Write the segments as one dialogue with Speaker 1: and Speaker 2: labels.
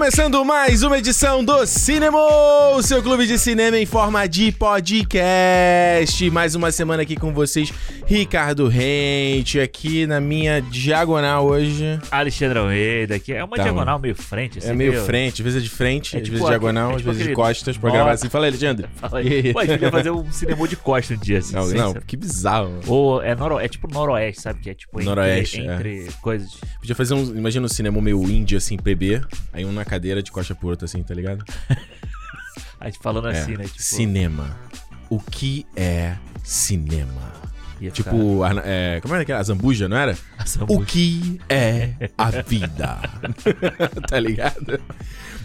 Speaker 1: Começando mais uma edição do Cinema, o seu clube de cinema em forma de podcast. Mais uma semana aqui com vocês, Ricardo Rente, aqui na minha diagonal hoje.
Speaker 2: Alexandre Almeida, que é uma
Speaker 1: Tá,
Speaker 2: diagonal meio frente, assim.
Speaker 1: É meio frente, às vezes é de frente,
Speaker 2: É
Speaker 1: às
Speaker 2: tipo
Speaker 1: vezes diagonal,
Speaker 2: aquele- é
Speaker 1: às
Speaker 2: tipo
Speaker 1: vezes de costas, pra gravar assim. Fala, Alexandre.
Speaker 2: Fala aí. Pô, a gente podia fazer um cinema de costa um dia, assim.
Speaker 1: Não, não, que bizarro. mano.
Speaker 2: Ou é, noro... é tipo noroeste, sabe? Que é tipo entre,
Speaker 1: Noroeste, é.
Speaker 2: entre coisas.
Speaker 1: Podia fazer um, imagina um cinema meio índio, assim, PB, aí um na cadeira de costa pro outro, assim, tá ligado?
Speaker 2: A gente falando
Speaker 1: É.
Speaker 2: assim, né? Tipo,
Speaker 1: Cinema. O que é cinema?
Speaker 2: Ia
Speaker 1: Tipo, Arna- é, como era aquela? A Zambuja, não era?
Speaker 2: Essa
Speaker 1: O que é a vida? tá ligado?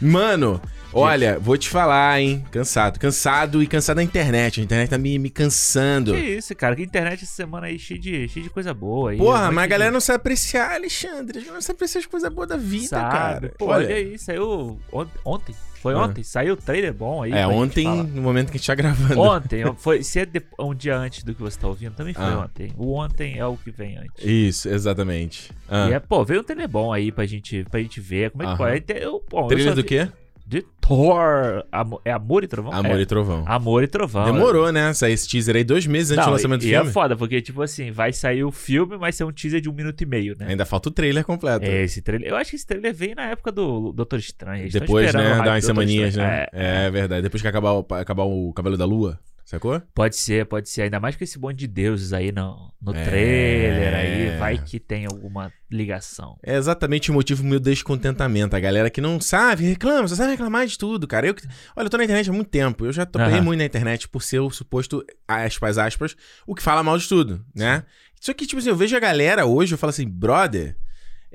Speaker 1: Mano, olha, vou te falar, hein? Cansado. Cansado e cansado da internet. A internet tá me, me cansando.
Speaker 2: Que isso, cara? Que internet essa semana aí cheia de, cheia de coisa boa. Aí,
Speaker 1: Porra, mas a
Speaker 2: de-
Speaker 1: galera não sabe apreciar, Alexandre. Não sabe apreciar as coisas boas da vida,
Speaker 2: sabe.
Speaker 1: cara.
Speaker 2: Pô, olha aí, saiu on- ontem. Foi
Speaker 1: Ah.
Speaker 2: ontem? Saiu o trailer bom aí.
Speaker 1: É,
Speaker 2: gente
Speaker 1: ontem, no momento que a gente tá gravando.
Speaker 2: Ontem, foi, se é de- um dia antes do que você tá ouvindo, também foi
Speaker 1: Ah.
Speaker 2: ontem. O ontem é o que vem antes.
Speaker 1: Isso, exatamente. Ah.
Speaker 2: E é, pô, veio um trailer bom aí pra gente, pra gente ver. Como é que
Speaker 1: Aham.
Speaker 2: pode? Eu, bom,
Speaker 1: Trailer do
Speaker 2: vi-
Speaker 1: quê?
Speaker 2: De Thor. É Amor e Trovão?
Speaker 1: Amor
Speaker 2: é.
Speaker 1: e Trovão.
Speaker 2: Amor e Trovão.
Speaker 1: Demorou, né? Sair esse teaser aí dois meses antes
Speaker 2: Não,
Speaker 1: do lançamento do
Speaker 2: e
Speaker 1: filme.
Speaker 2: é foda, porque, tipo assim, vai sair o filme, mas ser um teaser de um minuto e meio, né?
Speaker 1: Ainda falta o trailer completo.
Speaker 2: É, esse trailer. Eu acho que esse trailer veio na época do Doutor Estranho. Tão
Speaker 1: Depois, né?
Speaker 2: do
Speaker 1: umas semaninhas, né?
Speaker 2: É,
Speaker 1: É, verdade. Depois que acabar o, acabar o Cavaleiro da Lua, sacou?
Speaker 2: Pode ser, pode ser. Ainda mais com esse monte de deuses aí no, no
Speaker 1: É.
Speaker 2: trailer aí. Vai que tem alguma ligação.
Speaker 1: É exatamente o motivo do meu descontentamento. A galera que não sabe, reclama, só sabe reclamar de tudo, cara. Eu, olha, eu tô na internet há muito tempo. Eu já topei
Speaker 2: Aham.
Speaker 1: muito na internet por ser o suposto, aspas, aspas, o que fala mal de tudo, né? Só que, tipo assim, eu vejo a galera hoje, eu falo assim, brother.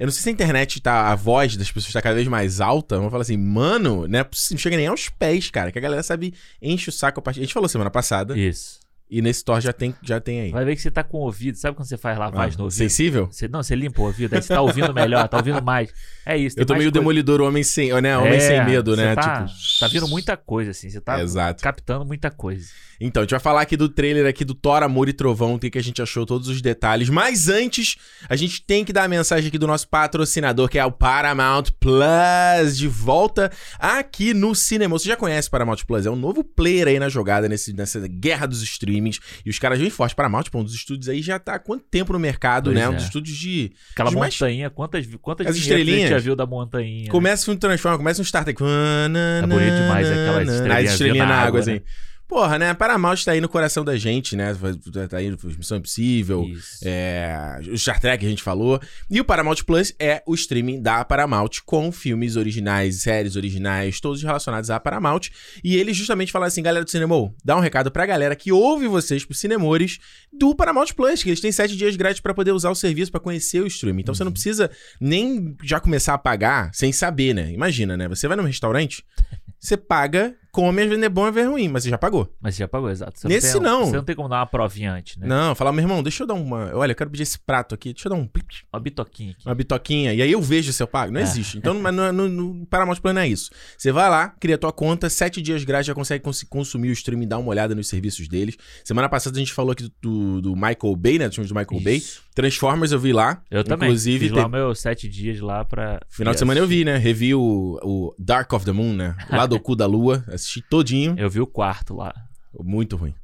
Speaker 1: Eu não sei se a internet tá. A voz das pessoas tá cada vez mais alta. Eu falo assim, mano, né? Não chega nem aos pés, cara. Que a galera sabe, enche o saco a partir. A gente falou semana passada.
Speaker 2: Isso.
Speaker 1: E nesse Thor já tem, já tem aí.
Speaker 2: Vai ver que você tá com o ouvido. Sabe quando você faz lavagem
Speaker 1: Ah,
Speaker 2: no ouvido?
Speaker 1: sensível?
Speaker 2: Você, não, você limpa o ouvido, aí você tá ouvindo melhor, tá ouvindo mais. É isso.
Speaker 1: Eu tô meio
Speaker 2: coisa.
Speaker 1: demolidor, homem sem, né? Homem
Speaker 2: É,
Speaker 1: sem medo, né?
Speaker 2: Tá,
Speaker 1: tipo.
Speaker 2: tá vindo muita coisa, assim. Você tá
Speaker 1: Exato.
Speaker 2: captando muita coisa.
Speaker 1: Então, a gente vai falar aqui do trailer aqui do Thor, Amor e Trovão, o que a gente achou, todos os detalhes. Mas antes, a gente tem que dar a mensagem aqui do nosso patrocinador, que é o Paramount Plus, de volta aqui no cinema. Você já conhece o Paramount Plus, é um novo player aí na jogada, nesse, nessa guerra dos streamings. E os caras vêm forte. Paramount, pô, um dos estúdios aí já tá há quanto tempo no mercado,
Speaker 2: Pois
Speaker 1: né? Um
Speaker 2: é.
Speaker 1: dos estúdios de...
Speaker 2: Aquela
Speaker 1: mais-
Speaker 2: montanha, quantas, quantas
Speaker 1: As
Speaker 2: vinhetas a gente
Speaker 1: estrelinhas.
Speaker 2: já viu da montanha? né?
Speaker 1: Começa o filme Transforma, começa um Star Trek. É
Speaker 2: bonito demais, aquelas estrelinhas
Speaker 1: As estrelinhas na
Speaker 2: na
Speaker 1: água,
Speaker 2: água,
Speaker 1: assim. Porra, né? Paramount tá aí no coração da gente, né? Tá aí no Missão Impossível, é, o Star Trek a gente falou. E o Paramount Plus é o streaming da Paramount com filmes originais, séries originais, todos relacionados à Paramount. E ele justamente fala assim, galera do cinema, dá um recado pra galera que ouve vocês, pros cinemores do Paramount Plus, que eles têm sete dias grátis pra poder usar o serviço, pra conhecer o streaming. Então você não precisa nem já começar a pagar sem saber, né? Imagina, né? Você vai num restaurante, você paga, come, às vezes é bom, às vezes é ruim, mas você já pagou.
Speaker 2: Mas você já pagou, exato. Você
Speaker 1: Nesse
Speaker 2: tem,
Speaker 1: não.
Speaker 2: Você não tem como dar uma provinha antes, né?
Speaker 1: Não, falar, meu irmão, deixa eu dar uma. Olha, eu quero pedir esse prato aqui, deixa eu dar um.
Speaker 2: Uma bitoquinha aqui.
Speaker 1: Uma bitoquinha, e aí eu vejo se eu pago. Não
Speaker 2: É.
Speaker 1: existe. Então, mas no, no, no Paramount não é isso. Você vai lá, cria tua conta, sete dias grátis, já consegue cons- consumir o streaming, dar uma olhada nos serviços deles. Semana passada a gente falou aqui do, do Michael Bay, né? Do filme do Michael Bay.
Speaker 2: Isso.
Speaker 1: Transformers eu vi lá.
Speaker 2: Eu também.
Speaker 1: Inclusive,
Speaker 2: Fiz lá
Speaker 1: tem-
Speaker 2: meus sete dias lá pra...
Speaker 1: final de semana eu vi, né? Revi o, o Dark of the Moon, né? Lá do cu da lua. Assisti todinho.
Speaker 2: Eu vi o quarto lá.
Speaker 1: Muito ruim.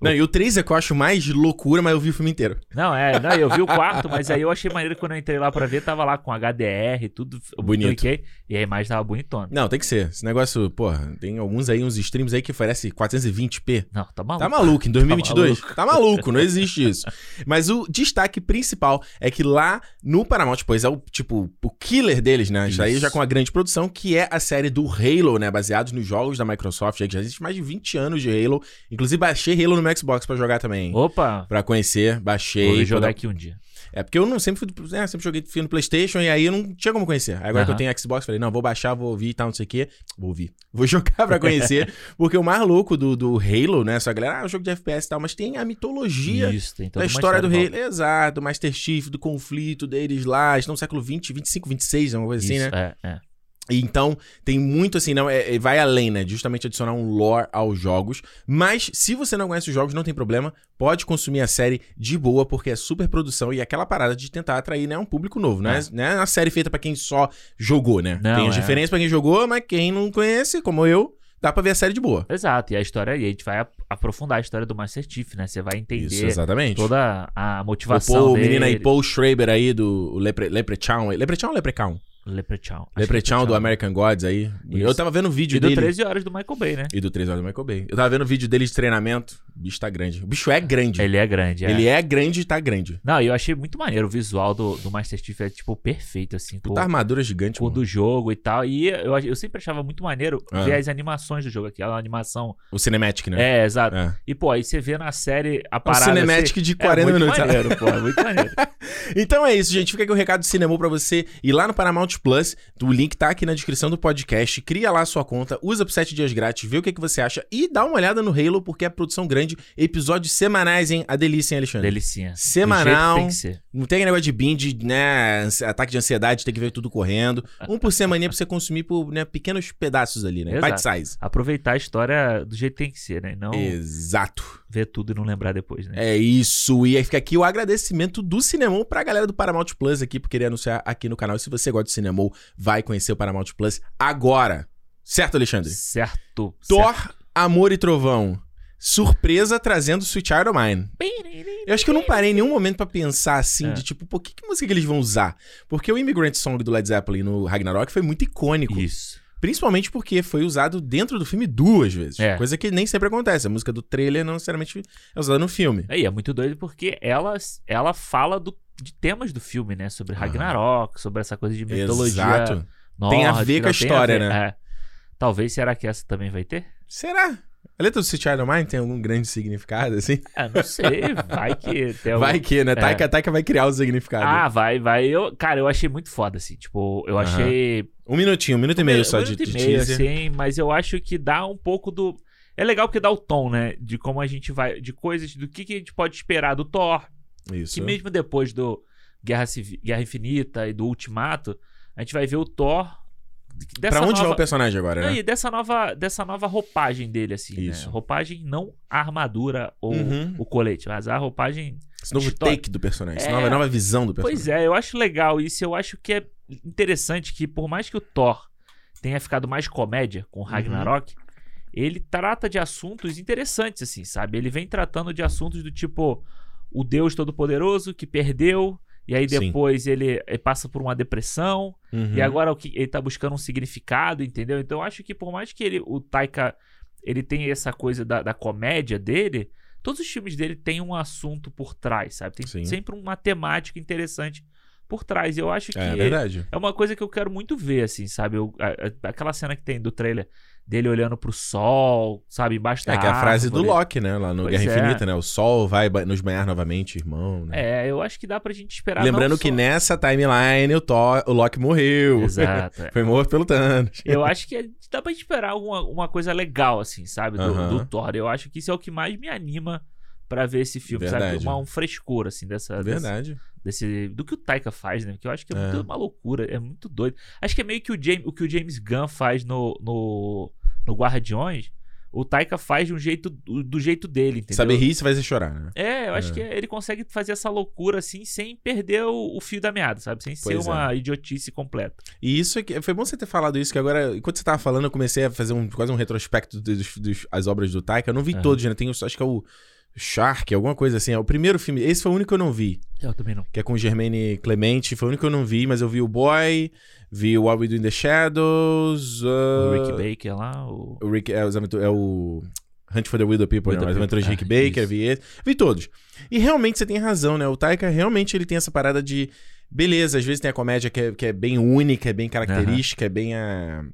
Speaker 1: Não, e o 3 é que eu acho mais loucura, mas eu vi o filme inteiro.
Speaker 2: Não, é, não, eu vi o quarto, mas aí eu achei maneiro quando eu entrei lá pra ver, tava lá com HDR e tudo.
Speaker 1: Bonito.
Speaker 2: cliquei e a imagem tava bonitona.
Speaker 1: Não, tem que ser. Esse negócio, porra, tem alguns aí, uns streams aí que oferece 420p.
Speaker 2: Não, tá maluco.
Speaker 1: Tá maluco, em 2022?
Speaker 2: Tá
Speaker 1: Tá maluco, não existe isso. Mas o destaque principal é que lá no Paramount, pois é o tipo, o killer deles, né? Isso aí já com a grande produção, que é a série do Halo, né? Baseados nos jogos da Microsoft, já que já existe mais de 20 anos de Halo. Inclusive, baixei Halo no Xbox pra jogar também.
Speaker 2: Opa,
Speaker 1: Pra conhecer, baixei.
Speaker 2: vou jogar aqui um dia.
Speaker 1: É porque eu não sempre fui, né, sempre joguei no PlayStation e aí eu não tinha como conhecer. Aí Agora que eu tenho Xbox, falei, não, vou baixar, vou ouvir e tal, não sei o quê. Vou ouvir. Vou jogar pra conhecer. porque o mais louco do, do Halo, né? Só a galera, ah, jogo de FPS e tal, mas tem a mitologia
Speaker 2: Isso, tem
Speaker 1: da história do Halo.
Speaker 2: volta.
Speaker 1: Exato, do Master Chief, do conflito deles lá. Estão no século 20, 25, 26, uma coisa assim,
Speaker 2: Isso,
Speaker 1: né?
Speaker 2: É, é.
Speaker 1: Então, tem muito assim, não, é, é- vai além, né? Justamente adicionar um lore aos jogos. Mas, se você não conhece os jogos, não tem problema. Pode consumir a série de boa, porque é super produção e é aquela parada de tentar atrair, né, um público novo, né? Não é uma série feita pra quem só jogou, né?
Speaker 2: Não,
Speaker 1: tem as
Speaker 2: é.
Speaker 1: diferenças pra quem jogou, mas quem não conhece, como eu, dá pra ver a série de boa.
Speaker 2: Exato, e a história, e a gente vai ap- aprofundar a história do Master Chief, né? Você vai entender
Speaker 1: Isso, exatamente.
Speaker 2: toda a
Speaker 1: o
Speaker 2: motivação
Speaker 1: Paul, o
Speaker 2: dele.
Speaker 1: menino aí, Paul Schreiber aí, do Lepre, Leprechaun. Leprechaun ou Leprechaun?
Speaker 2: Leprechaun. Que
Speaker 1: Leprechaun do American Gods aí.
Speaker 2: Isso.
Speaker 1: Eu tava vendo o vídeo
Speaker 2: E do
Speaker 1: dele.
Speaker 2: 13 horas do Michael Bay, né?
Speaker 1: E do 3 horas do Michael Bay. Eu tava vendo o vídeo dele de treinamento. O bicho tá grande. O bicho é grande.
Speaker 2: Ele é grande, é.
Speaker 1: Ele é grande e tá grande.
Speaker 2: Não, e eu achei muito maneiro o visual do, do Master Chief, é tipo perfeito, assim, com,
Speaker 1: Puta armadura gigante,
Speaker 2: com o
Speaker 1: mano.
Speaker 2: do jogo e tal. E eu, eu sempre achava muito maneiro
Speaker 1: Ah.
Speaker 2: ver as animações do jogo, aquela animação.
Speaker 1: O Cinematic, né?
Speaker 2: É, exato.
Speaker 1: É.
Speaker 2: E, pô, aí você vê na série a
Speaker 1: É um
Speaker 2: parada.
Speaker 1: Cinematic
Speaker 2: assim,
Speaker 1: de 40
Speaker 2: é muito
Speaker 1: minutos.
Speaker 2: Maneiro, pô, é muito maneiro.
Speaker 1: Então é isso, gente. Fica aqui o recado do Cinemol pra você ir lá no Paramount Plus. O link tá aqui na descrição do podcast. Cria lá a sua conta, usa por 7 dias grátis, vê o que, que você acha e dá uma olhada no Halo, porque é produção grande. Episódios semanais, hein? A delícia, hein, Alexandre?
Speaker 2: Delicinha.
Speaker 1: Semanal.
Speaker 2: Tem que ser.
Speaker 1: Não tem negócio de binge, né? Ataque de ansiedade, tem que ver tudo correndo. Um por semana pra você consumir por né, pequenos pedaços ali, né?
Speaker 2: Exato.
Speaker 1: Bite size.
Speaker 2: Aproveitar a história do jeito que tem que ser, né? Não
Speaker 1: Exato.
Speaker 2: Ver tudo e não lembrar depois, né?
Speaker 1: É isso. E aí fica aqui o agradecimento do Cinemol pra galera do Paramount Plus aqui por querer anunciar aqui no canal. E se você gosta de Cinemol, vai conhecer o Paramount Plus agora. Certo, Alexandre?
Speaker 2: Certo.
Speaker 1: Thor, Amor e Trovão. Surpresa trazendo Sweet Child of Mine. Eu acho que eu não parei em nenhum momento pra pensar assim,
Speaker 2: É.
Speaker 1: de tipo, pô, que, que música que eles vão usar? Porque o Immigrant Song do Led Zeppelin no Ragnarok foi muito icônico.
Speaker 2: Isso.
Speaker 1: Principalmente porque foi usado dentro do filme duas vezes.
Speaker 2: É.
Speaker 1: Coisa que nem sempre acontece. A música do trailer não necessariamente é usada no filme.
Speaker 2: Aí é muito doido porque ela, ela fala do, de temas do filme, né? Sobre Ragnarok, sobre essa coisa de mitologia
Speaker 1: Exato. Tem a ver
Speaker 2: nórdica,
Speaker 1: com a história,
Speaker 2: ver-
Speaker 1: né?
Speaker 2: É. Talvez, será que essa também vai ter?
Speaker 1: Será? A letra do Child of Mine tem algum grande significado, assim?
Speaker 2: É, não sei, vai que tem algum...
Speaker 1: Vai que, né? Taika, Taika vai criar o significado.
Speaker 2: Ah, vai, vai. Eu, cara, eu achei muito foda, assim. Tipo, eu achei.
Speaker 1: Um minutinho, um minuto e meio
Speaker 2: um
Speaker 1: só de,
Speaker 2: minuto e
Speaker 1: de
Speaker 2: meio,
Speaker 1: teaser.
Speaker 2: assim, mas eu acho que dá um pouco do. É legal porque dá o tom, né? De como a gente vai. De coisas, do que, que a gente pode esperar do Thor.
Speaker 1: Isso.
Speaker 2: Que mesmo depois do Guerra, Civi- Guerra Infinita e do Ultimato, a gente vai ver o Thor.
Speaker 1: Pra onde
Speaker 2: nova...
Speaker 1: vai o personagem agora, né?
Speaker 2: e dessa nova, dessa nova roupagem dele, assim,
Speaker 1: Isso.
Speaker 2: né? Roupagem não a armadura ou
Speaker 1: Uhum.
Speaker 2: o colete, mas a roupagem
Speaker 1: Esse novo take do personagem. Essa
Speaker 2: É.
Speaker 1: nova, nova visão do personagem.
Speaker 2: Pois é, eu acho legal isso. Eu acho que é interessante que, por mais que o Thor tenha ficado mais comédia com Ragnarok, ele trata de assuntos interessantes, assim, sabe? Ele vem tratando de assuntos do tipo o Deus Todo-Poderoso que perdeu, e aí depois ele, ele passa por uma depressão,
Speaker 1: Uhum.
Speaker 2: e agora o que ele tá buscando um significado, entendeu? Então eu acho que por mais que ele, o Taika ele tenha essa coisa da, da comédia dele, todos os filmes dele têm um assunto por trás, sabe? Tem
Speaker 1: Sim.
Speaker 2: sempre uma temática interessante por trás. Eu acho que
Speaker 1: É verdade.
Speaker 2: é uma coisa que eu quero muito ver, assim, sabe? Eu- a- a- aquela cena que tem do trailer dele olhando pro sol, sabe? Embaixo da
Speaker 1: É que é a frase do. Loki, né? Lá no
Speaker 2: Pois
Speaker 1: Guerra
Speaker 2: é.
Speaker 1: Infinita, né? O sol vai nos banhar novamente, irmão. Né?
Speaker 2: É, eu acho que dá pra gente esperar.
Speaker 1: Lembrando que
Speaker 2: só-
Speaker 1: nessa timeline o, Thor, o Loki morreu.
Speaker 2: Exato. é.
Speaker 1: Foi morto pelo Thanos.
Speaker 2: Eu acho que é- dá pra gente esperar uma, uma coisa legal, assim, sabe? Do,
Speaker 1: Aham.
Speaker 2: do Thor. Eu acho que isso é o que mais me anima pra ver esse filme, sabe?
Speaker 1: Verdade.
Speaker 2: Uma, um frescor, assim, dessa. dessa-
Speaker 1: Verdade.
Speaker 2: Desse do que o Taika faz, né? Que eu acho que é,
Speaker 1: É.
Speaker 2: muito uma loucura, é muito doido. Acho que é meio que o James, o que o James Gunn faz no, no, no Guardiões, o Taika faz de um jeito do, jeito dele, entendeu?
Speaker 1: Saber rir se fazer chorar, né?
Speaker 2: É, eu acho
Speaker 1: É.
Speaker 2: que ele consegue fazer essa loucura assim sem perder o, o fio da meada, sabe? Sem
Speaker 1: Pois é.
Speaker 2: ser uma idiotice completa.
Speaker 1: E isso é que foi bom você ter falado isso, que agora, enquanto você tava falando, eu comecei a fazer um, quase um retrospecto dos, dos- as obras do Taika. Eu não vi
Speaker 2: Aham.
Speaker 1: todos, né? Tem, acho que é o Shark, alguma coisa assim. É o primeiro filme. Esse foi o único que eu não vi.
Speaker 2: Eu também não.
Speaker 1: Que é com Germaine Clemente. Foi o único que eu não vi, mas eu vi o Boy, vi o What We Do in the Shadows.
Speaker 2: O
Speaker 1: uh,
Speaker 2: Rick Baker lá, o...
Speaker 1: O Rick é, é o Hunt for the Widow People,
Speaker 2: Widow
Speaker 1: não, as aventuras de Rick
Speaker 2: People,
Speaker 1: Baker,
Speaker 2: ah,
Speaker 1: vi esse. Vi todos. E realmente você tem razão, né? O Taika realmente ele tem essa parada de. Beleza, às vezes tem a comédia que é, que é bem única, é bem característica, é bem a.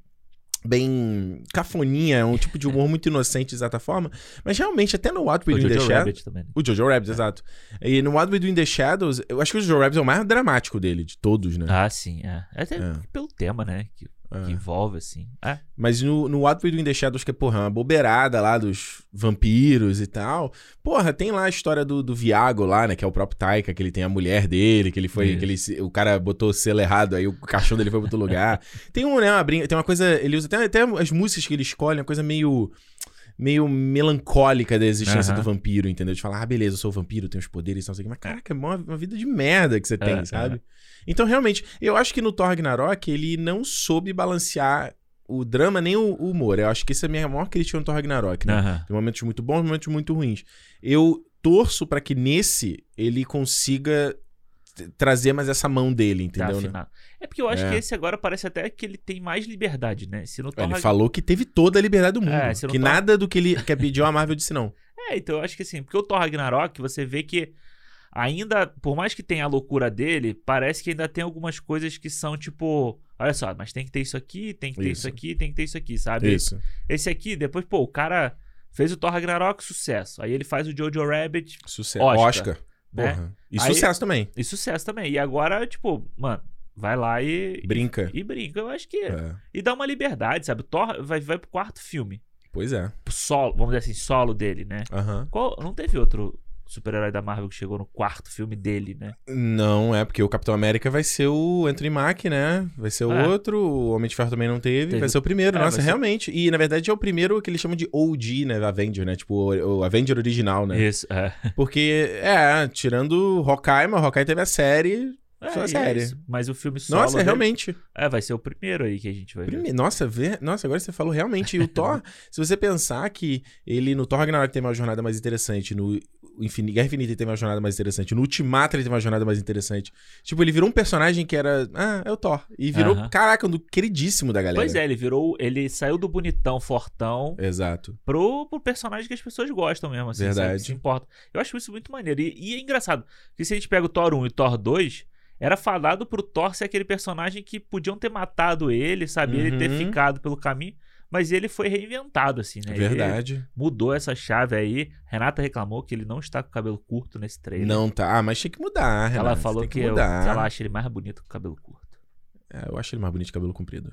Speaker 1: Bem cafoninha, é um tipo de humor muito inocente de certa forma. Mas realmente, até no What We Do in the Shadows.
Speaker 2: Né?
Speaker 1: O Jojo Rabbit, exato. E no What We Do in the Shadows, eu acho que o Jojo Rabbit é o mais dramático dele, de todos, né?
Speaker 2: Ah, sim, é. Até
Speaker 1: É.
Speaker 2: pelo tema, né? Que
Speaker 1: É.
Speaker 2: que envolve, assim. É.
Speaker 1: Mas no, no What We Do in the Shadows, que é, porra, uma bobeirada lá dos vampiros e tal. Porra, tem lá a história do, do Viago lá, né? Que é o próprio Taika, que ele tem a mulher dele, que ele foi.
Speaker 2: Isso.
Speaker 1: Que ele, o cara botou o selo errado, aí o caixão dele foi pra outro lugar. Tem um, né? Uma brinca, tem uma coisa. Ele usa até, até as músicas que ele escolhe, uma coisa meio. Meio melancólica da existência
Speaker 2: Aham.
Speaker 1: do vampiro, entendeu? De falar, ah, beleza, eu sou vampiro, tenho os poderes e tal, não sei o quê. Mas, caraca, é uma, uma vida de merda que você tem,
Speaker 2: É,
Speaker 1: sabe? Então, realmente, eu acho que no Thor Ragnarok ele não soube balancear o drama nem o, o humor. Eu acho que essa é a minha maior crítica no Thor Ragnarok, né?
Speaker 2: Aham.
Speaker 1: Tem momentos muito bons, momentos muito ruins. Eu torço pra que nesse ele consiga trazer mais essa mão dele,
Speaker 2: Tá
Speaker 1: entendeu? né?
Speaker 2: É porque eu acho
Speaker 1: É.
Speaker 2: que esse agora parece até que ele tem mais liberdade, né? Se Thor
Speaker 1: Ele
Speaker 2: Ragn-
Speaker 1: falou que teve toda a liberdade do mundo.
Speaker 2: É, se não
Speaker 1: que
Speaker 2: tá-
Speaker 1: nada do que ele que pediu a Marvel disse não.
Speaker 2: É, então eu acho que assim, porque o Thor Ragnarok, você vê que ainda, por mais que tenha a loucura dele, parece que ainda tem algumas coisas que são tipo, olha só, mas tem que ter isso aqui, tem que ter isso,
Speaker 1: Isso.
Speaker 2: aqui, tem que ter isso aqui, sabe?
Speaker 1: Isso.
Speaker 2: Esse aqui, depois, pô, o cara fez o Thor Ragnarok, sucesso. Aí ele faz o Jojo Rabbit
Speaker 1: Sucesso.
Speaker 2: Oscar,
Speaker 1: Oscar.
Speaker 2: né?
Speaker 1: E
Speaker 2: Aí-
Speaker 1: sucesso também.
Speaker 2: e sucesso também. E agora, tipo, mano, vai lá e.
Speaker 1: Brinca.
Speaker 2: E, e brinca. Eu acho que.
Speaker 1: É.
Speaker 2: E dá uma liberdade, sabe? O Thor vai, vai pro quarto filme.
Speaker 1: Pois é.
Speaker 2: Solo, vamos dizer assim, solo dele, né?
Speaker 1: Aham.
Speaker 2: Qual, não teve outro super-herói da Marvel que chegou no quarto filme dele, né?
Speaker 1: Não, é porque o Capitão América vai ser o Anthony Mack, né? Vai ser o
Speaker 2: É.
Speaker 1: outro, o Homem de Ferro também não teve,
Speaker 2: Teve-
Speaker 1: vai ser o primeiro,
Speaker 2: É,
Speaker 1: nossa,
Speaker 2: vai ser-
Speaker 1: realmente. E na verdade é o primeiro que eles chamam de OG, né? Avenger, né? Tipo, o, o Avenger original, né?
Speaker 2: Isso, é.
Speaker 1: Porque, é, tirando Hawkeye, mas Hawkeye teve a série. Só a
Speaker 2: É,
Speaker 1: série.
Speaker 2: isso. Mas o filme solo
Speaker 1: Nossa,
Speaker 2: dele-
Speaker 1: realmente.
Speaker 2: É, vai ser o primeiro aí que a gente vai ver.
Speaker 1: Prime- Nossa, vê... Nossa, agora você falou realmente. E o Thor, se você pensar que ele no Thor Ragnarok tem uma jornada mais interessante, no Infin... Guerra Infinita ele tem uma jornada mais interessante, no Ultimato ele tem uma jornada mais interessante. Tipo, ele virou um personagem que era. Ah, é o Thor. E virou,
Speaker 2: Aham.
Speaker 1: caraca, um do queridíssimo da galera.
Speaker 2: Pois é, ele virou. Ele saiu do bonitão, fortão,
Speaker 1: Exato.
Speaker 2: pro, pro personagem que as pessoas gostam mesmo, assim,
Speaker 1: Verdade.
Speaker 2: sabe? Se importa. Eu acho isso muito maneiro. E, e é engraçado, porque se a gente pega o Thor 1 e o Thor 2, era falado pro Thor ser aquele personagem que podiam ter matado ele, sabe? Ele ter
Speaker 1: Uhum.
Speaker 2: ficado pelo caminho. Mas ele foi reinventado, assim, né? Ele
Speaker 1: Verdade.
Speaker 2: mudou essa chave aí. Renata reclamou que ele não está com o cabelo curto nesse trailer.
Speaker 1: Não tá. Ah, mas tinha que mudar, Renato.
Speaker 2: Ela falou que,
Speaker 1: que,
Speaker 2: eu- que ela acha ele mais bonito com o cabelo curto.
Speaker 1: É, eu acho ele mais bonito de cabelo comprido.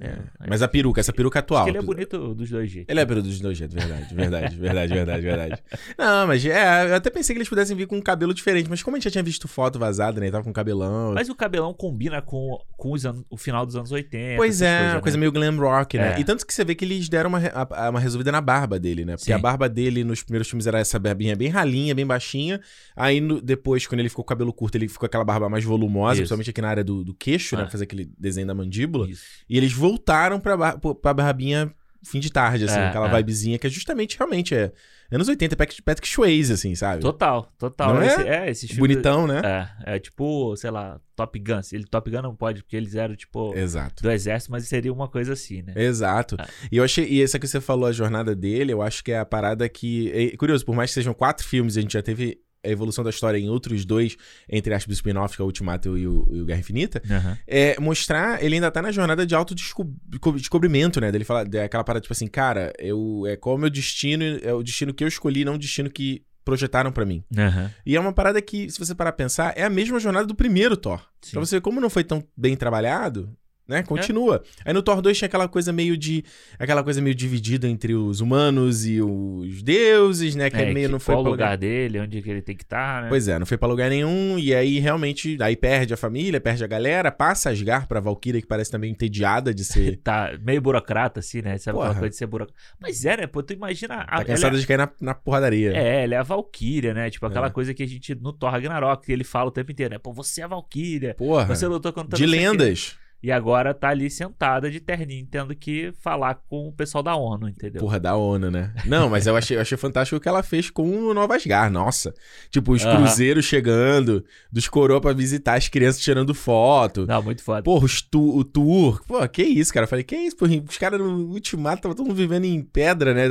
Speaker 2: É,
Speaker 1: Mas a peruca, essa peruca atual.
Speaker 2: Acho que ele é bonito dos dois jeitos.
Speaker 1: Ele é peru dos dois jeitos, verdade, verdade, verdade, verdade, verdade. Não, mas é, eu até pensei que eles pudessem vir com um cabelo diferente, mas como a gente já tinha visto foto vazada, né? Ele tava com cabelão.
Speaker 2: Mas o cabelão combina com, com os anos- o final dos anos 80.
Speaker 1: Pois é,
Speaker 2: coisas,
Speaker 1: uma coisa
Speaker 2: né?
Speaker 1: meio glam rock, né?
Speaker 2: É.
Speaker 1: E tanto que você vê que eles deram uma, re- uma resolvida na barba dele, né? Porque
Speaker 2: Sim.
Speaker 1: a barba dele nos primeiros filmes era essa barbinha bem ralinha, bem baixinha. Aí no- depois, quando ele ficou com o cabelo curto, ele ficou com aquela barba mais volumosa,
Speaker 2: Isso.
Speaker 1: principalmente aqui na área do, do queixo, né?
Speaker 2: Ah.
Speaker 1: Pra fazer aquele desenho da mandíbula.
Speaker 2: Isso.
Speaker 1: E eles voltaram pra, bar pra barbinha fim de tarde, assim,
Speaker 2: É,
Speaker 1: aquela
Speaker 2: é.
Speaker 1: vibezinha que é justamente, realmente, é anos 80, Patrick, Patrick Swayze, assim, sabe?
Speaker 2: Total, total.
Speaker 1: Não é?
Speaker 2: Esse, é, esses filmes.
Speaker 1: Bonitão, né?
Speaker 2: É, é tipo, sei lá, Top Gun. Ele, Top Gun não pode, porque eles eram, tipo,
Speaker 1: Exato.
Speaker 2: do exército, mas seria uma coisa assim, né?
Speaker 1: Exato.
Speaker 2: É.
Speaker 1: E eu achei, e essa que você falou, a jornada dele, eu acho que é a parada que. É curioso, por mais que sejam quatro filmes, a gente já teve a evolução da história em outros dois, entre aspas, spin-offs, que é o Ultimato e o, e o Guerra Infinita.
Speaker 2: Aham.
Speaker 1: É mostrar, ele ainda tá na jornada de autodescobrimento, né? Dele falar, aquela parada tipo assim, cara, eu, é qual é o meu destino, é o destino que eu escolhi, não o destino que projetaram pra mim.
Speaker 2: Aham.
Speaker 1: E é uma parada que, se você parar pra pensar, é a mesma jornada do primeiro Thor.
Speaker 2: Sim.
Speaker 1: Pra você ver como não foi tão bem trabalhado, né? Continua. Aí no Thor 2 tinha aquela coisa meio de. Aquela coisa meio dividida entre os humanos e os deuses, né? Que
Speaker 2: É,
Speaker 1: meio
Speaker 2: que-
Speaker 1: não foi
Speaker 2: qual o
Speaker 1: pra
Speaker 2: lugar dele, onde que ele tem que estar, né?
Speaker 1: Pois é, não foi pra lugar nenhum. E aí realmente. Aí perde a família, perde a galera, passa Asgar pra Valkyria, que parece também entediada de ser.
Speaker 2: Tá meio burocrata, assim, né? Sabe aquela
Speaker 1: Porra.
Speaker 2: coisa de ser burocrata. Mas é, né? Pô, tu imagina. A,
Speaker 1: Tá cansada de cair na, na porradaria.
Speaker 2: É, ela é a Valkyria, né? Tipo, aquela
Speaker 1: É.
Speaker 2: coisa que a gente, no Thor Ragnarok, que ele fala o tempo inteiro, né? Pô, você é a Valkyria.
Speaker 1: Porra.
Speaker 2: Você lutou contra
Speaker 1: de lendas.
Speaker 2: E agora tá ali sentada de terninho, tendo que falar com o pessoal da ONU, entendeu?
Speaker 1: Porra, da ONU, né? Não, mas eu achei, eu achei fantástico o que ela fez com o Nova Asgard. Nossa. Tipo, os cruzeiros chegando, dos coroa pra visitar as crianças tirando foto.
Speaker 2: Não, muito foda.
Speaker 1: Porra, os tu, o tour. Pô, que isso, cara? Eu falei, que isso, porra? Os caras no Ultimato estavam todo mundo vivendo em pedra, né?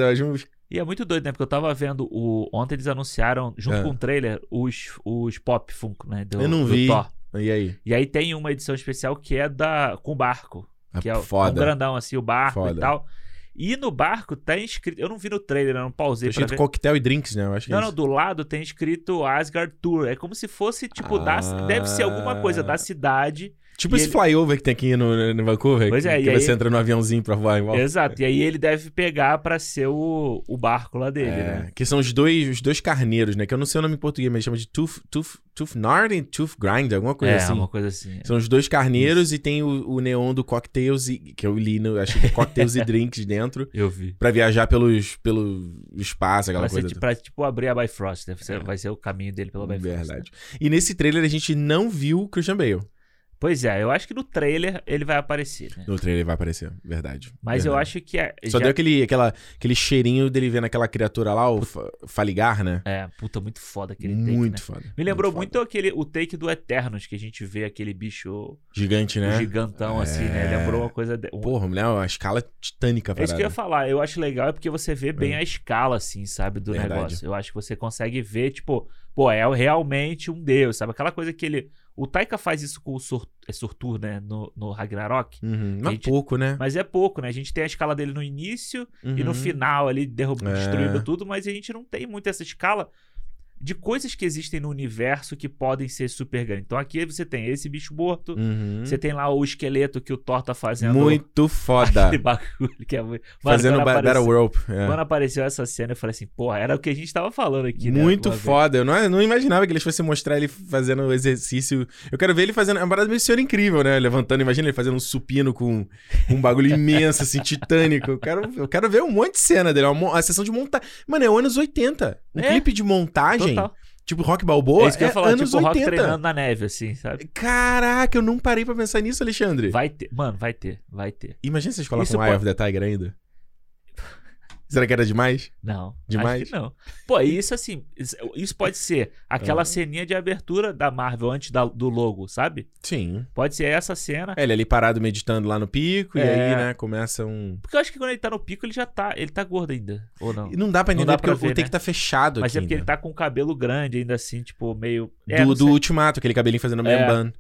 Speaker 2: E é muito doido, né? Porque eu tava vendo o. Ontem eles anunciaram, junto
Speaker 1: É.
Speaker 2: com o trailer, os, os Pop Funko, né? Do,
Speaker 1: Eu não vi.
Speaker 2: Thor.
Speaker 1: E aí?
Speaker 2: E aí tem uma edição especial que é da com o barco.
Speaker 1: Ah,
Speaker 2: Que é o- um
Speaker 1: Foda.
Speaker 2: grandão, assim, o barco
Speaker 1: Foda.
Speaker 2: e tal. E no barco tá escrito. Eu não vi no trailer, eu não pausei pra
Speaker 1: escrito coquetel e drinks, né? Eu acho que
Speaker 2: Não,
Speaker 1: é
Speaker 2: não, do lado tem escrito Asgard Tour. É como se fosse, tipo, da,
Speaker 1: Ah.
Speaker 2: deve ser alguma coisa da cidade
Speaker 1: Tipo
Speaker 2: E
Speaker 1: esse
Speaker 2: ele-
Speaker 1: flyover que tem aqui no, no Vancouver.
Speaker 2: Pois
Speaker 1: que,
Speaker 2: é,
Speaker 1: que você
Speaker 2: aí-
Speaker 1: entra no aviãozinho pra voar em volta.
Speaker 2: Exato. E aí ele deve pegar pra ser o, o barco lá dele,
Speaker 1: É,
Speaker 2: né?
Speaker 1: Que são os dois, os dois carneiros, né? Que eu não sei o nome em português, mas chama de Tooth, tooth, tooth Nard e Tooth Grinder, alguma coisa
Speaker 2: é,
Speaker 1: assim.
Speaker 2: uma coisa assim.
Speaker 1: São os dois carneiros e tem o, o neon do Cocktails, e, que eu li, no, acho que é Cocktails e Drinks dentro,
Speaker 2: Eu vi.
Speaker 1: pra viajar pelos, pelo espaço, aquela
Speaker 2: ser
Speaker 1: coisa.
Speaker 2: tipo, pra, tipo abrir a Bifrost, né? Vai,
Speaker 1: É.
Speaker 2: vai ser o caminho dele pela Bifrost. né?
Speaker 1: Verdade. E nesse trailer a gente não viu o Christian Bale.
Speaker 2: Pois é, eu acho que no trailer ele vai aparecer, né?
Speaker 1: No trailer vai aparecer, verdade.
Speaker 2: Mas eu
Speaker 1: Verdade.
Speaker 2: acho que é.
Speaker 1: Só
Speaker 2: já-
Speaker 1: deu aquele, aquela, aquele cheirinho dele vendo aquela criatura lá, o Fa- Faligar, né?
Speaker 2: É, puta, muito foda aquele take,
Speaker 1: muito
Speaker 2: né?
Speaker 1: foda.
Speaker 2: Me lembrou muito,
Speaker 1: foda.
Speaker 2: aquele o take do Eternos, que a gente vê aquele bicho
Speaker 1: Gigante, né?
Speaker 2: gigantão, assim, né?
Speaker 1: É.
Speaker 2: Lembrou uma coisa. De... um-
Speaker 1: Porra, mulher, uma escala titânica
Speaker 2: É isso que eu ia falar. Eu acho legal é porque você vê bem a escala, assim, sabe, do
Speaker 1: Verdade.
Speaker 2: negócio. Eu acho que você consegue ver, tipo, pô, é realmente um deus, sabe? Aquela coisa que ele. O Taika faz isso com o Sur... é Surtur, né? No, no Ragnarok.
Speaker 1: Uhum, mas
Speaker 2: gente-
Speaker 1: pouco, né?
Speaker 2: Mas é pouco, né? A gente tem a escala dele no início e no
Speaker 1: Uhum.
Speaker 2: final ali, derrub...
Speaker 1: É.
Speaker 2: destruindo tudo, mas a gente não tem muito essa escala de coisas que existem no universo que podem ser super grandes. Então aqui você tem esse bicho morto,
Speaker 1: Uhum.
Speaker 2: você tem lá o esqueleto que o Thor tá fazendo.
Speaker 1: Muito foda.
Speaker 2: Aquele bagulho que é muito. Mano,
Speaker 1: Fazendo ba-
Speaker 2: apareceu-
Speaker 1: Battle Rope. é.
Speaker 2: Quando apareceu essa cena, eu falei assim, porra, era o que a gente tava falando aqui, né?
Speaker 1: Muito
Speaker 2: uma vez.
Speaker 1: foda. Eu não, eu não imaginava que eles fossem mostrar ele fazendo exercício. Eu quero ver ele fazendo. É uma parada meio senhor incrível, né? Levantando. Imagina ele fazendo um supino com um bagulho imenso, assim, titânico. Eu quero, eu quero ver um monte de cena dele. Uma, a sessão de montagem. Mano, é anos 80. Um
Speaker 2: É,
Speaker 1: clipe de montagem,
Speaker 2: Total.
Speaker 1: tipo Rock Balboa,
Speaker 2: é isso que eu ia falar,
Speaker 1: anos
Speaker 2: tipo o Rock
Speaker 1: 80.
Speaker 2: treinando na neve, assim, sabe?
Speaker 1: Caraca, eu não parei pra pensar nisso, Alexandre.
Speaker 2: Vai ter. Mano, vai ter, vai ter.
Speaker 1: Imagina se eles colocam
Speaker 2: Isso
Speaker 1: Eye
Speaker 2: pode-
Speaker 1: of the Tiger ainda. Será que era demais?
Speaker 2: Não.
Speaker 1: Demais?
Speaker 2: Acho que não. Pô, isso assim, isso- pode ser aquela
Speaker 1: Ah.
Speaker 2: ceninha de abertura da Marvel antes da- do logo, sabe?
Speaker 1: Sim.
Speaker 2: Pode ser essa cena.
Speaker 1: É, ele ali parado meditando lá no pico, e
Speaker 2: É.
Speaker 1: aí, né, começa um.
Speaker 2: Porque eu acho que quando ele tá no pico, ele já tá. Ele tá gordo ainda. Ou não?
Speaker 1: E não dá pra
Speaker 2: Não
Speaker 1: entender
Speaker 2: dá
Speaker 1: porque
Speaker 2: pra
Speaker 1: o
Speaker 2: ver,
Speaker 1: take
Speaker 2: né?
Speaker 1: tá fechado
Speaker 2: Mas
Speaker 1: aqui.
Speaker 2: é porque ele
Speaker 1: ainda.
Speaker 2: tá com o cabelo grande ainda assim, tipo, meio. É,
Speaker 1: do, do. Ultimato, aquele cabelinho fazendo
Speaker 2: É.
Speaker 1: bun.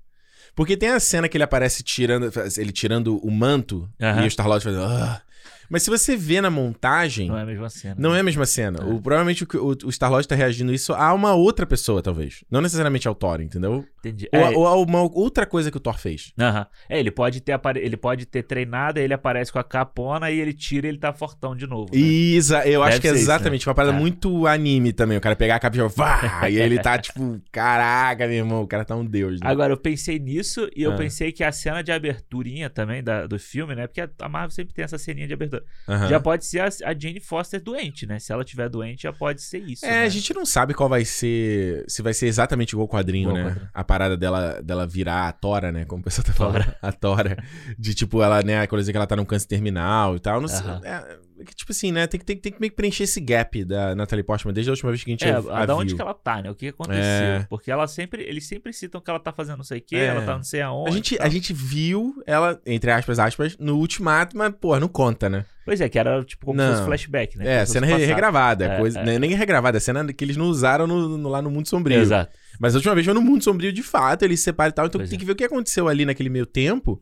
Speaker 1: Porque tem a cena que ele aparece tirando, ele tirando o manto e o Star-Lord fazendo. "Ah". Mas se você vê na montagem,
Speaker 2: Não é a mesma cena.
Speaker 1: não é a mesma cena.
Speaker 2: É.
Speaker 1: O, provavelmente o, o, Star-Lord tá reagindo isso a uma outra pessoa, talvez. Não necessariamente ao Thor, entendeu?
Speaker 2: Entendi.
Speaker 1: Ou,
Speaker 2: É,
Speaker 1: a- ou a uma outra coisa que o Thor fez.
Speaker 2: Aham. É, ele pode ter apare... ele pode ter treinado, aí ele aparece com a capona e ele tira e ele tá fortão de novo. né?
Speaker 1: Isa, eu acho
Speaker 2: Deve
Speaker 1: que é
Speaker 2: ser isso,
Speaker 1: exatamente uma parada
Speaker 2: É.
Speaker 1: muito anime também. O cara pegar a capa e vá, e ele tá tipo, caraca, meu irmão, o cara tá um deus. Né?
Speaker 2: Agora, eu pensei nisso e eu
Speaker 1: Ah.
Speaker 2: pensei que a cena de aberturinha também da- do filme, né? Porque a, a Marvel sempre tem essa ceninha de abertura.
Speaker 1: Aham.
Speaker 2: Já pode ser a, a Jane Foster doente, né? Se ela tiver doente, já pode ser isso.
Speaker 1: É,
Speaker 2: né?
Speaker 1: a gente não sabe qual vai ser. Se vai ser exatamente igual o quadrinho,
Speaker 2: Igual
Speaker 1: né?
Speaker 2: quadrinho.
Speaker 1: A parada dela, dela virar a Tora, né? Como o pessoal tá falando.
Speaker 2: Tora.
Speaker 1: A Tora. De tipo, ela, né? Quando dizer que ela tá num câncer terminal e tal. Não sei.
Speaker 2: Aham.
Speaker 1: É, é que, tipo assim, né? Tem que, tem, tem que meio que preencher esse gap da Natalie Portman desde a última vez que a gente
Speaker 2: É,
Speaker 1: a,
Speaker 2: a, da
Speaker 1: viu.
Speaker 2: onde que ela tá, né? O que aconteceu?
Speaker 1: É.
Speaker 2: Porque ela sempre, eles sempre citam que ela tá fazendo não sei o quê,
Speaker 1: É.
Speaker 2: ela tá não sei aonde.
Speaker 1: A gente, a gente viu ela, entre aspas, aspas, no ultimato, mas, porra, não conta, né?
Speaker 2: Pois é, que era tipo como se
Speaker 1: Não.
Speaker 2: fosse flashback, né?
Speaker 1: É,
Speaker 2: se
Speaker 1: cena
Speaker 2: passado.
Speaker 1: regravada.
Speaker 2: É,
Speaker 1: coisa,
Speaker 2: é.
Speaker 1: né, Nem regravada, é cena que eles não usaram no- no- lá no Mundo Sombrio.
Speaker 2: Exato.
Speaker 1: Mas a última vez foi no Mundo Sombrio de fato, eles se separam e tal. Então
Speaker 2: Pois
Speaker 1: tem
Speaker 2: é.
Speaker 1: que ver o que aconteceu ali naquele meio tempo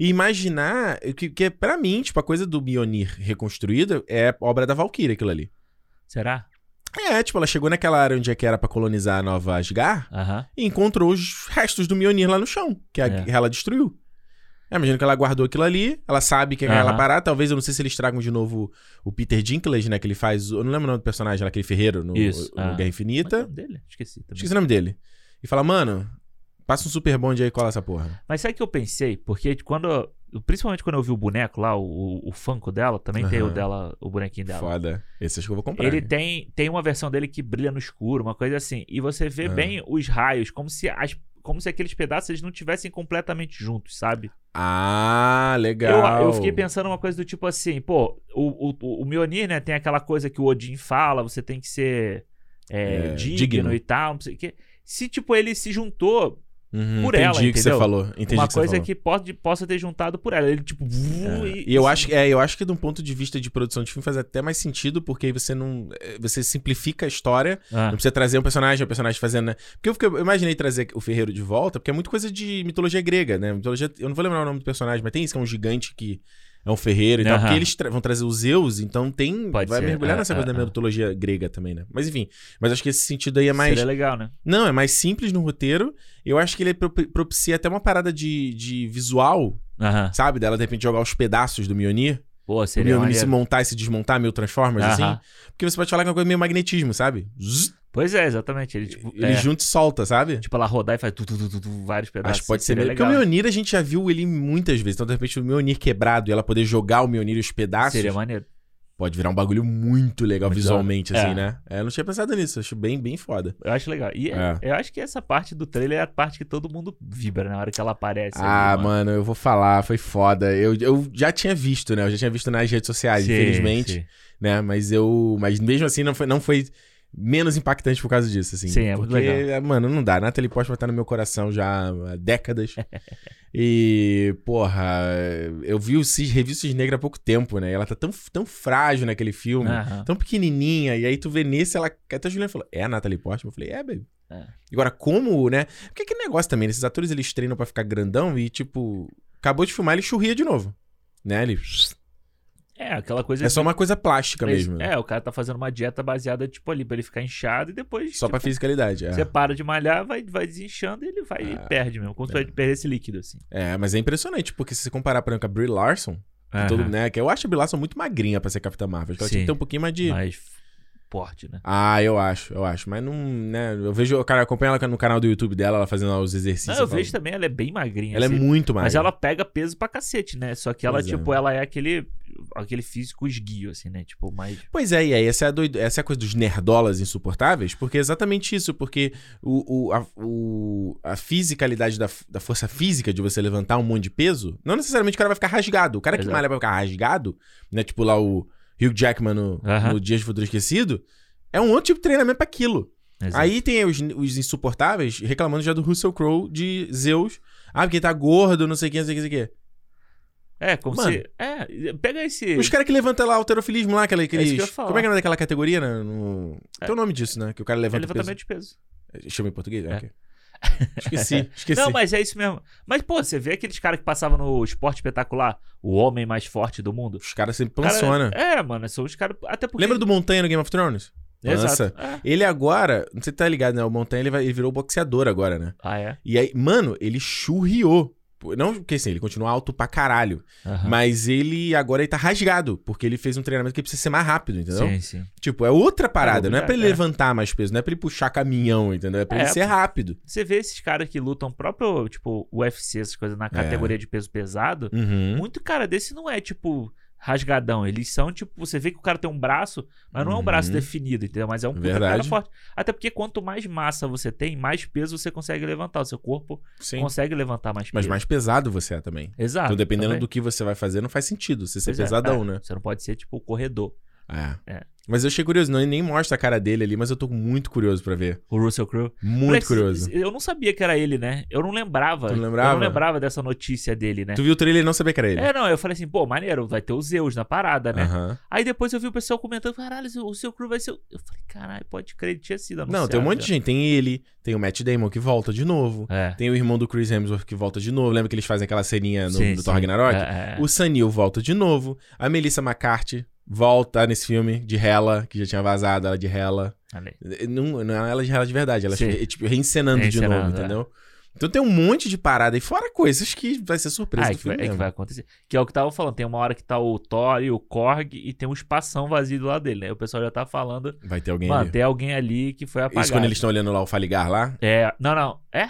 Speaker 1: e imaginar que, que pra mim, tipo, a coisa do Mjolnir reconstruída é obra da Valkyrie aquilo ali.
Speaker 2: Será?
Speaker 1: É, tipo, ela chegou naquela área onde é que era pra colonizar a Nova Asgard
Speaker 2: Aham.
Speaker 1: e encontrou os restos do Mjolnir lá no chão, que a
Speaker 2: É.
Speaker 1: ela destruiu. É, imagino que ela guardou aquilo ali, ela sabe que é
Speaker 2: Aham.
Speaker 1: parada. Talvez, eu não sei se eles tragam de novo o Peter Dinklage, né? Que ele faz. Eu não lembro o nome do personagem lá, aquele ferreiro no,
Speaker 2: Isso,
Speaker 1: no
Speaker 2: ah.
Speaker 1: Guerra
Speaker 2: é que é
Speaker 1: Infinita.
Speaker 2: o nome dele? Esqueci também.
Speaker 1: Esqueci o nome dele. E fala, mano, passa um super bonde aí e cola essa porra.
Speaker 2: Mas sabe o que eu pensei? Porque quando. Principalmente quando eu vi o boneco lá, o, o Funko dela, também tem o
Speaker 1: Aham.
Speaker 2: dela, o bonequinho dela.
Speaker 1: Foda. Esse acho que eu vou comprar.
Speaker 2: Ele tem, tem uma versão dele que brilha no escuro, uma coisa assim. E você vê
Speaker 1: Ah.
Speaker 2: bem os raios, como se, as, como se aqueles pedaços eles não tivessem completamente juntos, sabe?
Speaker 1: Ah,
Speaker 2: Eu,
Speaker 1: legal.
Speaker 2: eu fiquei pensando uma coisa do tipo assim, pô, o, o, o Mjolnir, né, tem aquela coisa que o Odin fala, você tem que ser é,
Speaker 1: É,
Speaker 2: digno,
Speaker 1: digno.
Speaker 2: e tal, não sei o quê. Se, tipo, ele se juntou
Speaker 1: Uhum,
Speaker 2: por
Speaker 1: entendi
Speaker 2: ela,
Speaker 1: o que
Speaker 2: entendeu?
Speaker 1: você falou. Entendi
Speaker 2: uma
Speaker 1: que
Speaker 2: coisa
Speaker 1: falou.
Speaker 2: que pode, possa ter juntado por ela. Ele, tipo,
Speaker 1: É. E eu acho, que- é, eu acho que de um ponto de vista de produção de filme faz até mais sentido, porque aí você não. é, Você simplifica a história.
Speaker 2: Ah,
Speaker 1: Não precisa trazer um personagem, um personagem fazendo. né? Porque eu, eu imaginei trazer o Ferreiro de volta, porque é muito coisa de mitologia grega, né? Mitologia, eu não vou lembrar o nome do personagem, mas tem isso que é um gigante que é um ferreiro e tal.
Speaker 2: Aham.
Speaker 1: Porque eles tra- vão trazer os Zeus, então tem.
Speaker 2: Pode
Speaker 1: vai
Speaker 2: ser,
Speaker 1: mergulhar
Speaker 2: é,
Speaker 1: nessa
Speaker 2: é,
Speaker 1: coisa da
Speaker 2: é.
Speaker 1: mitologia grega também, né? Mas enfim. Mas acho que esse sentido aí é mais.
Speaker 2: Seria legal, né?
Speaker 1: Não, é mais simples no roteiro. Eu acho que ele propi- propicia até uma parada de, de visual,
Speaker 2: Aham.
Speaker 1: sabe? Dela de repente jogar os pedaços do Mjolnir.
Speaker 2: Pô, seria
Speaker 1: Mjolnir se
Speaker 2: maneiro.
Speaker 1: montar e se desmontar, meio Transformers,
Speaker 2: Aham.
Speaker 1: assim. Porque você pode falar que é uma coisa meio magnetismo, sabe? Zzz,
Speaker 2: Pois é, exatamente. Ele, tipo,
Speaker 1: Ele
Speaker 2: é,
Speaker 1: junta e solta, sabe?
Speaker 2: tipo, ela rodar e faz tu, tu, tu, tu, tu, vários pedaços.
Speaker 1: Acho que pode ser
Speaker 2: Seria
Speaker 1: meio. Porque o
Speaker 2: legal.
Speaker 1: Mjolnir a gente já viu ele muitas vezes. Então, de repente, o Mjolnir quebrado e ela poder jogar o Mjolnir e os pedaços.
Speaker 2: Seria maneiro.
Speaker 1: Pode virar um bagulho muito legal
Speaker 2: Muito
Speaker 1: visualmente,
Speaker 2: hora.
Speaker 1: assim,
Speaker 2: É.
Speaker 1: né? É, eu não tinha pensado nisso. Acho bem, bem foda.
Speaker 2: Eu acho legal. E
Speaker 1: É.
Speaker 2: eu acho que essa parte do trailer é a parte que todo mundo vibra na hora que ela aparece.
Speaker 1: ah,
Speaker 2: ali,
Speaker 1: mano, eu vou falar. Foi foda. Eu, eu já tinha visto, né? Eu já tinha visto nas redes sociais,
Speaker 2: Sim,
Speaker 1: infelizmente.
Speaker 2: sim.
Speaker 1: né? Mas eu. Mas mesmo assim não foi, não foi menos impactante por causa disso, assim.
Speaker 2: Sim, é muito
Speaker 1: porque,
Speaker 2: legal.
Speaker 1: é, Mano, não dá. Natalie Portman tá no meu coração já há décadas. e, porra, eu vi o Cis, revi o Cis Negra há pouco tempo, né? Ela tá tão, tão frágil naquele filme. Tão pequenininha, e aí tu vê nesse, ela. Até a Juliana falou: É a Natalie Portman? Eu falei: É, baby.
Speaker 2: É.
Speaker 1: Agora, como, né? Porque que negócio também, né? esses atores eles treinam pra ficar grandão e, tipo, acabou de filmar, ele churria de novo. Né? Ele.
Speaker 2: É, aquela coisa.
Speaker 1: É só uma coisa plástica mesmo. né?
Speaker 2: É, o cara tá fazendo uma dieta baseada, tipo, ali, pra ele ficar inchado e depois.
Speaker 1: Só
Speaker 2: tipo,
Speaker 1: pra fisicalidade. É.
Speaker 2: Você para de malhar, vai, vai desinchando e ele vai e
Speaker 1: Ah,
Speaker 2: perde mesmo. Como se vai perder esse líquido, assim.
Speaker 1: É, mas é impressionante, porque se você comparar, por exemplo, com a Brie Larson, que todo,
Speaker 2: Aham.
Speaker 1: né, que eu acho a Brie Larson muito magrinha pra ser Capitã Marvel. Ela tinha que
Speaker 2: Sim.
Speaker 1: ter um pouquinho mais de...
Speaker 2: Mais forte, né?
Speaker 1: Ah, eu acho, eu acho. Mas não, né, eu vejo, o cara acompanha ela no canal do YouTube dela, ela fazendo os exercícios.
Speaker 2: Não, eu vejo também, ela é bem magrinha.
Speaker 1: Ela é
Speaker 2: assim.
Speaker 1: muito magra.
Speaker 2: Mas ela pega peso pra cacete, né? Só que ela,
Speaker 1: Pois é.
Speaker 2: tipo, ela é aquele, aquele físico esguio, assim, né? Tipo, mais.
Speaker 1: Pois é, e aí essa é, a doido- essa é a coisa dos nerdolas insuportáveis, porque é exatamente isso, porque o, o, a, o- a fisicalidade da, da força física de você levantar um monte de peso, não necessariamente o cara vai ficar rasgado. O cara que
Speaker 2: Exato.
Speaker 1: malha vai ficar rasgado, né, tipo lá o Hugh Jackman no,
Speaker 2: Aham.
Speaker 1: no Dias de Futuro Esquecido, é um outro tipo de treinamento pra aquilo.
Speaker 2: Exato.
Speaker 1: Aí tem os, os insuportáveis reclamando já do Russell Crowe de Zeus. Ah, porque tá gordo, não sei o que, não sei o que, não sei o que.
Speaker 2: É, como
Speaker 1: Mano.
Speaker 2: se. É, pega esse.
Speaker 1: Os caras que levantam lá o alterofilismo lá, aquela, aqueles...
Speaker 2: É que eu ia falar.
Speaker 1: como é que é daquela categoria, né? No...
Speaker 2: É.
Speaker 1: Tem o nome disso, né? Que o cara
Speaker 2: É
Speaker 1: levanta peso.
Speaker 2: levantamento de peso.
Speaker 1: Chama em português?
Speaker 2: É.
Speaker 1: Ok. Esqueci, esqueci.
Speaker 2: Não, mas é isso mesmo. Mas, pô, você vê aqueles caras que passavam no esporte espetacular, o homem mais forte do mundo.
Speaker 1: Os caras sempre
Speaker 2: Cara,
Speaker 1: pançona.
Speaker 2: é, mano, são os caras. Até porque.
Speaker 1: Lembra do Montanha no Game of Thrones?
Speaker 2: Exato.
Speaker 1: Pança.
Speaker 2: É.
Speaker 1: Ele agora, não sei se tá ligado, né? O Montanha ele, vai- ele virou boxeador agora, né?
Speaker 2: Ah, é?
Speaker 1: E aí, mano, ele churriou. Pô, Não, porque assim, ele continua alto pra caralho.
Speaker 2: Aham.
Speaker 1: Mas ele agora ele tá rasgado, porque ele fez um treinamento que precisa ser mais rápido, entendeu?
Speaker 2: Sim, sim.
Speaker 1: Tipo, é outra parada. não é pra ele
Speaker 2: é.
Speaker 1: levantar mais peso, não é pra ele puxar caminhão, entendeu? É pra
Speaker 2: É,
Speaker 1: ele ser rápido.
Speaker 2: Você vê esses caras que lutam próprio, tipo, UFC, essas coisas, na categoria de peso pesado.
Speaker 1: Uhum.
Speaker 2: Muito cara desse não é, tipo, rasgadão. Eles são, tipo, você vê que o cara tem um braço, mas não é um braço
Speaker 1: Uhum.
Speaker 2: definido, entendeu? Mas é um cara forte. Até porque quanto mais massa você tem, mais peso você consegue levantar. O seu corpo
Speaker 1: Sim.
Speaker 2: consegue levantar mais peso.
Speaker 1: Mas mais pesado você é também.
Speaker 2: Exato.
Speaker 1: então, dependendo
Speaker 2: também.
Speaker 1: do que você vai fazer, não faz sentido você ser
Speaker 2: Pois é,
Speaker 1: pesadão,
Speaker 2: é.
Speaker 1: né?
Speaker 2: Você não pode ser, tipo, corredor.
Speaker 1: É.
Speaker 2: É.
Speaker 1: Mas eu achei curioso, não, nem mostra a cara dele ali, mas eu tô muito curioso pra ver.
Speaker 2: O Russell Crowe.
Speaker 1: Muito
Speaker 2: Moleque,
Speaker 1: curioso.
Speaker 2: Eu não sabia que era ele, né? Eu não lembrava.
Speaker 1: Tu não lembrava?
Speaker 2: Eu não lembrava dessa notícia dele, né?
Speaker 1: Tu viu o trailer e não sabia que era ele.
Speaker 2: É, não, eu falei assim, pô, maneiro, vai ter o Zeus na parada, né?
Speaker 1: Aham.
Speaker 2: Aí depois eu vi o pessoal comentando, caralho, o seu crew vai ser. o-" Eu falei, caralho, pode crer, ele tinha sido anunciado.
Speaker 1: Não, tem um monte de gente. Tem ele, tem o Matt Damon que volta de novo.
Speaker 2: É.
Speaker 1: Tem o irmão do Chris Hemsworth que volta de novo. Lembra que eles fazem aquela ceninha no,
Speaker 2: Sim,
Speaker 1: do Thor
Speaker 2: sim.
Speaker 1: Ragnarok?
Speaker 2: É, é.
Speaker 1: O Sanil volta de novo. A Melissa McCarthy volta nesse filme de Hela, que já tinha vazado ela de Hela. Não, não é ela de Hela de verdade, ela é, tipo reencenando, de
Speaker 2: Reencenando,
Speaker 1: novo,
Speaker 2: é.
Speaker 1: entendeu? Então tem um monte de parada aí, fora coisas que vai ser surpresa
Speaker 2: Ah, é
Speaker 1: do
Speaker 2: que, vai,
Speaker 1: filme
Speaker 2: é que
Speaker 1: mesmo.
Speaker 2: vai acontecer. Que é o que tava falando. Tem uma hora que tá o Thor e o Korg e tem um espação vazio do lado dele, né? O pessoal já tá falando.
Speaker 1: Vai ter alguém
Speaker 2: Mano,
Speaker 1: ali.
Speaker 2: tem alguém ali que foi apagado.
Speaker 1: Isso quando eles estão olhando lá o Faligar lá?
Speaker 2: É. Não, não. É?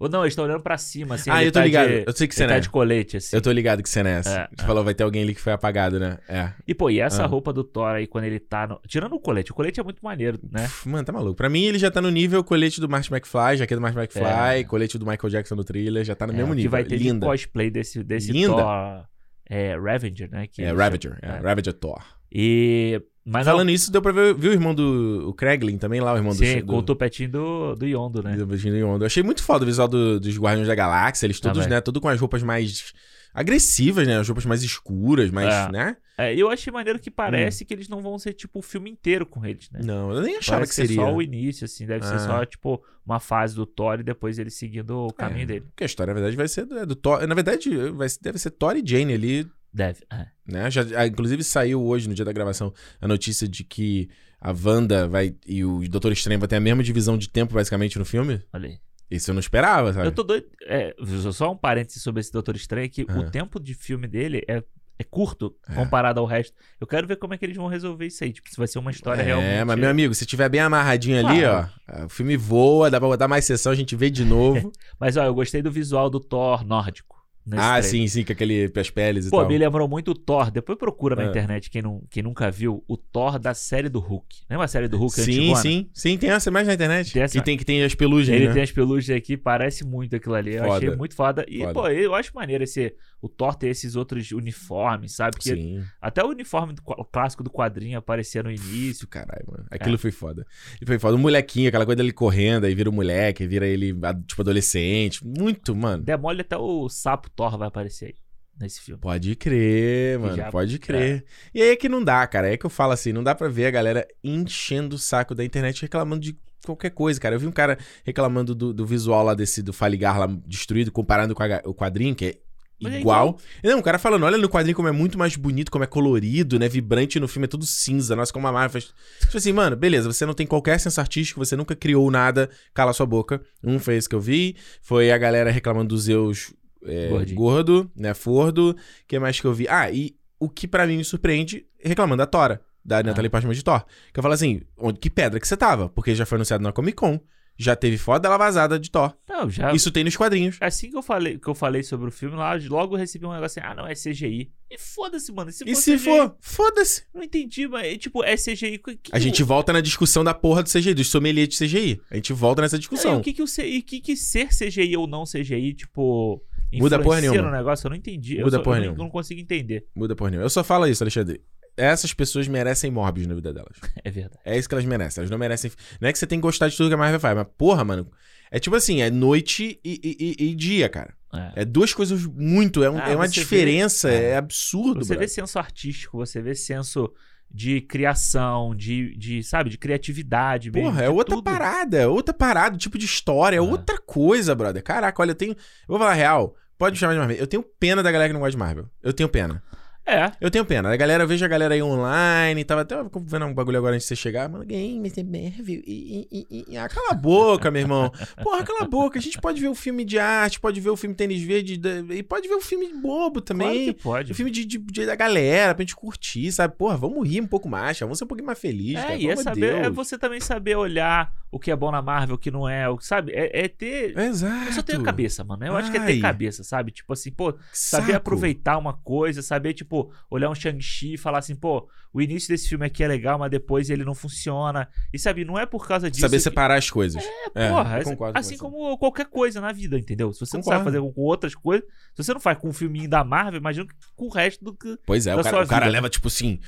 Speaker 2: Ou não, eles estão olhando pra cima, assim.
Speaker 1: ah, eu tô
Speaker 2: tá
Speaker 1: ligado.
Speaker 2: De,
Speaker 1: eu sei que cena
Speaker 2: tá
Speaker 1: é.
Speaker 2: de colete, assim.
Speaker 1: Eu tô ligado que cena é essa.
Speaker 2: É,
Speaker 1: Você
Speaker 2: é.
Speaker 1: falou, vai ter alguém ali que foi apagado, né? É.
Speaker 2: E, pô, e essa
Speaker 1: Ah.
Speaker 2: roupa do Thor aí, quando ele tá no... Tirando o colete. O colete é muito maneiro, né?
Speaker 1: Pff, Mano, tá maluco. Pra mim, ele já tá no nível colete do Martin McFly, jaqueta do Martin McFly,
Speaker 2: É.
Speaker 1: colete do Michael Jackson no thriller, já tá no
Speaker 2: É,
Speaker 1: mesmo
Speaker 2: o que
Speaker 1: nível.
Speaker 2: vai ter
Speaker 1: Linda.
Speaker 2: de cosplay desse, desse
Speaker 1: Linda.
Speaker 2: Thor é, Ravager, né? Que
Speaker 1: É, Ravager. É,
Speaker 2: chamam.
Speaker 1: Ravager Thor.
Speaker 2: E... Mas não,
Speaker 1: Falando isso, deu pra ver, viu o irmão do o Kraglin também lá, o irmão
Speaker 2: sim,
Speaker 1: do,
Speaker 2: com o
Speaker 1: do,
Speaker 2: topetinho do, do Yondo, né?
Speaker 1: do Virginia Yondo. Eu achei muito foda o visual do- dos Guardiões da Galáxia, eles todos,
Speaker 2: Também.
Speaker 1: né, tudo com as roupas mais agressivas, né, as roupas mais escuras, mais,
Speaker 2: É.
Speaker 1: né?
Speaker 2: É, eu achei maneiro que parece que eles não vão ser, tipo, o filme inteiro com eles, né?
Speaker 1: Não, eu nem achava
Speaker 2: Parece
Speaker 1: que
Speaker 2: ser
Speaker 1: seria.
Speaker 2: só o início, assim. Deve ser
Speaker 1: Ah.
Speaker 2: só, tipo, uma fase do Thor e depois ele seguindo o caminho
Speaker 1: É.
Speaker 2: dele.
Speaker 1: Porque a história, na verdade, vai ser do, é do Thor. Na verdade, vai, deve ser Thor e Jane ali
Speaker 2: Deve. É.
Speaker 1: né? Já, ah, inclusive saiu hoje, no dia da gravação, a notícia de que a Wanda vai e o Doutor Estranho vai ter a mesma divisão de tempo, basicamente, no filme.
Speaker 2: Olha aí.
Speaker 1: Isso eu não esperava, sabe?
Speaker 2: Eu tô doido. É, só um parênteses sobre esse Doutor Estranho que
Speaker 1: Ah.
Speaker 2: o tempo de filme dele é, é curto
Speaker 1: É.
Speaker 2: comparado ao resto. Eu quero ver como é que eles vão resolver isso aí. Tipo, se vai ser uma história
Speaker 1: é,
Speaker 2: realmente.
Speaker 1: mas meu amigo, se tiver bem amarradinho ali, ó, o filme voa, dá pra botar mais sessão, a gente vê de novo.
Speaker 2: Mas ó, eu gostei do visual do Thor nórdico.
Speaker 1: Ah,
Speaker 2: trailer.
Speaker 1: sim, sim, com aquele as peles e
Speaker 2: Pô,
Speaker 1: tal.
Speaker 2: me lembrou muito o Thor. Depois procura na
Speaker 1: É.
Speaker 2: internet, quem, não, quem nunca viu, o Thor da série do Hulk. Lembra a série do Hulk
Speaker 1: Sim,
Speaker 2: antigona?
Speaker 1: sim, sim, tem essa imagem na internet.
Speaker 2: Tem essa-
Speaker 1: Que, tem, que tem as pelugens,
Speaker 2: Ele
Speaker 1: né?
Speaker 2: tem as pelugens aqui, parece muito aquilo ali. Eu
Speaker 1: Foda.
Speaker 2: achei muito foda. E,
Speaker 1: Foda.
Speaker 2: pô, eu acho maneiro esse, o Thor ter esses outros uniformes, sabe? Que
Speaker 1: Sim.
Speaker 2: até o uniforme do qua- clássico do quadrinho aparecia no início.
Speaker 1: Caralho, mano. Aquilo foi foda. E foi foda. O molequinho, aquela coisa dele correndo, aí vira o moleque, aí vira ele, tipo, adolescente. Muito, mano.
Speaker 2: Demole até o sapo Thor vai aparecer aí nesse filme.
Speaker 1: Pode crer, mano.
Speaker 2: já-
Speaker 1: Pode crer. E aí é que não dá, cara. É que eu falo assim, não dá pra ver a galera enchendo o saco da internet reclamando de qualquer coisa, cara. Eu vi um cara reclamando do, do visual lá desse, do Faligar lá destruído, comparando com a o quadrinho, que é
Speaker 2: é
Speaker 1: igual. Não, o cara falando, olha no quadrinho como é muito mais bonito, como é colorido, né? Vibrante no filme, é tudo cinza. Nossa, como a Marvel faz. Tipo assim, mano, beleza, você não tem qualquer senso artístico, você nunca criou nada, cala sua boca. Um foi esse que eu vi, foi a galera reclamando dos Zeus é, gordo, né? Fordo. O que mais que eu vi? Ah, e o que pra mim me surpreende, reclamando da Tora, da Natalie Portman de Thor. Que eu falo assim, onde, que pedra que você tava? Porque já foi anunciado na Comic Con, já teve foto dela vazada de Thor.
Speaker 2: Não, já.
Speaker 1: Isso tem nos quadrinhos.
Speaker 2: Assim que eu falei, que eu falei sobre o filme, lá logo eu recebi um negócio assim: ah, não, é CGI. E foda-se, mano. Se
Speaker 1: E se
Speaker 2: CGI,
Speaker 1: for, foda-se.
Speaker 2: Não entendi, mas é, tipo, é CGI. que- que
Speaker 1: A
Speaker 2: que
Speaker 1: gente
Speaker 2: o-
Speaker 1: volta na discussão da porra do CGI, dos sommelier de CGI. A gente volta nessa
Speaker 2: É, e
Speaker 1: discussão.
Speaker 2: o que que, o C- e que que ser CGI ou não CGI, tipo.
Speaker 1: Muda porra nenhuma.
Speaker 2: no negócio, eu não entendi. eu
Speaker 1: Muda
Speaker 2: só-
Speaker 1: porra
Speaker 2: eu não,
Speaker 1: nenhuma.
Speaker 2: eu não consigo entender.
Speaker 1: Muda porra nenhuma. Eu só falo isso, Alexandre. Essas pessoas merecem Morbius na vida delas.
Speaker 2: É verdade.
Speaker 1: É isso que elas merecem. Elas não merecem. Não é que você tem que gostar de tudo que a Marvel faz, mas porra, mano. É tipo assim, é noite e, e- e- e dia, cara.
Speaker 2: É.
Speaker 1: É duas coisas muito. É, um-
Speaker 2: Ah,
Speaker 1: é uma
Speaker 2: você vê-
Speaker 1: diferença.
Speaker 2: é.
Speaker 1: É, absurdo,
Speaker 2: Você vê
Speaker 1: brother.
Speaker 2: senso artístico, você vê senso de criação, de, de sabe, de criatividade mesmo.
Speaker 1: Porra, é outra
Speaker 2: tudo.
Speaker 1: parada, é outra parada, tipo de história, é
Speaker 2: É.
Speaker 1: outra coisa, brother. Caraca, olha, eu tenho. Eu vou falar a real, pode me chamar de Marvel. Eu tenho pena da galera que não gosta de Marvel. Eu tenho pena.
Speaker 2: É.
Speaker 1: Eu tenho pena. A galera, eu vejo a galera aí online, tava até vendo um bagulho agora antes de você chegar. Mano, game, é Marvel. E, e, e, e- ah, cala a boca, meu irmão. Porra, cala a boca. A gente pode ver o filme de arte, pode ver o filme Tênis Verde e pode ver o filme bobo
Speaker 2: Claro
Speaker 1: também.
Speaker 2: que pode.
Speaker 1: O filme de, de- de- da galera, pra gente curtir, sabe? Porra, vamos rir um pouco mais, vamos ser um pouquinho mais felizes,
Speaker 2: É,
Speaker 1: cara.
Speaker 2: e é saber, é você também saber olhar o que é bom na Marvel, o que não é, o que sabe? É, é ter.
Speaker 1: Exato.
Speaker 2: Eu só tenho cabeça, mano. Eu acho que é ter
Speaker 1: Ai.
Speaker 2: cabeça, sabe? Tipo assim, pô, saber
Speaker 1: Saco.
Speaker 2: aproveitar uma coisa, saber, tipo, olhar um Shang-Chi e falar assim, pô, o início desse filme aqui é legal, mas depois ele não funciona. E sabe, não é por causa disso.
Speaker 1: Saber
Speaker 2: que-
Speaker 1: separar as coisas. É,
Speaker 2: Porra,
Speaker 1: eu concordo com
Speaker 2: assim
Speaker 1: você.
Speaker 2: como qualquer coisa na vida, entendeu? Se você não
Speaker 1: Concordo.
Speaker 2: sabe fazer com, com outras coisas, se você não faz com um filminho da Marvel, imagina com o resto do que.
Speaker 1: Pois é,
Speaker 2: da
Speaker 1: o cara,
Speaker 2: sua
Speaker 1: o cara leva tipo assim.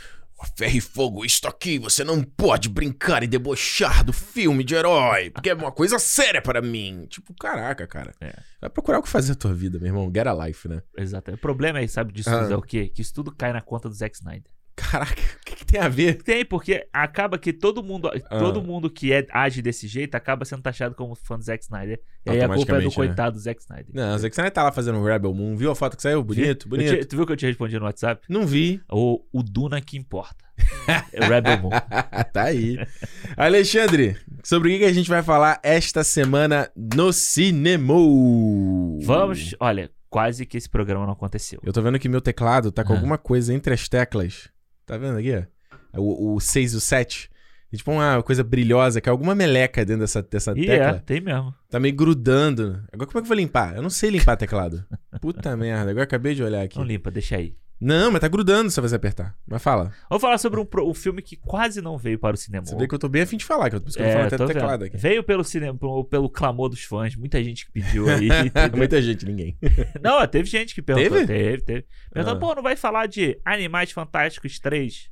Speaker 1: "Ó, Ferro e fogo, isto aqui, você não pode brincar e debochar do filme de herói, porque é uma coisa séria para mim. Tipo, caraca, cara.
Speaker 2: É.
Speaker 1: Vai procurar o que fazer a tua vida, meu irmão. Get a life, né?
Speaker 2: Exato. O problema aí, sabe, disso
Speaker 1: Ah.
Speaker 2: é o quê? Que isso tudo cai na conta do Zack Snyder.
Speaker 1: Caraca, o que, que tem a ver?
Speaker 2: Tem, porque acaba que todo mundo,
Speaker 1: Ah.
Speaker 2: todo mundo que é, age desse jeito acaba sendo taxado como fã do Zack Snyder. E aí a culpa é do
Speaker 1: né?
Speaker 2: coitado do Zack Snyder.
Speaker 1: Não, o Zack Snyder tá lá fazendo um Rebel Moon. Viu a foto que saiu? Bonito, bonito.
Speaker 2: te- tu viu que eu te respondi no WhatsApp?
Speaker 1: Não vi.
Speaker 2: O, o Duna que importa. É Rebel Moon.
Speaker 1: tá aí. Alexandre, sobre o que que a gente vai falar esta semana no cinema?
Speaker 2: Vamos, olha, quase que esse programa não aconteceu.
Speaker 1: Eu tô vendo que meu teclado tá com
Speaker 2: Ah.
Speaker 1: alguma coisa entre as teclas. Tá vendo aqui, ó? O, o 6 e o 7. É tipo uma coisa brilhosa, que é alguma meleca dentro dessa, dessa
Speaker 2: E é,
Speaker 1: tecla.
Speaker 2: tem mesmo.
Speaker 1: Tá meio grudando. Agora como é que eu vou limpar? Eu não sei limpar teclado. Puta merda, agora acabei de olhar aqui.
Speaker 2: Não limpa, deixa aí.
Speaker 1: Não, mas tá grudando se você apertar. Mas fala.
Speaker 2: Vamos falar sobre um, pro- um filme que quase não veio para o cinema.
Speaker 1: Você vê que eu tô bem afim de falar, que eu, por isso que eu tô
Speaker 2: É,
Speaker 1: falando até
Speaker 2: tô
Speaker 1: do
Speaker 2: vendo.
Speaker 1: teclado aqui.
Speaker 2: Veio pelo cinema, pelo, pelo clamor dos fãs, muita gente que pediu aí. entendeu?
Speaker 1: Muita gente, ninguém.
Speaker 2: não, teve gente que perguntou.
Speaker 1: Teve?
Speaker 2: Teve, teve. Perguntou,
Speaker 1: Ah.
Speaker 2: pô, não vai falar de Animais Fantásticos 3?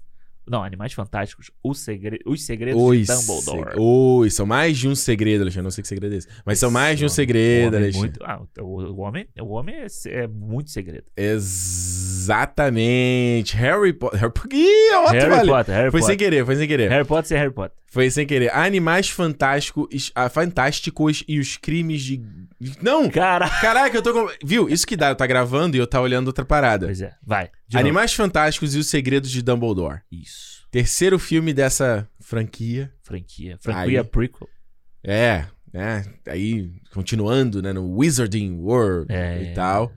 Speaker 2: Não, Animais Fantásticos, o segre... Os Segredos
Speaker 1: Oi,
Speaker 2: de Dumbledore.
Speaker 1: Oi, são mais de um segredo, Alexandre. Não sei que segredo é esse. Mas são mais de um segredo,
Speaker 2: homem, é
Speaker 1: Alexandre.
Speaker 2: muito, ah, o, o homem, o homem é, é muito segredo.
Speaker 1: Exatamente. Harry Potter. Harry. Ih, outro
Speaker 2: Harry
Speaker 1: vale.
Speaker 2: Potter, Harry
Speaker 1: Foi
Speaker 2: Potter.
Speaker 1: sem querer, foi sem querer.
Speaker 2: Harry Potter sem Harry Potter.
Speaker 1: Foi sem querer. Animais fantásticos, ah, fantásticos e os crimes de Não!
Speaker 2: Cara.
Speaker 1: Caraca, eu tô com. Viu? Isso que dá, eu tá gravando e eu tá olhando outra parada.
Speaker 2: Pois é, vai. de novo.
Speaker 1: Animais Fantásticos e os Segredos de Dumbledore.
Speaker 2: Isso.
Speaker 1: Terceiro filme dessa franquia.
Speaker 2: Franquia. Franquia
Speaker 1: Aí.
Speaker 2: prequel.
Speaker 1: É, né? Aí, continuando, né? No Wizarding World
Speaker 2: É.
Speaker 1: e tal.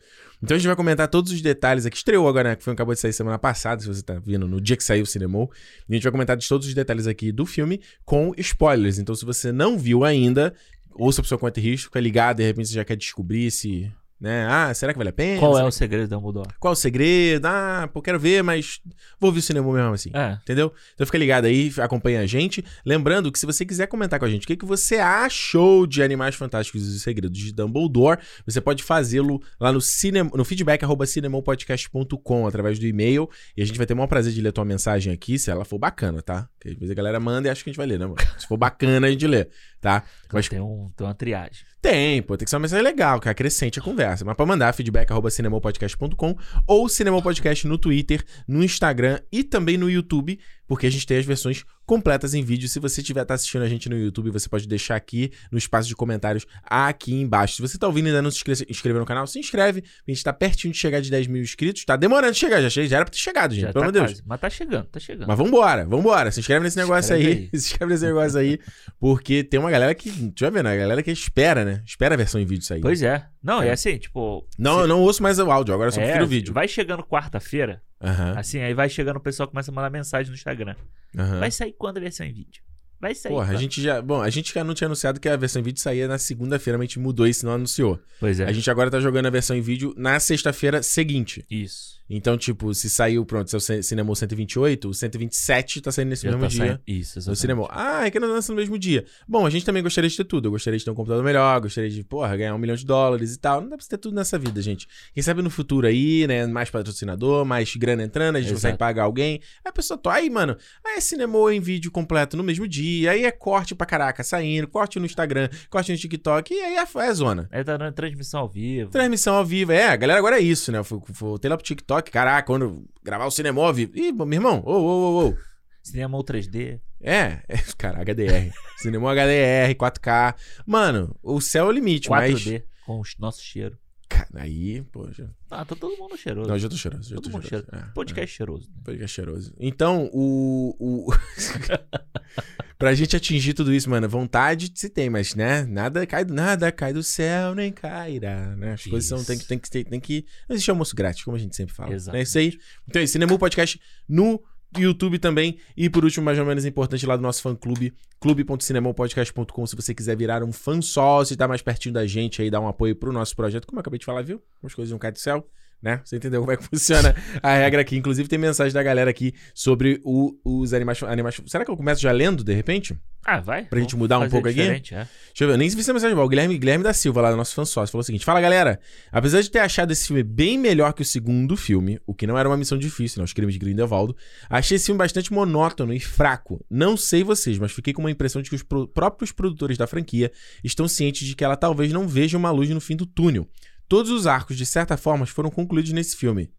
Speaker 1: Então a gente vai comentar todos os detalhes aqui. Estreou agora, né? Que foi, acabou de sair semana passada, se você tá vendo, no dia que saiu o cinema. E a gente vai comentar de todos os detalhes aqui do filme com spoilers. Então, se você não viu ainda, ouça pro seu conta e risco, fica ligado, de repente você já quer descobrir se. Né? Ah, será que vale a pena?
Speaker 2: Qual é o segredo da Dumbledore?
Speaker 1: Qual o segredo? Ah, pô, quero ver, mas vou ver o cinema mesmo assim.
Speaker 2: É.
Speaker 1: Entendeu? Então fica ligado aí, acompanha a gente. Lembrando que se você quiser comentar com a gente o que, que você achou de Animais Fantásticos e os Segredos de Dumbledore, você pode fazê-lo lá no, cine, no feedback arroba cinemopodcast.com através do e-mail. E a gente vai ter o maior prazer de ler tua mensagem aqui, se ela for bacana, tá? Porque às vezes a galera manda e acha que a gente vai ler, né? mano? Se for bacana, a gente lê, tá? Mas
Speaker 2: Tem, um, tem uma triagem.
Speaker 1: tem, pô, tem que ser uma mensagem legal, que acrescente a conversa. Mas pra mandar, feedback arroba cinemopodcast.com ou cinemopodcast no Twitter, no Instagram e também no YouTube, porque a gente tem as versões completas em vídeo. Se você estiver tá assistindo a gente no YouTube, você pode deixar aqui no espaço de comentários aqui embaixo. Se você tá ouvindo e ainda não se inscre- inscreveu no canal, se inscreve. A gente tá pertinho de chegar de 10 mil inscritos. Tá demorando de chegar, já, já era pra ter chegado, gente,
Speaker 2: Já
Speaker 1: pelo
Speaker 2: tá
Speaker 1: Deus.
Speaker 2: quase. Mas tá chegando, tá chegando.
Speaker 1: Mas vambora, vambora. Se inscreve nesse negócio
Speaker 2: Inscreve
Speaker 1: aí.
Speaker 2: aí.
Speaker 1: Se inscreve nesse negócio aí. Porque tem uma galera que. Deixa eu ver, né? A galera que espera, né? Espera a versão em vídeo sair.
Speaker 2: Pois é. Não, é,
Speaker 1: É.
Speaker 2: assim, tipo.
Speaker 1: Não,
Speaker 2: se-
Speaker 1: eu não ouço mais o áudio, agora eu só
Speaker 2: é,
Speaker 1: prefiro o vídeo.
Speaker 2: Vai chegando quarta-feira,
Speaker 1: Aham.
Speaker 2: assim, aí vai chegando o pessoal começa a mandar mensagem no Instagram.
Speaker 1: aham.
Speaker 2: Vai sair quando a versão em vídeo? Vai sair.
Speaker 1: Porra, a gente já. Bom, a gente já não tinha anunciado que a versão em vídeo saía na segunda-feira, mas a gente mudou isso não anunciou.
Speaker 2: Pois é.
Speaker 1: A gente agora tá jogando a versão em vídeo na sexta-feira seguinte.
Speaker 2: Isso.
Speaker 1: Então, tipo, se saiu, pronto, se é o Cin- Cinema 128, o 127 tá saindo nesse
Speaker 2: Já
Speaker 1: mesmo
Speaker 2: tá
Speaker 1: dia.
Speaker 2: saindo- Isso,
Speaker 1: No
Speaker 2: exatamente.
Speaker 1: cinema. Ah, é que não lança no mesmo dia. Bom, a gente também gostaria de ter tudo. Eu gostaria de ter um computador melhor, gostaria de, porra, ganhar um milhão de dólares e tal. Não dá pra ter tudo nessa vida, gente. Quem sabe no futuro aí, né? Mais patrocinador, mais grana entrando, a gente
Speaker 2: Exato.
Speaker 1: consegue pagar alguém. Aí a pessoa, tô aí, mano. Aí é cinema em vídeo completo no mesmo dia. Aí é corte pra caraca saindo, corte no Instagram, corte no TikTok. E aí é, é zona.
Speaker 2: Aí tá dando transmissão ao vivo.
Speaker 1: Transmissão ao vivo. É, a galera agora é isso, né? Vou, vou ter lá pro TikTok, caraca, quando gravar o cinema. Ih, meu irmão, ô, ô, ô, ô.
Speaker 2: Cinema ou 3D.
Speaker 1: É, é, cara, HDR. Cinema HDR, 4K. Mano, o céu é o limite,
Speaker 2: 4D. Com o nosso cheiro.
Speaker 1: mas. Cara, aí, poxa.
Speaker 2: Ah, tá todo mundo cheiroso.
Speaker 1: Não, já tô cheiroso. Já
Speaker 2: todo
Speaker 1: tô
Speaker 2: mundo
Speaker 1: cheiroso.
Speaker 2: cheiroso.
Speaker 1: É,
Speaker 2: Podcast cheiroso. né?
Speaker 1: é, podcast cheiroso. Então, o. o... pra gente atingir tudo isso, mano, vontade se tem, mas, né? Nada cai do, nada cai do céu, nem cairá, né? As coisas são, tem que, tem que, tem, tem que. Não existe almoço grátis, como a gente sempre fala.
Speaker 2: Exato.
Speaker 1: É isso aí. Então é isso. Cinema Podcast no YouTube também. E por último, mais ou menos importante, lá do nosso fã-clube, clube.cinemopodcast.com, se você quiser virar um fã sócio e estar mais pertinho da gente aí, dar um apoio pro nosso projeto, como eu acabei de falar, viu? As coisas não caem do céu. Né? Você entendeu como é que funciona a regra aqui. Inclusive, tem mensagem da galera aqui sobre o- os animais, animais. Será que eu começo já lendo, de repente?
Speaker 2: Ah, vai.
Speaker 1: Pra gente mudar um pouco aqui?
Speaker 2: É.
Speaker 1: Deixa eu ver, eu nem vi essa mensagem. O Guilherme, Guilherme da Silva, lá, nosso fã sócio, falou o seguinte: Fala galera, apesar de ter achado esse filme bem melhor que o segundo filme, o que não era uma missão difícil, né? Os crimes de Grindelwaldo, achei esse filme bastante monótono e fraco. Não sei vocês, mas fiquei com uma impressão de que os pro- próprios produtores da franquia estão cientes de que ela talvez não veja uma luz no fim do túnel. Todos os arcos, de certa forma, foram concluídos nesse filme.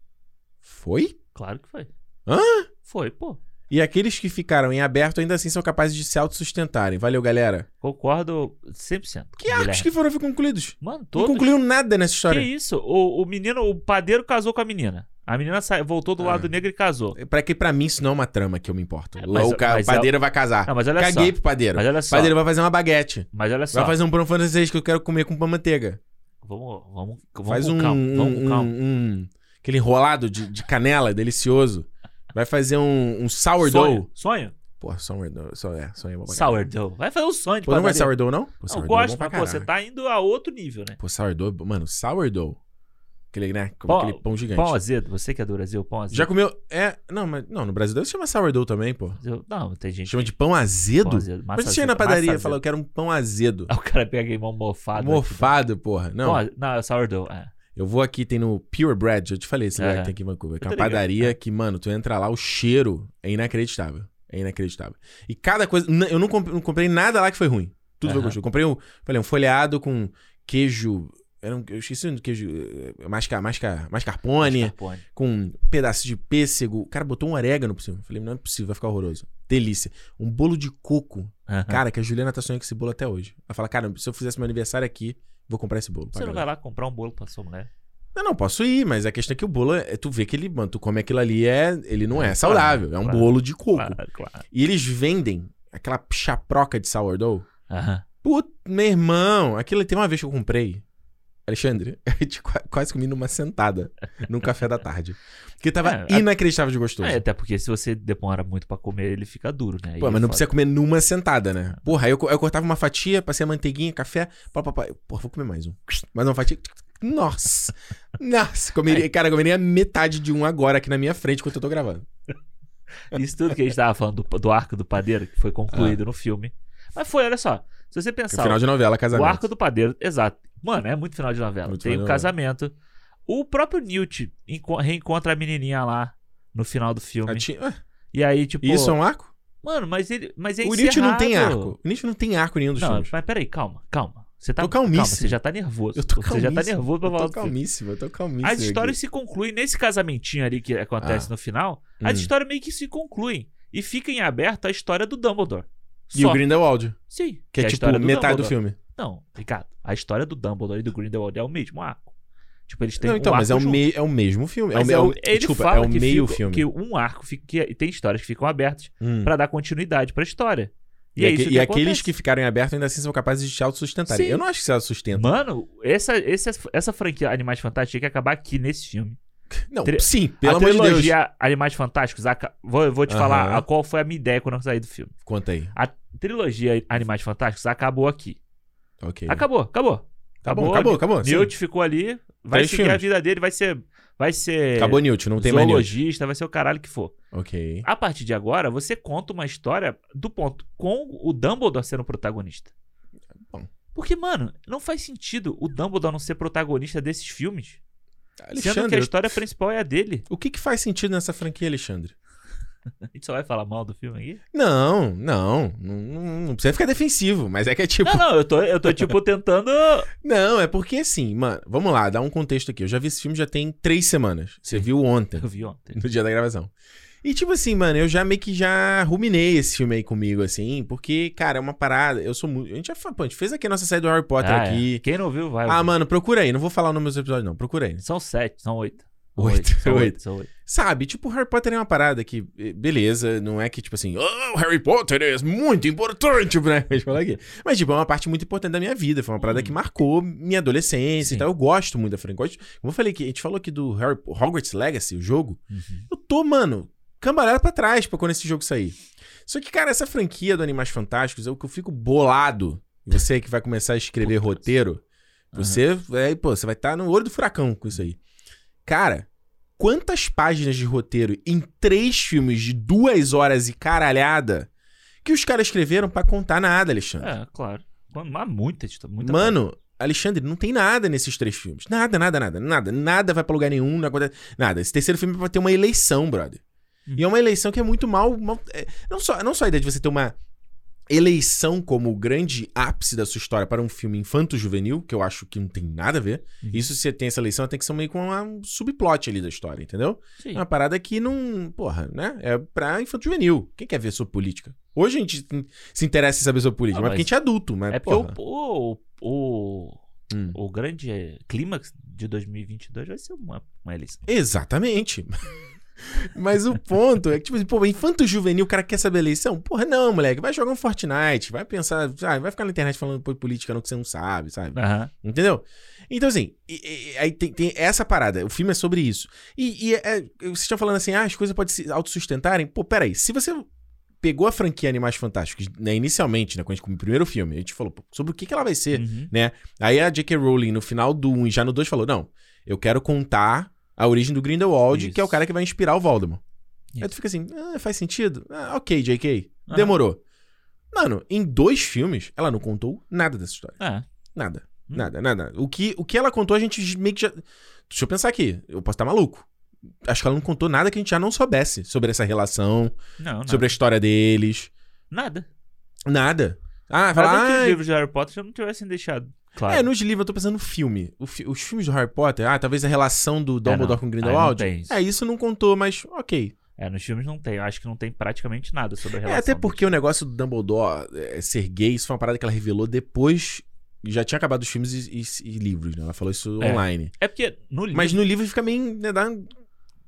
Speaker 1: Foi?
Speaker 2: Claro que foi.
Speaker 1: Hã?
Speaker 2: Foi, pô.
Speaker 1: E aqueles que ficaram em aberto ainda assim são capazes de se autossustentarem. Valeu, galera.
Speaker 2: Concordo 100%.
Speaker 1: Que arcos que foram concluídos?
Speaker 2: Mano,
Speaker 1: Não
Speaker 2: todos.
Speaker 1: concluiu nada nessa
Speaker 2: Que
Speaker 1: história.
Speaker 2: isso? O, o menino, o padeiro casou com a menina. A menina sa- voltou do
Speaker 1: Ah.
Speaker 2: lado negro e casou.
Speaker 1: Pra que pra mim isso não é uma trama que eu me importo.
Speaker 2: É,
Speaker 1: o,
Speaker 2: mas-
Speaker 1: o ca- o
Speaker 2: é-
Speaker 1: padeiro vai casar.
Speaker 2: Não, mas olha
Speaker 1: Caguei
Speaker 2: só.
Speaker 1: pro padeiro.
Speaker 2: Mas olha
Speaker 1: O
Speaker 2: só.
Speaker 1: padeiro vai fazer uma baguete.
Speaker 2: Mas olha só.
Speaker 1: Vai fazer um pão francês que eu quero comer com pão manteiga.
Speaker 2: Vamos, vamos, vamos
Speaker 1: Faz um,
Speaker 2: calma.
Speaker 1: um,
Speaker 2: Vamos
Speaker 1: um-
Speaker 2: calma.
Speaker 1: um- aquele enrolado de, de canela delicioso. Vai fazer um, um sourdough.
Speaker 2: Sonho. Sonho?
Speaker 1: Porra, sourdough. So, é, sonho é.
Speaker 2: Sourdough. Vai fazer um sonho de
Speaker 1: Pô, não vai sourdough, não? Pô,
Speaker 2: Não,
Speaker 1: sourdough é
Speaker 2: gosto,
Speaker 1: pra
Speaker 2: mas pô, você tá indo a outro nível, né?
Speaker 1: Pô, sourdough... Mano, sourdough. Aquele, né? Como
Speaker 2: Pão-
Speaker 1: aquele pão gigante.
Speaker 2: Pão azedo. Você que é do Brasil, pão azedo.
Speaker 1: Já comeu... É... Não, mas... Não, no Brasil deve se chamar sourdough também, pô.
Speaker 2: Não, tem gente
Speaker 1: Chama de pão azedo?
Speaker 2: Pão azedo,
Speaker 1: Mas você chega na padaria e fala, eu quero um pão azedo.
Speaker 2: Aí o cara pega aí mão mofado.
Speaker 1: Mofado, porra. Não,
Speaker 2: Pão. Não, é sourdough. É.
Speaker 1: eu vou aqui, tem no Pure Bread, eu te falei esse lugar
Speaker 2: É.
Speaker 1: que tem aqui em Vancouver, que é uma
Speaker 2: ligado,
Speaker 1: padaria
Speaker 2: é.
Speaker 1: que, mano, tu entra lá, o cheiro é inacreditável. É inacreditável. E cada coisa... Eu não comprei, não comprei nada lá que foi ruim. Tudo foi
Speaker 2: Aham.
Speaker 1: gostoso. Eu comprei um, falei, um folheado com queijo... Era um, eu esqueci o queijo... eh, Masca, masca, mascarpone,
Speaker 2: Mascarpone.
Speaker 1: com um pedaço de pêssego. O cara botou um orégano por cima. Falei, não é possível, vai ficar horroroso. Delícia. Um bolo de coco. Cara, que a Juliana tá sonhando com esse bolo até hoje. Ela fala, cara, se eu fizesse meu aniversário aqui, Vou comprar esse bolo.
Speaker 2: Você não
Speaker 1: galera.
Speaker 2: vai lá comprar um bolo pra sua mulher?
Speaker 1: Não, não, posso ir, mas a questão é que o bolo, é, tu vê que ele, mano, tu come aquilo ali, é, ele não é
Speaker 2: É,
Speaker 1: saudável, é um
Speaker 2: claro,
Speaker 1: bolo de coco.
Speaker 2: Claro, claro.
Speaker 1: E eles vendem aquela chaproca de sourdough.
Speaker 2: Aham.
Speaker 1: Puta, meu irmão, aquilo tem uma vez que eu comprei. Alexandre, eu te qua- quase comi numa sentada, num café da tarde. Porque tava
Speaker 2: É, a-
Speaker 1: inacreditável de gostoso.
Speaker 2: É, até porque se você demora muito pra comer, ele fica duro, né?
Speaker 1: Pô,
Speaker 2: é
Speaker 1: mas não
Speaker 2: foda.
Speaker 1: precisa comer numa sentada, né? Porra, aí eu, eu cortava uma fatia, passei a manteiguinha, café, pá, pá, pá. Porra, vou comer mais um. Mais uma fatia. Nossa! Nossa! Comeria, cara, comeria metade de um agora aqui na minha frente enquanto eu tô gravando.
Speaker 2: Isso tudo que a gente tava falando do, do arco do padeiro, que foi concluído
Speaker 1: Ah.
Speaker 2: no filme. Mas foi, olha só. Se você
Speaker 1: Que é
Speaker 2: pensar.
Speaker 1: final de novela,
Speaker 2: o
Speaker 1: casamento.
Speaker 2: arco do padeiro, exato. Mano, é muito final de novela.
Speaker 1: Muito
Speaker 2: Tem o
Speaker 1: novela.
Speaker 2: casamento. O próprio Newt enco- reencontra a menininha lá no final do filme.
Speaker 1: Ti-
Speaker 2: E aí, tipo.
Speaker 1: Isso é um arco?
Speaker 2: Mano, mas ele. Mas é
Speaker 1: o Nietzsche não tem arco. O Nietzsche não tem arco nenhum dos
Speaker 2: Não,
Speaker 1: filmes.
Speaker 2: mas peraí, calma, calma. Você tá,
Speaker 1: Tô
Speaker 2: calma,
Speaker 1: calmíssimo.
Speaker 2: você já tá nervoso.
Speaker 1: Eu tô
Speaker 2: você já tá
Speaker 1: calmíssimo.
Speaker 2: nervoso pra
Speaker 1: Eu
Speaker 2: falar
Speaker 1: tô
Speaker 2: do filme.
Speaker 1: calmíssimo, eu tô calmíssimo.
Speaker 2: As histórias
Speaker 1: aqui.
Speaker 2: se concluem nesse casamentinho ali que acontece
Speaker 1: Ah.
Speaker 2: no final.
Speaker 1: Hum.
Speaker 2: As histórias meio que se concluem. E fica em aberto a história do Dumbledore.
Speaker 1: E
Speaker 2: Só.
Speaker 1: o Grindelwald,
Speaker 2: Sim.
Speaker 1: que é,
Speaker 2: a
Speaker 1: tipo metade do filme.
Speaker 2: Não, Ricardo. A história do Dumbledore e do Grindelwald é o mesmo arco. Tipo, eles têm
Speaker 1: Não,
Speaker 2: um
Speaker 1: então, mas é o, é o mesmo filme. É o,
Speaker 2: é
Speaker 1: é
Speaker 2: o- ele
Speaker 1: desculpa,
Speaker 2: fala
Speaker 1: é o
Speaker 2: que
Speaker 1: meio
Speaker 2: fica-
Speaker 1: filme.
Speaker 2: Que um arco fica, que tem histórias que ficam abertas
Speaker 1: Hum.
Speaker 2: pra dar continuidade pra história. E,
Speaker 1: E,
Speaker 2: é
Speaker 1: aque-
Speaker 2: isso
Speaker 1: e
Speaker 2: que
Speaker 1: aqueles que ficarem abertos ainda assim são capazes de se autossustentarem. Eu não acho que se autossustentam.
Speaker 2: Mano, essa, essa, essa franquia Animais Fantásticos tinha que acabar aqui nesse filme.
Speaker 1: Não,
Speaker 2: tri-
Speaker 1: sim, pelo
Speaker 2: a
Speaker 1: amor de Deus.
Speaker 2: trilogia Animais Fantásticos, aca- vou, vou te
Speaker 1: Aham.
Speaker 2: falar a qual foi a minha ideia quando eu saí do filme.
Speaker 1: Conta aí.
Speaker 2: A trilogia Animais Fantásticos acabou aqui.
Speaker 1: Ok.
Speaker 2: Acabou, acabou.
Speaker 1: Tá bom, acabou, acabou. sim.
Speaker 2: Newt ficou ali, vai
Speaker 1: Três
Speaker 2: seguir a
Speaker 1: filmes.
Speaker 2: vida dele, vai ser. Vai ser.
Speaker 1: Acabou Newt, não tem mais Newt.
Speaker 2: vai ser o caralho que for.
Speaker 1: Ok.
Speaker 2: A partir de agora, você conta uma história do ponto com o Dumbledore sendo o protagonista.
Speaker 1: Bom.
Speaker 2: Porque, mano, não faz sentido o Dumbledore não ser protagonista desses filmes. Sendo que a
Speaker 1: Alexandre,
Speaker 2: história principal é a dele.
Speaker 1: o que que faz sentido nessa franquia, Alexandre?
Speaker 2: A gente só vai falar mal do filme aqui?
Speaker 1: Não, não, não, não, não precisa ficar defensivo, mas é que é tipo...
Speaker 2: Não, não, eu tô, eu tô tipo tentando.
Speaker 1: Não, é porque assim, mano, vamos lá, dá um contexto aqui. Eu já vi esse filme já tem três semanas. Você viu ontem,
Speaker 2: Eu vi ontem.
Speaker 1: no dia da gravação. E tipo assim, mano, eu já meio que já ruminei esse filme aí comigo, assim, porque, cara, é uma parada. Eu sou muito. A gente já pô, a gente fez aqui a nossa série do Harry Potter
Speaker 2: Ah, é.
Speaker 1: aqui.
Speaker 2: Quem não viu, vai.
Speaker 1: Ah,
Speaker 2: ouvir.
Speaker 1: mano, procura aí. Não vou falar o nome dos episódios, não. Procura aí.
Speaker 2: São sete, são oito. São
Speaker 1: Oito,
Speaker 2: São
Speaker 1: oito.
Speaker 2: oito, são oito.
Speaker 1: Sabe, tipo, Harry Potter é uma parada que, eh, beleza, não é que, tipo assim, oh, Harry Potter é muito importante, né? A gente fala aqui. Mas, tipo, é uma parte muito importante da minha vida. Foi uma parada
Speaker 2: Hum.
Speaker 1: que marcou minha adolescência
Speaker 2: Sim.
Speaker 1: e tal. Eu gosto muito da franquia. Como eu falei que a gente falou aqui do Harry, Hogwarts Legacy, o jogo.
Speaker 2: Uhum.
Speaker 1: Eu tô, mano, cambalhada pra trás pra quando esse jogo sair. Só que, cara, essa franquia do Animais Fantásticos é o que eu fico bolado. E Você que vai começar a escrever roteiro, você, é, pô, você vai estar no olho do furacão com isso aí. Cara, quantas páginas de roteiro em três filmes de duas horas e caralhada que os caras escreveram pra contar nada, Alexandre?
Speaker 2: É, claro. Mano, Há muita, muita
Speaker 1: Mano, Alexandre, não tem nada nesses três filmes. Nada, nada, nada, nada. Nada vai pra lugar nenhum, não acontece nada. Esse terceiro filme vai ter uma eleição, brother.
Speaker 2: Hum.
Speaker 1: E é uma eleição que é muito mal. mal- é, não, só, não só a ideia de você ter uma eleição como o grande ápice da sua história para um filme infanto-juvenil, que eu acho que não tem nada a ver.
Speaker 2: Uhum.
Speaker 1: Isso, se você tem essa eleição, tem que ser meio com um subplot ali da história, entendeu?
Speaker 2: Sim.
Speaker 1: É uma parada que não. Porra, né? É pra infanto-juvenil. Quem quer ver sobre política? Hoje a gente se interessa em saber sobre política,
Speaker 2: Ah,
Speaker 1: mas
Speaker 2: mas
Speaker 1: porque a gente é adulto, mas.
Speaker 2: É porque
Speaker 1: porra.
Speaker 2: o, o, o,
Speaker 1: Hum.
Speaker 2: o grande clímax de 2022 vai ser uma, uma eleição.
Speaker 1: Exatamente. Mas o ponto é que, tipo assim, pô, infanto juvenil, o cara quer saber a eleição? Porra, não, moleque. Vai jogar um Fortnite, vai pensar, sabe? Vai ficar na internet falando política no que você não sabe, sabe?
Speaker 2: Aham.
Speaker 1: Entendeu? Então, assim, e- e- aí tem, tem essa parada. O filme é sobre isso. E, e é- vocês estão falando assim, ah, as coisas podem se autossustentarem. Pô, peraí, se você pegou a franquia Animais Fantásticos, né, inicialmente, né, quando a gente, como primeiro filme, a gente falou pô, sobre o que, que ela vai ser,
Speaker 2: Uhum.
Speaker 1: né? Aí a J.K. Rowling, no final do 1 e já no 2, falou: Não, eu quero contar a origem do Grindelwald,
Speaker 2: Isso.
Speaker 1: que é o cara que vai inspirar o Voldemort. Aí
Speaker 2: Isso.
Speaker 1: tu fica assim: ah, faz sentido? Ah, ok, J.K.
Speaker 2: Aham.
Speaker 1: Demorou. Mano, em dois filmes, ela não contou nada dessa história.
Speaker 2: É.
Speaker 1: Nada.
Speaker 2: Hum.
Speaker 1: Nada, nada. O que, o que ela contou, a gente meio que já. Deixa eu pensar aqui. Eu posso estar maluco. Acho que ela não contou nada que a gente já não soubesse sobre essa relação,
Speaker 2: Não, não.
Speaker 1: sobre a história deles.
Speaker 2: Nada.
Speaker 1: Nada. Ah,
Speaker 2: Fala
Speaker 1: fala.
Speaker 2: que os
Speaker 1: "Ah,
Speaker 2: livros de Harry Potter já não tivessem deixado. Claro.
Speaker 1: É, nos livros eu tô pensando no filme. Fi- os filmes do Harry Potter, ah, talvez a relação do Dumbledore
Speaker 2: não.
Speaker 1: com Grindelwald.
Speaker 2: tem isso.
Speaker 1: É, isso não contou, mas ok.
Speaker 2: É, nos filmes não tem. Eu acho que não tem praticamente nada sobre a
Speaker 1: É,
Speaker 2: relação.
Speaker 1: até porque o negócio do Dumbledore é, ser gay, isso foi uma parada que ela revelou depois já tinha acabado os filmes e, e- e livros, né? Ela falou isso
Speaker 2: É.
Speaker 1: online.
Speaker 2: É porque no livro.
Speaker 1: Mas no livro fica meio. Né, dá-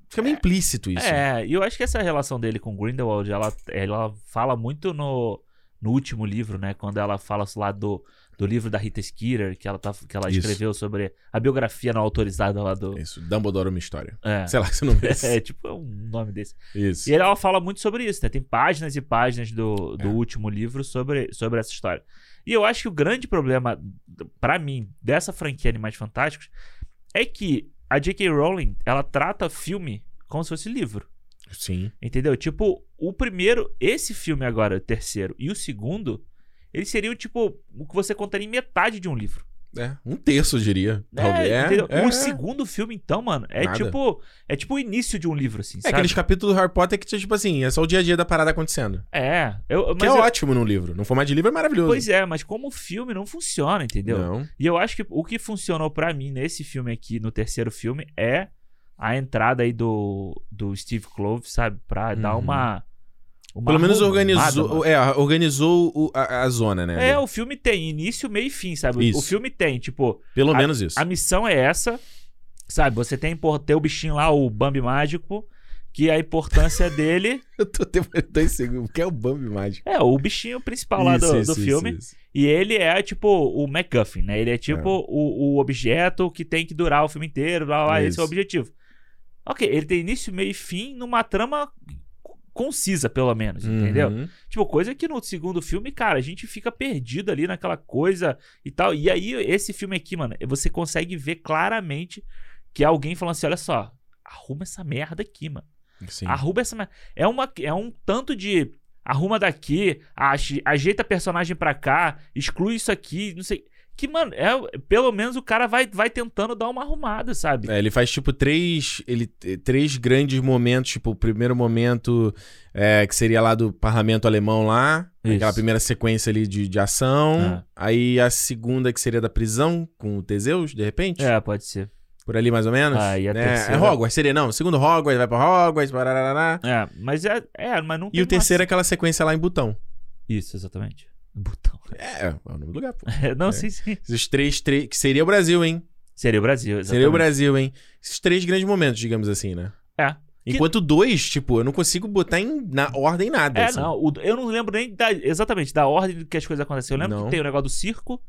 Speaker 1: fica meio implícito isso.
Speaker 2: É, e eu acho que essa relação dele com Grindelwald, ela, ela fala muito no, no último livro, né? Quando ela fala lá do, do livro da Rita Skeeter, que ela, tá, que ela
Speaker 1: Isso.
Speaker 2: escreveu sobre a biografia não autorizada lá do.
Speaker 1: Isso, Dumbledore é uma história.
Speaker 2: É,
Speaker 1: Sei lá, você não vê.
Speaker 2: é tipo um nome desse.
Speaker 1: Isso.
Speaker 2: E ela fala muito sobre isso, né? Tem páginas e páginas do, do
Speaker 1: É.
Speaker 2: último livro sobre, sobre essa história. E eu acho que o grande problema, pra mim, dessa franquia Animais Fantásticos é que a J.K. Rowling, ela trata filme como se fosse livro.
Speaker 1: Sim.
Speaker 2: Entendeu? Tipo, o primeiro, esse filme agora, o terceiro, e o segundo, eles seriam, tipo, o que você contaria em metade de um livro.
Speaker 1: É, um terço, eu diria. Talvez.
Speaker 2: É,
Speaker 1: é,
Speaker 2: o
Speaker 1: é.
Speaker 2: segundo filme, então, mano, é
Speaker 1: Nada.
Speaker 2: tipo. É tipo o início de um livro, assim,
Speaker 1: É
Speaker 2: sabe?
Speaker 1: aqueles capítulos do Harry Potter que, tipo assim, é só o dia a dia da parada acontecendo.
Speaker 2: É. Eu,
Speaker 1: Que é
Speaker 2: eu-
Speaker 1: ótimo no livro. No formato de livro é maravilhoso.
Speaker 2: Pois é, mas como filme não funciona, entendeu?
Speaker 1: Não.
Speaker 2: E eu acho que o que funcionou pra mim nesse filme aqui, no terceiro filme, é a entrada aí do, do Steve Clove, sabe? Pra dar
Speaker 1: Uhum.
Speaker 2: uma. uma
Speaker 1: Pelo menos organizou, é, organizou o- a, a zona, né?
Speaker 2: É, o filme tem início, meio e fim, sabe?
Speaker 1: Isso.
Speaker 2: O filme tem, tipo,
Speaker 1: Pelo
Speaker 2: a-
Speaker 1: menos isso.
Speaker 2: a missão é essa, sabe? Você tem ter o bichinho lá, o Bambi mágico, que a importância dele
Speaker 1: Eu tô demorando dois segundos. O que é o Bambi mágico?
Speaker 2: é o bichinho principal lá do, do filme.
Speaker 1: isso.
Speaker 2: E ele é tipo o MacGuffin, né? Ele é tipo O, o objeto que tem que durar o filme inteiro, blá blá, esse é o
Speaker 1: Isso.
Speaker 2: objetivo. Ok, ele tem início, meio e fim numa trama concisa, pelo menos, entendeu?
Speaker 1: Uhum.
Speaker 2: Tipo, coisa que no segundo filme, cara, a gente fica perdido ali naquela coisa e tal. E aí, esse filme aqui, mano, você consegue ver claramente que alguém falando assim: olha só, arruma essa merda aqui, mano.
Speaker 1: Sim.
Speaker 2: Arruma essa merda. É, uma, é um tanto de. Arruma daqui, ajeita personagem pra cá, exclui isso aqui, não sei. Que, mano, é, pelo menos o cara vai, vai tentando dar uma arrumada, sabe?
Speaker 1: É, ele faz tipo três, ele, três grandes momentos. Tipo, o primeiro momento é, que seria lá do parlamento alemão lá.
Speaker 2: Isso.
Speaker 1: Aquela primeira sequência ali de, de ação.
Speaker 2: É.
Speaker 1: Aí a segunda que seria da prisão com o Teseus, de repente.
Speaker 2: É, pode ser.
Speaker 1: Por ali mais ou menos.
Speaker 2: Ah, e a
Speaker 1: né?
Speaker 2: terceira-
Speaker 1: É Hogwarts, seria não. Segundo Hogwarts, vai pra Hogwarts, parará.
Speaker 2: É, mas é, é mas não
Speaker 1: E o terceiro é aquela sequência lá em Butão.
Speaker 2: Isso, exatamente. Botão.
Speaker 1: É, é o nome do lugar, pô.
Speaker 2: não,
Speaker 1: É.
Speaker 2: sim, sim.
Speaker 1: Esses três, três. Que seria o Brasil, hein?
Speaker 2: Seria o Brasil, exatamente.
Speaker 1: Seria o Brasil, hein? Esses três grandes momentos, digamos assim, né?
Speaker 2: É. Que-
Speaker 1: Enquanto dois, tipo, eu não consigo botar em, na ordem nada.
Speaker 2: É,
Speaker 1: assim.
Speaker 2: não, o- eu não lembro nem da- exatamente da ordem que as coisas aconteceram. Eu lembro
Speaker 1: Não.
Speaker 2: que tem o negócio do circo,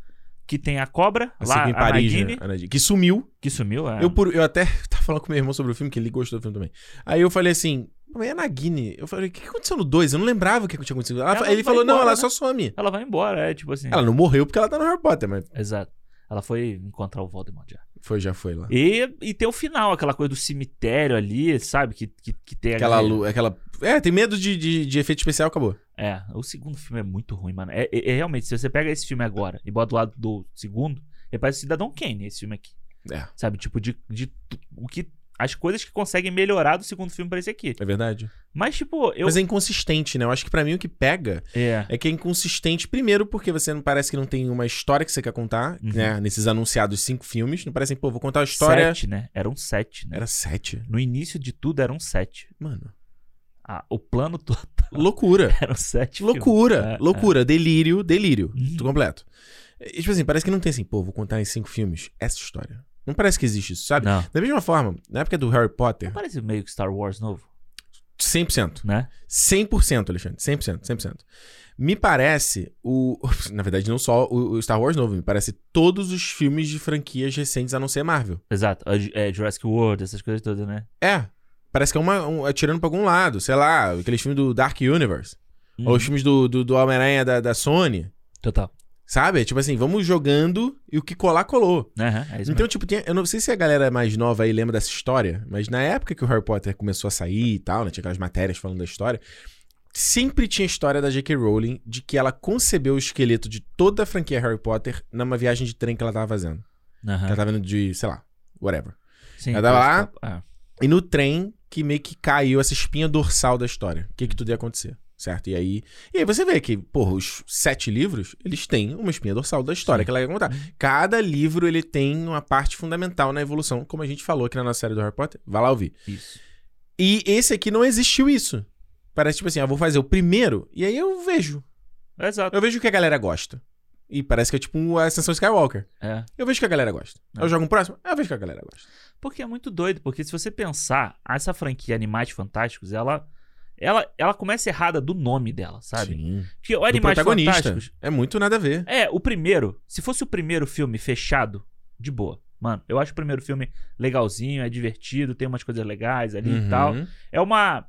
Speaker 2: que tem a cobra,
Speaker 1: Assim,
Speaker 2: lá,
Speaker 1: em
Speaker 2: a
Speaker 1: Paris,
Speaker 2: Nagini,
Speaker 1: né? A Nagini, Que sumiu.
Speaker 2: que sumiu. É.
Speaker 1: Eu, por, eu até tava falando com meu irmão sobre o filme, que ele gostou do filme também. Aí eu falei assim, mas é a Nagini. Eu falei, o que aconteceu no 2? Eu não lembrava o que tinha acontecido. Ela-
Speaker 2: Ela
Speaker 1: ele falou, não,
Speaker 2: embora,
Speaker 1: ela
Speaker 2: né?
Speaker 1: só some.
Speaker 2: Ela vai embora, é tipo assim.
Speaker 1: Ela não morreu porque ela tá no Harry Potter, mas
Speaker 2: Exato. Ela foi encontrar o Voldemort já.
Speaker 1: foi, já foi lá.
Speaker 2: E, e tem o final, aquela coisa do cemitério ali, sabe? Que, que, que tem
Speaker 1: Aquela lu- aquela. É, tem medo de, de, de efeito especial, acabou.
Speaker 2: É, o segundo filme é muito ruim, mano. É, é- é realmente, se você pega esse filme agora e bota do lado do segundo, ele parece Cidadão Kane, esse filme aqui.
Speaker 1: É,
Speaker 2: Sabe? Tipo, de, de o que. As coisas que conseguem melhorar do segundo filme pra esse aqui.
Speaker 1: é verdade.
Speaker 2: Mas, tipo, eu.
Speaker 1: Mas é inconsistente, né? Eu acho que pra mim o que pega
Speaker 2: É.
Speaker 1: é que é inconsistente, primeiro, porque você não parece que não tem uma história que você quer contar,
Speaker 2: Uhum.
Speaker 1: né? Nesses anunciados cinco filmes. Não parecem, pô, vou contar a história.
Speaker 2: Sete, né? Eram sete, né?
Speaker 1: Era sete.
Speaker 2: No início de tudo eram sete.
Speaker 1: Mano.
Speaker 2: Ah, o plano todo
Speaker 1: Loucura.
Speaker 2: eram sete. filmes.
Speaker 1: loucura.
Speaker 2: É,
Speaker 1: loucura. Delírio, delírio.
Speaker 2: Uhum.
Speaker 1: Tudo completo. E, tipo assim, parece que não tem assim, pô, vou contar em cinco filmes essa história. Não parece que existe isso, sabe?
Speaker 2: Não.
Speaker 1: Da mesma forma, na época do Harry Potter,
Speaker 2: Não parece meio que Star Wars novo,
Speaker 1: 100%.
Speaker 2: né?
Speaker 1: 100%, Alexandre. 100%, 100%. Me parece o. Na verdade, não só o Star Wars novo, me parece todos os filmes de franquias recentes a não ser Marvel.
Speaker 2: Exato. É, Jurassic World, essas coisas todas, né?
Speaker 1: É. Parece que é uma. Um, atirando pra algum lado. Sei lá, aqueles filmes do Dark Universe. Ou
Speaker 2: Uhum.
Speaker 1: os filmes do, do, do Homem-Aranha da, da Sony.
Speaker 2: Total.
Speaker 1: Sabe? Tipo assim, vamos jogando e o que colar, colou.
Speaker 2: Aham, é
Speaker 1: Então, tipo, tinha- eu não sei se a galera mais nova aí lembra dessa história, mas na época que o Harry Potter começou a sair e tal, né? Tinha aquelas matérias falando da história. Sempre tinha a história da J.K. Rowling de que ela concebeu o esqueleto de toda a franquia Harry Potter numa viagem de trem que ela tava fazendo.
Speaker 2: mesmo. Aham.
Speaker 1: Ela tava indo de, sei lá, whatever.
Speaker 2: Sim,
Speaker 1: Ela tava lá?
Speaker 2: Ah,
Speaker 1: E no trem que meio que caiu essa espinha dorsal da história. O que que tudo ia acontecer, certo? E aí, e aí você vê que, porra, os sete livros, eles têm uma espinha dorsal da história
Speaker 2: Sim.
Speaker 1: que ela ia contar. Cada livro, ele tem uma parte fundamental na evolução, como a gente falou aqui na nossa série do Harry Potter. Vai lá ouvir.
Speaker 2: Isso.
Speaker 1: E esse aqui não existiu isso. Parece tipo assim, ah, vou fazer o primeiro, e aí eu vejo.
Speaker 2: Exato.
Speaker 1: Eu vejo o que a galera gosta. E parece que é tipo a Ascensão Skywalker.
Speaker 2: É.
Speaker 1: Eu vejo que a galera gosta.
Speaker 2: É.
Speaker 1: Eu jogo um próximo, eu vejo que a galera gosta.
Speaker 2: Porque é muito doido, porque se você pensar, essa franquia Animais Fantásticos, ela ela, ela começa errada do nome dela, sabe?
Speaker 1: Sim.
Speaker 2: Porque o
Speaker 1: Do
Speaker 2: Animais
Speaker 1: protagonista.
Speaker 2: Fantásticos
Speaker 1: É muito nada a ver.
Speaker 2: é o primeiro. Se fosse o primeiro filme fechado, de boa. Mano, eu acho o primeiro filme legalzinho, é divertido, tem umas coisas legais ali e
Speaker 1: Uhum.
Speaker 2: tal. É uma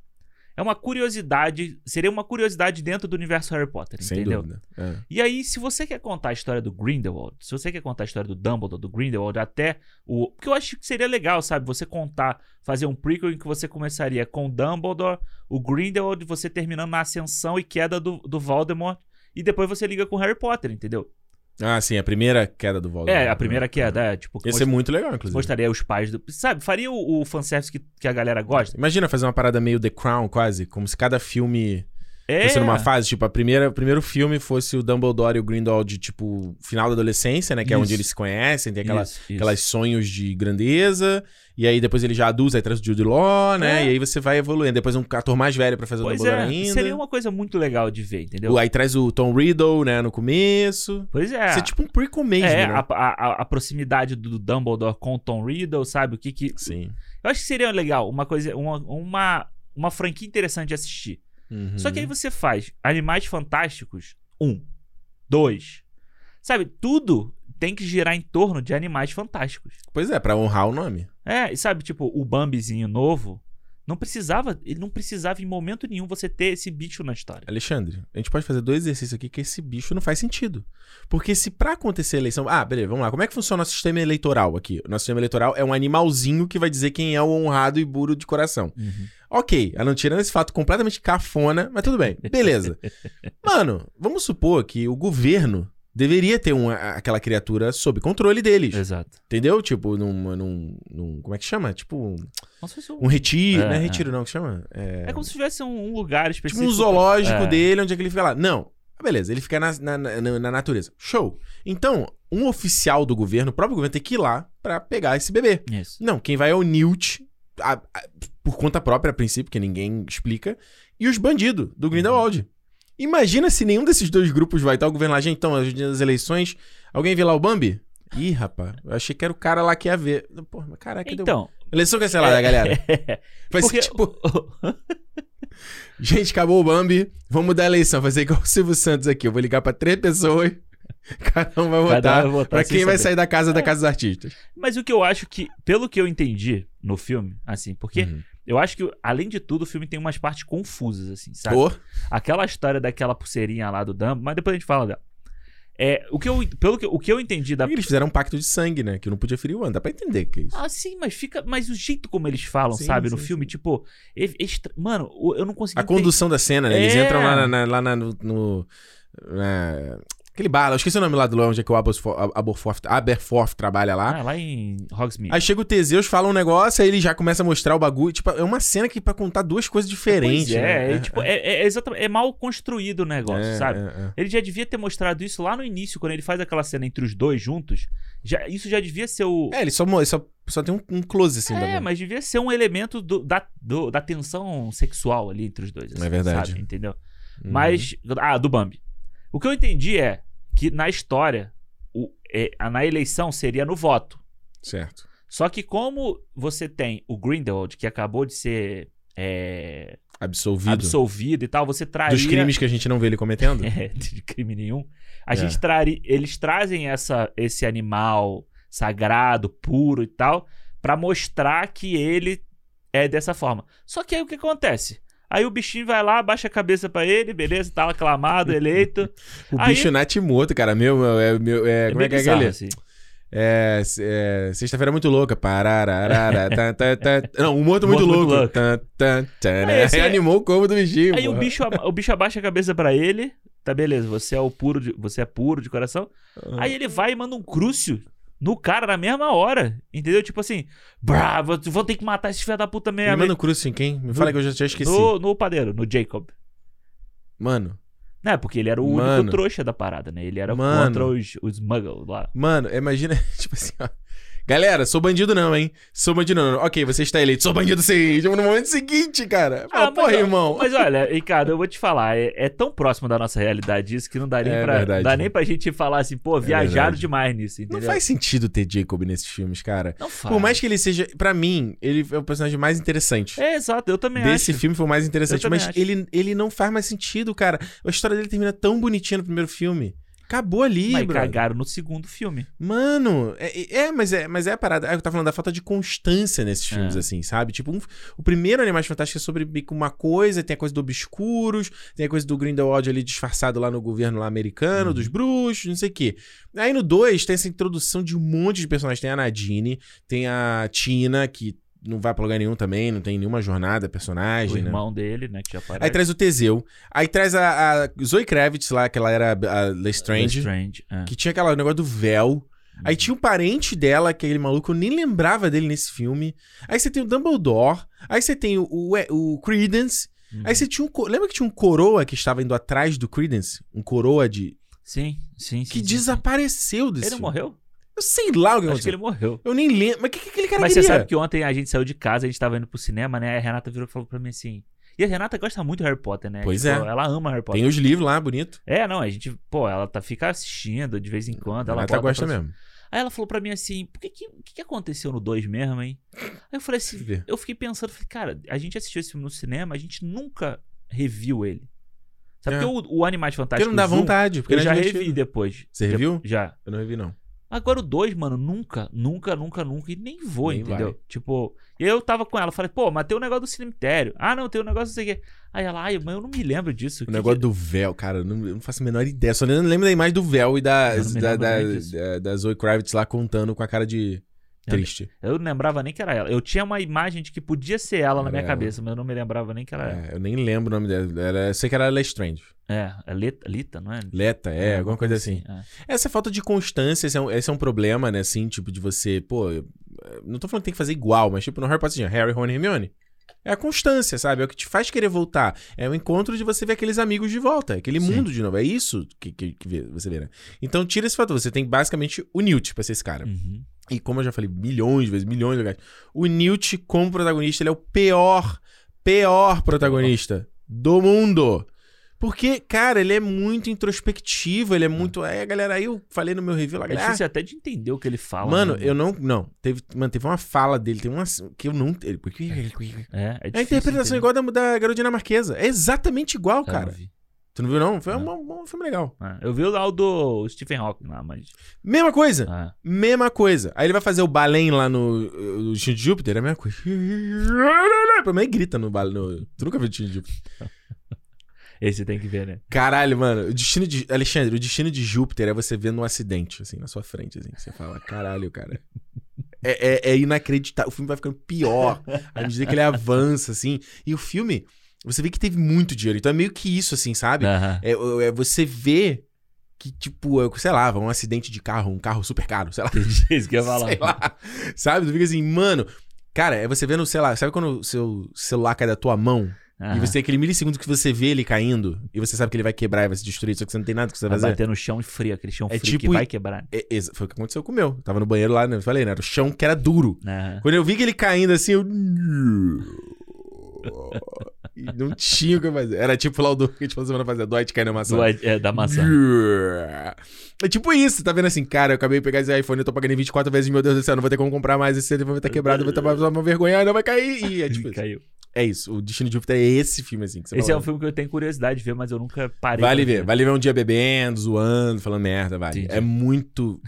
Speaker 2: é uma curiosidade, seria uma curiosidade dentro do universo Harry Potter,
Speaker 1: Sem
Speaker 2: entendeu?
Speaker 1: dúvida. É.
Speaker 2: E aí, se você quer contar a história do Grindelwald, se você quer contar a história do Dumbledore, do Grindelwald, até o. Porque eu acho que seria legal, sabe? Você contar, fazer um prequel em que você começaria com o Dumbledore, o Grindelwald, você terminando na ascensão e queda do, do Voldemort, e depois você liga com o Harry Potter, entendeu?
Speaker 1: Ah, sim, a primeira queda do Voldemort.
Speaker 2: É, a primeira queda, é, tipo,
Speaker 1: Ia ser muito legal, inclusive.
Speaker 2: mostraria os pais do. Sabe, faria o, o fanservice que, que a galera gosta.
Speaker 1: Imagina fazer uma parada meio The Crown, quase. Como se cada filme
Speaker 2: É.
Speaker 1: fosse numa fase. Tipo, a primeira, o primeiro filme fosse o Dumbledore e o Grindelwald, tipo, final da adolescência, né? Que é
Speaker 2: Isso.
Speaker 1: onde eles se conhecem, tem aquela,
Speaker 2: Isso, isso.
Speaker 1: aquelas sonhos de grandeza. E aí depois ele já adulto, aí traz o Jude Law, né?
Speaker 2: É.
Speaker 1: E aí você vai evoluindo. Depois um ator mais velho pra fazer
Speaker 2: Pois
Speaker 1: o Dumbledore
Speaker 2: é,
Speaker 1: ainda.
Speaker 2: seria uma coisa muito legal de ver, entendeu?
Speaker 1: Aí traz o Tom Riddle, né? No começo.
Speaker 2: Pois é.
Speaker 1: Isso é tipo um prequel mesmo,
Speaker 2: é,
Speaker 1: né?
Speaker 2: a, a- a proximidade do Dumbledore com o Tom Riddle, sabe? O que que.
Speaker 1: Sim.
Speaker 2: Eu acho que seria legal, uma coisa, uma, uma, uma franquia interessante de assistir.
Speaker 1: Uhum.
Speaker 2: Só que aí você faz Animais Fantásticos, um, dois. Sabe, tudo tem que girar em torno de Animais Fantásticos.
Speaker 1: Pois é, pra honrar o nome.
Speaker 2: É, e sabe, tipo, o Bambizinho novo, não precisava, ele não precisava em momento nenhum você ter esse bicho na história.
Speaker 1: Alexandre, a gente pode fazer dois exercícios aqui que esse bicho não faz sentido. Porque se pra acontecer a eleição. Ah, beleza, vamos lá. Como é que funciona o nosso sistema eleitoral aqui? O nosso sistema eleitoral é um animalzinho que vai dizer quem é o honrado e burro de coração. Ok, ela não tirando esse fato completamente cafona, mas tudo bem. Beleza. Mano, vamos supor que o governo deveria ter uma, aquela criatura sob controle deles.
Speaker 2: Exato.
Speaker 1: Entendeu? Tipo, num, num, num- Como é que chama? Tipo, um,
Speaker 2: um-
Speaker 1: retiro.
Speaker 2: É,
Speaker 1: não é
Speaker 2: é.
Speaker 1: retiro, não, que chama? É,
Speaker 2: É como se tivesse um, um lugar
Speaker 1: tipo
Speaker 2: específico.
Speaker 1: um zoológico
Speaker 2: É.
Speaker 1: dele, onde é que ele fica lá. Não. Beleza, ele fica na, na, na- na natureza. Show. Então, um oficial do governo, o próprio governo, tem que ir lá pra pegar esse bebê.
Speaker 2: Isso.
Speaker 1: Não, quem vai é o Newt, a- a- por conta própria, a princípio, que ninguém explica, e os bandidos do Grindelwald. Imagina se nenhum desses dois grupos vai estar o governo lá. Gente, então, nas eleições, alguém vê lá o Bambi? Ih, rapaz, eu achei que era o cara lá que ia ver. Porra, mas caraca, deu...
Speaker 2: Então.
Speaker 1: Eleição cancelada, galera. Vai
Speaker 2: porque-
Speaker 1: ser tipo, gente, acabou o Bambi, vamos mudar a eleição. Vai ser igual o Silvio Santos aqui. Eu vou ligar pra três pessoas, cada um vai
Speaker 2: Cada um
Speaker 1: votar,
Speaker 2: vai votar
Speaker 1: pra quem vai
Speaker 2: saber.
Speaker 1: sair da casa da Casa dos Artistas.
Speaker 2: Mas o que eu acho que, pelo que eu entendi no filme, assim, porque
Speaker 1: Uhum.
Speaker 2: Eu acho que, além de tudo, o filme tem umas partes confusas, assim, sabe?
Speaker 1: Ô,
Speaker 2: Aquela história daquela pulseirinha lá do Dumbo, mas depois a gente fala dela. É, o que eu, pelo que, o que eu entendi da.
Speaker 1: eles fizeram um pacto de sangue, né? Que não podia ferir o ano. Dá pra entender que é isso.
Speaker 2: Ah, sim, mas fica. Mas o jeito como eles falam,
Speaker 1: Sim,
Speaker 2: sabe, no
Speaker 1: sim,
Speaker 2: filme,
Speaker 1: sim.
Speaker 2: tipo. e- extra- Mano, eu não consegui.
Speaker 1: A condução da cena, né? Eles
Speaker 2: É.
Speaker 1: entram lá, na- lá na- no. no- na- aquele bar, eu esqueci o nome lá do lá onde é que o Aberforth, Aberforth, Aberforth trabalha lá.
Speaker 2: Ah, lá em Hogsmeade.
Speaker 1: Aí chega o Teseus, fala um negócio, aí ele já começa a mostrar o bagulho. Tipo, é uma cena que pra contar duas coisas diferentes.
Speaker 2: É,
Speaker 1: né?
Speaker 2: é, tipo, é, é exatamente. É mal construído o negócio,
Speaker 1: É,
Speaker 2: sabe?
Speaker 1: é, é.
Speaker 2: Ele já devia ter mostrado isso lá no início, quando ele faz aquela cena entre os dois juntos. Já, isso já devia ser o.
Speaker 1: É, ele só, só, só tem um, um close assim
Speaker 2: É, mas devia ser um elemento do- da, do- da tensão sexual ali entre os dois. assim,
Speaker 1: É verdade.
Speaker 2: Sabe? Entendeu?
Speaker 1: Uhum.
Speaker 2: Mas. Ah, do Bambi. O que eu entendi é que na história, o, é, na eleição seria no voto.
Speaker 1: Certo.
Speaker 2: Só que como você tem o Grindelwald, que acabou de ser é,
Speaker 1: Absolvido.
Speaker 2: absolvido e tal, você traria...
Speaker 1: Dos crimes que a gente não vê ele cometendo.
Speaker 2: É, de crime nenhum. A
Speaker 1: É.
Speaker 2: gente traria... Eles trazem essa, esse animal sagrado, puro e tal, pra mostrar que ele é dessa forma. Só que aí o que acontece? Aí o bichinho vai lá, baixa a cabeça pra ele, beleza, tá aclamado, eleito.
Speaker 1: O
Speaker 2: Aí-
Speaker 1: bicho morto, cara. Meu, meu, é, meu, é, como é que é aquele?
Speaker 2: assim.
Speaker 1: É, é, Sexta-feira muito louca. Parararara, tá, tá, tá. Não, um morto muito
Speaker 2: Morto muito
Speaker 1: louco.
Speaker 2: louco.
Speaker 1: Tá, tá, tá, né?
Speaker 2: Aí, assim,
Speaker 1: Animou o corpo do bichinho.
Speaker 2: Aí o bicho, o bicho abaixa a cabeça pra ele, tá beleza, você é o puro de, você é puro de coração. Aí ele vai e manda um crúcio no cara na mesma hora, entendeu? Tipo assim, brá, vou, vou ter que matar esse filho da puta
Speaker 1: Me
Speaker 2: mesmo.
Speaker 1: manda o crucio em quem? Me fala que eu já, já esqueci.
Speaker 2: no, no padeiro, no Jacob.
Speaker 1: Mano,
Speaker 2: Não, porque ele era o
Speaker 1: Mano.
Speaker 2: único trouxa da parada, né? Ele era
Speaker 1: Mano.
Speaker 2: contra os, os muggles lá.
Speaker 1: mano, imagina, tipo assim, ó. Galera, sou bandido não, hein? Sou bandido não. Ok, você está eleito. Sou bandido sim. Tipo, no momento seguinte, cara. Fala,
Speaker 2: Ah,
Speaker 1: porra,
Speaker 2: mas,
Speaker 1: irmão.
Speaker 2: Mas olha, Ricardo, eu vou te falar, é, é tão próximo da nossa realidade isso que não dá nem,
Speaker 1: É
Speaker 2: pra,
Speaker 1: verdade,
Speaker 2: dá
Speaker 1: né?
Speaker 2: nem pra gente falar assim, pô, viajaram
Speaker 1: verdade.
Speaker 2: demais nisso,
Speaker 1: Não
Speaker 2: entendeu?
Speaker 1: faz sentido ter Jacob nesses filmes, cara.
Speaker 2: Não faz.
Speaker 1: Por mais que ele seja, Pra mim, ele é o personagem mais interessante.
Speaker 2: É, exato, eu também
Speaker 1: Desse
Speaker 2: acho.
Speaker 1: filme foi o mais interessante, mas
Speaker 2: acho.
Speaker 1: ele, ele não faz mais sentido, cara. A história dele termina tão bonitinha no primeiro filme. Acabou ali,
Speaker 2: Mas
Speaker 1: brother.
Speaker 2: cagaram no segundo filme.
Speaker 1: Mano, é, é, mas é, mas é a parada. Eu tava falando da falta de constância nesses filmes,
Speaker 2: É.
Speaker 1: assim, sabe? Tipo, um- o primeiro Animais Fantásticos é sobre uma coisa, tem a coisa do Obscuros, tem a coisa do Grindelwald ali disfarçado lá no governo lá americano,
Speaker 2: Uhum.
Speaker 1: dos bruxos, não sei o quê. Aí no 2 tem essa introdução de um monte de personagens. Tem a Nadine, tem a Tina, que não vai pra lugar nenhum também, não tem nenhuma jornada,
Speaker 2: O
Speaker 1: personagem, né?
Speaker 2: irmão dele, né, que já aparece.
Speaker 1: Aí traz o Teseu. Aí traz a, a Zoe Kravitz lá, que ela era a Lestrange.
Speaker 2: Strange. é.
Speaker 1: Que tinha aquele negócio do véu. Aí tinha um parente dela, aquele maluco, eu nem lembrava dele nesse filme. Aí você tem o Dumbledore. Aí você tem o, o, o Credence.
Speaker 2: Uhum.
Speaker 1: Aí você tinha um. Lembra que tinha um coroa que estava indo atrás do Credence? Um coroa de.
Speaker 2: Sim, sim, sim.
Speaker 1: Que
Speaker 2: sim,
Speaker 1: desapareceu desse
Speaker 2: sim. Ele não
Speaker 1: filme.
Speaker 2: morreu?
Speaker 1: Eu sei lá o que
Speaker 2: Acho que
Speaker 1: aconteceu.
Speaker 2: ele morreu.
Speaker 1: Eu nem lembro. Mas o que, que aquele cara
Speaker 2: Mas
Speaker 1: queria?
Speaker 2: você sabe que ontem a gente saiu de casa, a gente tava indo pro cinema, né? A Renata virou e falou pra mim assim. E a Renata gosta muito de Harry Potter, né?
Speaker 1: Pois
Speaker 2: Tipo,
Speaker 1: é.
Speaker 2: Ela ama Harry Potter.
Speaker 1: Tem os livros lá, bonito.
Speaker 2: É, não, a gente, pô, ela tá, fica assistindo de vez em quando. Ela
Speaker 1: Renata gosta mesmo.
Speaker 2: Aí ela falou pra mim assim: por que que, o que, que aconteceu no 2 mesmo, hein? Aí eu falei assim: eu fiquei pensando, falei, cara, a gente assistiu esse filme no cinema, a gente nunca reviu ele. Sabe
Speaker 1: É.
Speaker 2: porque o, o Animais
Speaker 1: Porque
Speaker 2: Fantásticos
Speaker 1: não dá
Speaker 2: 1,
Speaker 1: vontade. Porque
Speaker 2: eu
Speaker 1: é
Speaker 2: já
Speaker 1: divertido.
Speaker 2: revi depois.
Speaker 1: Você reviu?
Speaker 2: Já.
Speaker 1: Eu não revi, não.
Speaker 2: Agora o 2, mano, nunca, nunca, nunca, nunca, e nem vou,
Speaker 1: Nem
Speaker 2: entendeu?
Speaker 1: vai.
Speaker 2: Tipo, eu tava com ela, falei, pô, mas tem o negócio do cemitério. Ah, não, tem o negócio não sei o quê. Aí ela, ai, mas eu não me lembro disso.
Speaker 1: O
Speaker 2: Que
Speaker 1: negócio
Speaker 2: que-
Speaker 1: do véu, cara, eu não, eu não faço a menor ideia. Só lembro da imagem do véu e da, da, da, da, da Zoe Kravitz lá contando com a cara de triste.
Speaker 2: Eu não lembrava nem que era ela. Eu tinha uma imagem de que podia ser ela na
Speaker 1: Era
Speaker 2: minha
Speaker 1: ela.
Speaker 2: cabeça, mas eu não me lembrava nem que era ela.
Speaker 1: É, eu nem lembro o nome dela. Era, eu sei que era Lestrange.
Speaker 2: É, é Lita, Lita, não é?
Speaker 1: Leta, é, alguma coisa assim.
Speaker 2: É.
Speaker 1: Essa falta de constância, esse é, um, esse é um problema, né, assim, tipo, de você, pô, não tô falando que tem que fazer igual, mas tipo, no Harry Potter Harry, Ron e Hermione. É a constância, sabe? É o que te faz querer voltar. É o encontro de você ver aqueles amigos de volta, aquele
Speaker 2: Sim.
Speaker 1: mundo de novo. É isso que, que, que você vê, né? Então tira esse fator. Você tem basicamente o Newt pra ser esse cara.
Speaker 2: Uhum.
Speaker 1: E como eu já falei milhões de vezes, milhões de lugares, o Newt como protagonista, ele é o pior, pior protagonista do mundo. Porque, cara, ele é muito introspectivo, ele é muito. Aí, galera, aí eu falei no meu review lá,
Speaker 2: É
Speaker 1: galera.
Speaker 2: difícil até de entender o que ele fala.
Speaker 1: Mano,
Speaker 2: né?
Speaker 1: eu não. Não. Teve, mano, teve uma fala dele, tem uma. Que eu não. ele- porque-
Speaker 2: É, é
Speaker 1: É a interpretação
Speaker 2: entender.
Speaker 1: igual da, da Garota Dinamarquesa. É exatamente igual,
Speaker 2: Eu
Speaker 1: cara.
Speaker 2: vi.
Speaker 1: Tu não viu, não? Foi um,
Speaker 2: Não.
Speaker 1: um- um filme legal.
Speaker 2: É, Eu vi lá o do Stephen Hawking lá, mas.
Speaker 1: Mesma coisa.
Speaker 2: é.
Speaker 1: Mesma coisa. Aí ele vai fazer o balém lá no, no Destino de Júpiter, é a mesma coisa. Pelo menos grita no balém. No... Tu nunca viu o Destino de Júpiter?
Speaker 2: Esse tem que ver, né?
Speaker 1: Caralho, mano. O destino de. Alexandre, o destino de Júpiter é você ver num acidente, assim, na sua frente, assim. Você fala, caralho, cara. É, é, é inacreditável. O filme vai ficando pior à medida que ele avança, assim. E o filme, você vê que teve muito dinheiro. Então é meio que isso, assim, sabe?
Speaker 2: Aham.
Speaker 1: É, é você vê que, tipo, é, sei lá, um acidente de carro, um carro super caro, sei lá.
Speaker 2: Isso que eu ia falar.
Speaker 1: Sei lá. Sabe? Tu fica assim, mano. Cara, é você vendo, sei lá, sabe quando o seu celular cai da tua mão e
Speaker 2: Aham.
Speaker 1: você tem aquele milissegundo que você vê ele caindo e você sabe que ele vai quebrar e vai se destruir, só que você não tem nada que você vai
Speaker 2: Vai
Speaker 1: fazer?
Speaker 2: bater no chão frio, aquele chão
Speaker 1: É
Speaker 2: frio que
Speaker 1: tipo-
Speaker 2: vai quebrar.
Speaker 1: É, exa- foi o que aconteceu com o meu. Tava no banheiro lá, né? Eu falei, né? Era o chão que era duro.
Speaker 2: Aham.
Speaker 1: Quando eu vi que ele caindo assim, eu. E não tinha o que fazer. Era tipo lá o do que a gente falou semana passada, Dwight cai na maçã.
Speaker 2: Do, é, da maçã.
Speaker 1: É tipo isso, tá vendo assim, cara, eu acabei de pegar esse iPhone, eu tô pagando em 24 vezes, meu Deus do céu, não vou ter como comprar mais, esse telefone vai estar quebrado, eu vou mais uma vergonha, não vai cair. E é tipo isso.
Speaker 2: Caiu.
Speaker 1: É isso, o Destino de Júpiter é esse filme, assim,
Speaker 2: Esse é
Speaker 1: falou.
Speaker 2: um filme que eu tenho curiosidade de ver, mas eu nunca parei.
Speaker 1: Vale
Speaker 2: pra
Speaker 1: ver, vale ver um dia bebendo, zoando, falando merda, vale.
Speaker 2: Entendi.
Speaker 1: É muito.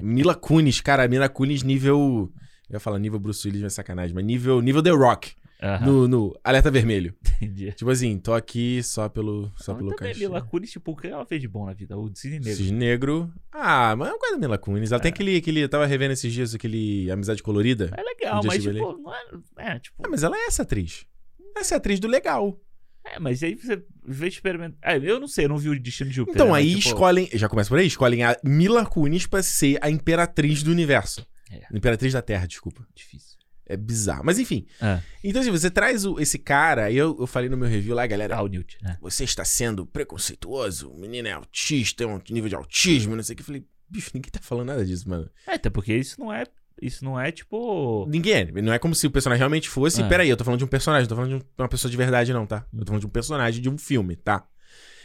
Speaker 1: Mila Kunis, cara, Mila Kunis nível. Eu ia falar nível Bruce Willis, mas é sacanagem, mas nível, nível The Rock,
Speaker 2: Aham,
Speaker 1: no, no Alerta Vermelho.
Speaker 2: entendi.
Speaker 1: Tipo assim, tô aqui só pelo, só
Speaker 2: Mas
Speaker 1: pelo
Speaker 2: também
Speaker 1: cachê.
Speaker 2: Mila Kunis, tipo, o que ela fez de bom na vida? O Cisne Negro.
Speaker 1: Cisne Negro. Ah, mas é uma coisa da Mila Kunis. Ela tem aquele, aquele. Eu tava revendo esses dias aquele Amizade Colorida.
Speaker 2: É legal, mas tipo, não é, é, tipo...
Speaker 1: Ah, mas ela é essa atriz. Essa é a atriz do legal.
Speaker 2: É, mas aí você vê experimentar... É, eu não sei, eu não vi o Destino de Júpiter.
Speaker 1: Então,
Speaker 2: né,
Speaker 1: aí
Speaker 2: tipo,
Speaker 1: escolhem. Já começa por aí? Escolhem a Mila Kunis pra ser a imperatriz do universo.
Speaker 2: É.
Speaker 1: Imperatriz da Terra, desculpa.
Speaker 2: Difícil.
Speaker 1: É bizarro. Mas enfim.
Speaker 2: É.
Speaker 1: Então, assim, você traz o- esse cara, aí eu, eu falei no meu review lá, galera.
Speaker 2: Ah, o Newt, né?
Speaker 1: Você está sendo preconceituoso, o menino é autista, tem um nível de autismo, não sei o que. Eu falei, bicho, ninguém tá falando nada disso, mano.
Speaker 2: É, até porque isso não é isso não é tipo.
Speaker 1: Ninguém é. Não é como se o personagem realmente fosse.
Speaker 2: É.
Speaker 1: Peraí, eu tô falando de um personagem, não tô falando de um- uma pessoa de verdade, não, tá? Eu tô falando de um personagem de um filme, tá?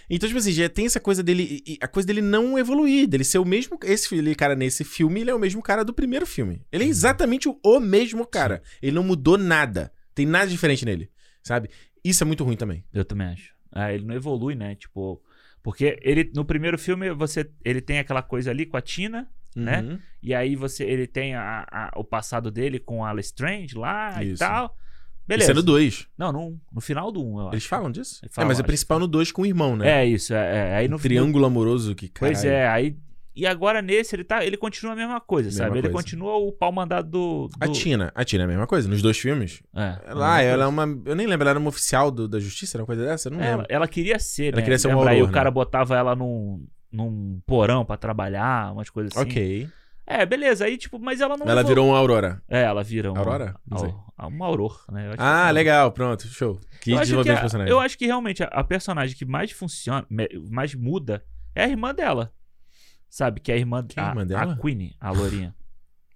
Speaker 1: Então, tipo assim, já tem essa coisa dele. A coisa dele não evoluir, dele ser o mesmo. Esse cara nesse filme, ele é o mesmo cara do primeiro filme. Ele é exatamente o, o mesmo cara. Ele não mudou nada. Tem nada diferente nele, sabe? Isso é muito ruim também.
Speaker 2: Eu também acho. Ah, ele não evolui, né? Tipo. Porque ele, no primeiro filme, você, ele tem aquela coisa ali com a Tina, Né?
Speaker 1: Uhum.
Speaker 2: e aí você, ele tem a- a- o passado dele com a Lestrange lá e
Speaker 1: Isso.
Speaker 2: Tal.
Speaker 1: Isso
Speaker 2: Beleza.
Speaker 1: é no 2.
Speaker 2: Não, no, no final do 1, um.
Speaker 1: Eles falam disso?
Speaker 2: Eles falam,
Speaker 1: é, mas é principal no 2 com o irmão, né?
Speaker 2: É isso, é, é. Aí no
Speaker 1: triângulo amoroso que, cara.
Speaker 2: Pois é, aí. E agora nesse, ele tá. Ele continua a mesma coisa,
Speaker 1: Mesma
Speaker 2: sabe? Ele
Speaker 1: coisa.
Speaker 2: continua o pau mandado do.
Speaker 1: A
Speaker 2: do-
Speaker 1: Tina. A Tina é a mesma coisa, nos dois filmes.
Speaker 2: É, a
Speaker 1: Lá, ela é
Speaker 2: coisa.
Speaker 1: uma. Eu nem lembro, ela era uma oficial do- da justiça, era uma coisa dessa? Eu não
Speaker 2: Ela,
Speaker 1: lembro.
Speaker 2: ela queria ser,
Speaker 1: Ela
Speaker 2: né?
Speaker 1: queria ser uma
Speaker 2: Lembra? Aí
Speaker 1: aurora,
Speaker 2: o cara
Speaker 1: né?
Speaker 2: botava ela num, num porão pra trabalhar, umas coisas assim.
Speaker 1: Ok.
Speaker 2: É, beleza. Aí, tipo, mas ela não.
Speaker 1: Ela virou uma Aurora.
Speaker 2: É, ela vira uma.
Speaker 1: Aurora? Não sei.
Speaker 2: Au- Uma aurora, né? Acho que
Speaker 1: Ah,
Speaker 2: é.
Speaker 1: legal, pronto, show. Que
Speaker 2: Eu
Speaker 1: desenvolvimento de personagem.
Speaker 2: eu acho que realmente a, a personagem que mais funciona, mais muda, é a irmã dela. Sabe? Que é a irmã,
Speaker 1: Quem a irmã dela?
Speaker 2: a Queenie, a lourinha.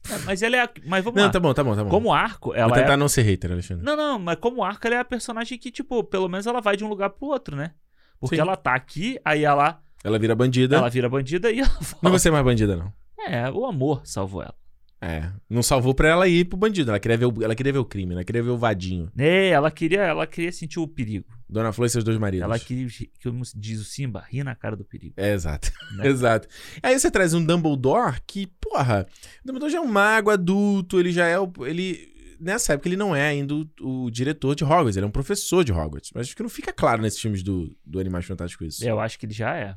Speaker 2: É, mas ela é a, Mas vamos
Speaker 1: Não,
Speaker 2: lá.
Speaker 1: tá bom, tá bom, tá bom.
Speaker 2: Como arco, ela
Speaker 1: Vou tentar
Speaker 2: é.
Speaker 1: não ser hater, Alexandre.
Speaker 2: Não, não, mas como arco, ela é a personagem que, tipo, pelo menos ela vai de um lugar pro outro, né? Porque
Speaker 1: Sim.
Speaker 2: ela tá aqui, aí ela,
Speaker 1: Ela vira bandida.
Speaker 2: ela vira bandida e ela
Speaker 1: Não
Speaker 2: fala.
Speaker 1: vai ser mais bandida, não.
Speaker 2: É, o amor salvou ela.
Speaker 1: É. Não salvou pra ela ir pro bandido. Ela queria ver o, ela queria ver o crime, ela queria ver o vadinho.
Speaker 2: É, ela queria, ela queria sentir o perigo.
Speaker 1: Dona Flor e seus dois maridos.
Speaker 2: Ela queria, como diz o Simba, rir na cara do perigo.
Speaker 1: É, exato.
Speaker 2: Né?
Speaker 1: exato. Aí você traz um Dumbledore que, porra, o Dumbledore já é um mago adulto, ele já é o. Ele. Nessa época ele não é ainda o, o diretor de Hogwarts, ele é um professor de Hogwarts. Mas acho que não fica claro nesses filmes do, do Animais Fantásticos isso.
Speaker 2: Eu acho que ele já é.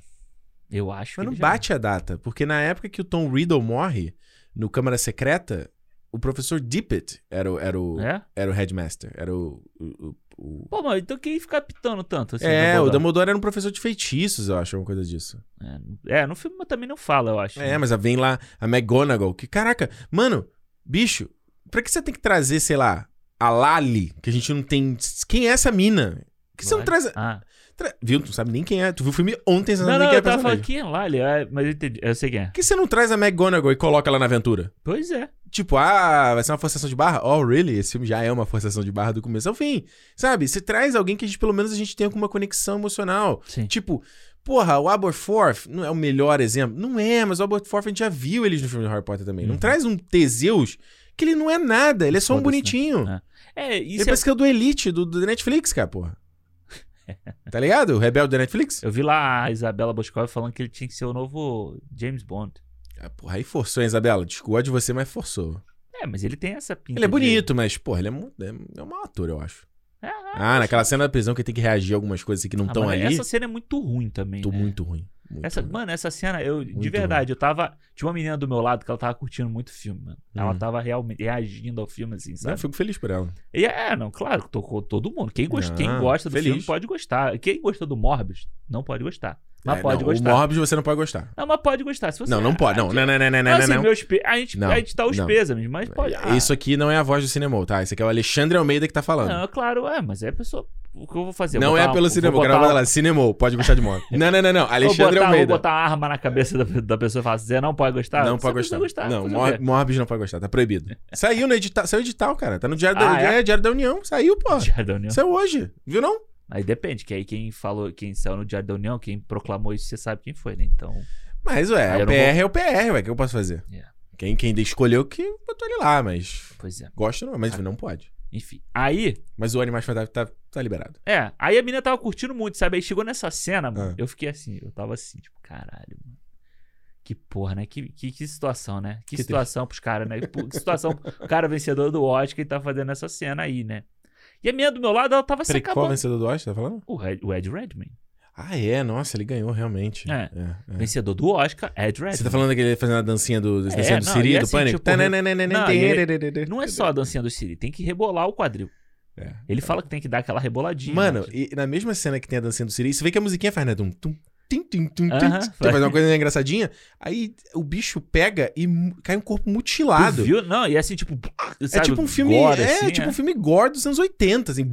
Speaker 2: Eu acho
Speaker 1: Mas
Speaker 2: que
Speaker 1: não
Speaker 2: é.
Speaker 1: bate a data, porque na época que o Tom Riddle morre, no Câmara Secreta, o professor Dippet era o, era o,
Speaker 2: É?
Speaker 1: era o headmaster. Era o. o- o-
Speaker 2: Pô, mas então quem fica pitando tanto assim?
Speaker 1: é, o
Speaker 2: Dumbledore?
Speaker 1: Dumbledore era um professor de feitiços, eu acho, alguma coisa disso.
Speaker 2: É, no filme também não fala, eu acho.
Speaker 1: É, mas vem lá a McGonagall, que caraca, mano, bicho, pra que você tem que trazer, sei lá, a Lali, que a gente não tem. Quem é essa mina? Que você não traz.
Speaker 2: Ah.
Speaker 1: Tra- Viu? Tu não sabe nem quem é. Tu viu o filme ontem, você não
Speaker 2: Não,
Speaker 1: sabe nem
Speaker 2: não,
Speaker 1: quem é
Speaker 2: eu tava falando quem é lá, ele é, mas eu entendi. Eu sei quem é.
Speaker 1: Por que você não traz a McGonagall e coloca ela na aventura?
Speaker 2: Pois é.
Speaker 1: Tipo, ah, vai ser uma forçação de barra? Oh, really? Esse filme já é uma forçação de barra do começo ao fim. Sabe? Você traz alguém que a gente, pelo menos a gente tenha alguma conexão emocional.
Speaker 2: Sim.
Speaker 1: Tipo, porra, o Aberforth não é o melhor exemplo? Não é, mas o Aberforth a gente já viu eles no filme do Harry Potter também. Não
Speaker 2: Uhum.
Speaker 1: traz um Teseus que ele não é nada, ele é só um
Speaker 2: né?
Speaker 1: bonitinho.
Speaker 2: É. É,
Speaker 1: Ele
Speaker 2: isso é...
Speaker 1: parece que é do Elite, do, do Netflix, cara, porra. Tá ligado? O rebelde da Netflix?
Speaker 2: Eu vi lá a Isabela Boscov falando que ele tinha que ser o novo James Bond.
Speaker 1: Ah, porra, aí forçou, hein, Isabela? Discordo de você, mas forçou.
Speaker 2: É, mas ele tem essa pinta
Speaker 1: Ele é
Speaker 2: de-
Speaker 1: bonito, mas, porra, ele é, mu- é, é um mau ator, eu acho.
Speaker 2: É,
Speaker 1: Ah, naquela cena da prisão que tem que reagir a algumas coisas que não
Speaker 2: ah,
Speaker 1: estão
Speaker 2: mano,
Speaker 1: ali.
Speaker 2: Essa cena é muito ruim também,
Speaker 1: Tô
Speaker 2: né?
Speaker 1: muito ruim. muito
Speaker 2: Essa,
Speaker 1: ruim.
Speaker 2: mano, essa cena, eu, de
Speaker 1: Muito
Speaker 2: verdade, eu tava. Tinha uma menina do meu lado que ela tava curtindo muito filme, mano. Ela
Speaker 1: Hum.
Speaker 2: tava realmente reagindo ao filme, assim,
Speaker 1: Eu
Speaker 2: sabe?
Speaker 1: fico feliz por ela.
Speaker 2: E é, não, claro, tocou todo mundo. Quem, gosta,
Speaker 1: Não,
Speaker 2: quem gosta do
Speaker 1: feliz.
Speaker 2: filme pode gostar. Quem gosta do Morbius não pode gostar. Mas
Speaker 1: É,
Speaker 2: pode
Speaker 1: não,
Speaker 2: gostar.
Speaker 1: O Morbius você não pode gostar.
Speaker 2: Não, mas pode gostar. Se você,
Speaker 1: não, não pode. Não, não, não, não, não, não,
Speaker 2: assim,
Speaker 1: não.
Speaker 2: meus pe- a, gente,
Speaker 1: Não,
Speaker 2: a gente dá os
Speaker 1: não.
Speaker 2: pêsames, mas pode. ah,
Speaker 1: Isso aqui não é a voz do cinema, tá? Isso aqui é o Alexandre Almeida que tá falando.
Speaker 2: Não, claro, é, mas é a pessoa. O que eu vou fazer? Eu
Speaker 1: Não
Speaker 2: vou
Speaker 1: é
Speaker 2: botar
Speaker 1: pelo
Speaker 2: uma-
Speaker 1: cinema,
Speaker 2: vou
Speaker 1: o cara vai
Speaker 2: uma-
Speaker 1: lá, cinema, pode gostar de moto. Não, não, não, não.
Speaker 2: Vou
Speaker 1: Alexandre
Speaker 2: botar,
Speaker 1: Almeida.
Speaker 2: Vou botar uma arma na cabeça da, da pessoa e falar, Zé, não pode gostar?
Speaker 1: Não pode
Speaker 2: precisa
Speaker 1: gostar. Não, Mor? Morbius não pode gostar, tá proibido. Saiu no edital, saiu edital, cara. Tá no Diário da,
Speaker 2: Ah, é?
Speaker 1: é, Diário da União. Saiu, pô.
Speaker 2: Diário da União.
Speaker 1: Saiu hoje. Viu não?
Speaker 2: Aí depende, que aí quem falou, quem saiu no Diário da União, quem proclamou isso, você sabe quem foi, né? Então.
Speaker 1: Mas, ué,
Speaker 2: Aí
Speaker 1: o PR
Speaker 2: não
Speaker 1: é o PR, ué. O que eu posso fazer?
Speaker 2: Yeah.
Speaker 1: Quem, quem escolheu que botou ele lá, mas.
Speaker 2: Pois é.
Speaker 1: Gosta não,
Speaker 2: Ah.
Speaker 1: mas não pode.
Speaker 2: Enfim. Aí,
Speaker 1: Mas o Animais Fantásticos tá, tá liberado.
Speaker 2: é, aí a menina tava curtindo muito, sabe? Aí chegou nessa cena, mano,
Speaker 1: Ah.
Speaker 2: eu fiquei assim, eu tava assim, tipo, caralho, mano. Que porra, né? Que, que, que situação, né? Que,
Speaker 1: Que
Speaker 2: situação pros caras, né? Que situação, o cara vencedor do Oscar e tá fazendo essa cena aí, né? E a menina do meu lado, ela tava se
Speaker 1: Peraí, qual é o
Speaker 2: acabando.
Speaker 1: vencedor do Oscar, tá falando?
Speaker 2: O, Red- o Ed Redmayne.
Speaker 1: Ah, é, nossa, ele ganhou realmente.
Speaker 2: É.
Speaker 1: é.
Speaker 2: Vencedor do Oscar, Ed Redmayne.
Speaker 1: Você tá falando daquele fazendo a dancinha do,
Speaker 2: É,
Speaker 1: dancinha do
Speaker 2: não,
Speaker 1: Siri, do
Speaker 2: assim,
Speaker 1: Pânico?
Speaker 2: tipo, não, Não é só a dancinha do Siri, tem que rebolar o quadril.
Speaker 1: É.
Speaker 2: Ele fala que tem que dar aquela reboladinha.
Speaker 1: Mano,
Speaker 2: né?
Speaker 1: e na mesma cena que tem a dancinha do Siri, você vê que a musiquinha faz, né? Tum, tum, tim, tim, tum, tim.
Speaker 2: Aham,
Speaker 1: Você
Speaker 2: faz.
Speaker 1: faz uma coisa engraçadinha, aí o bicho pega e cai um corpo
Speaker 2: Tu
Speaker 1: mutilado.
Speaker 2: viu? Não, e assim, tipo.
Speaker 1: É
Speaker 2: sabe,
Speaker 1: tipo um filme.
Speaker 2: gore,
Speaker 1: é,
Speaker 2: assim,
Speaker 1: tipo um filme gore dos anos 80, assim.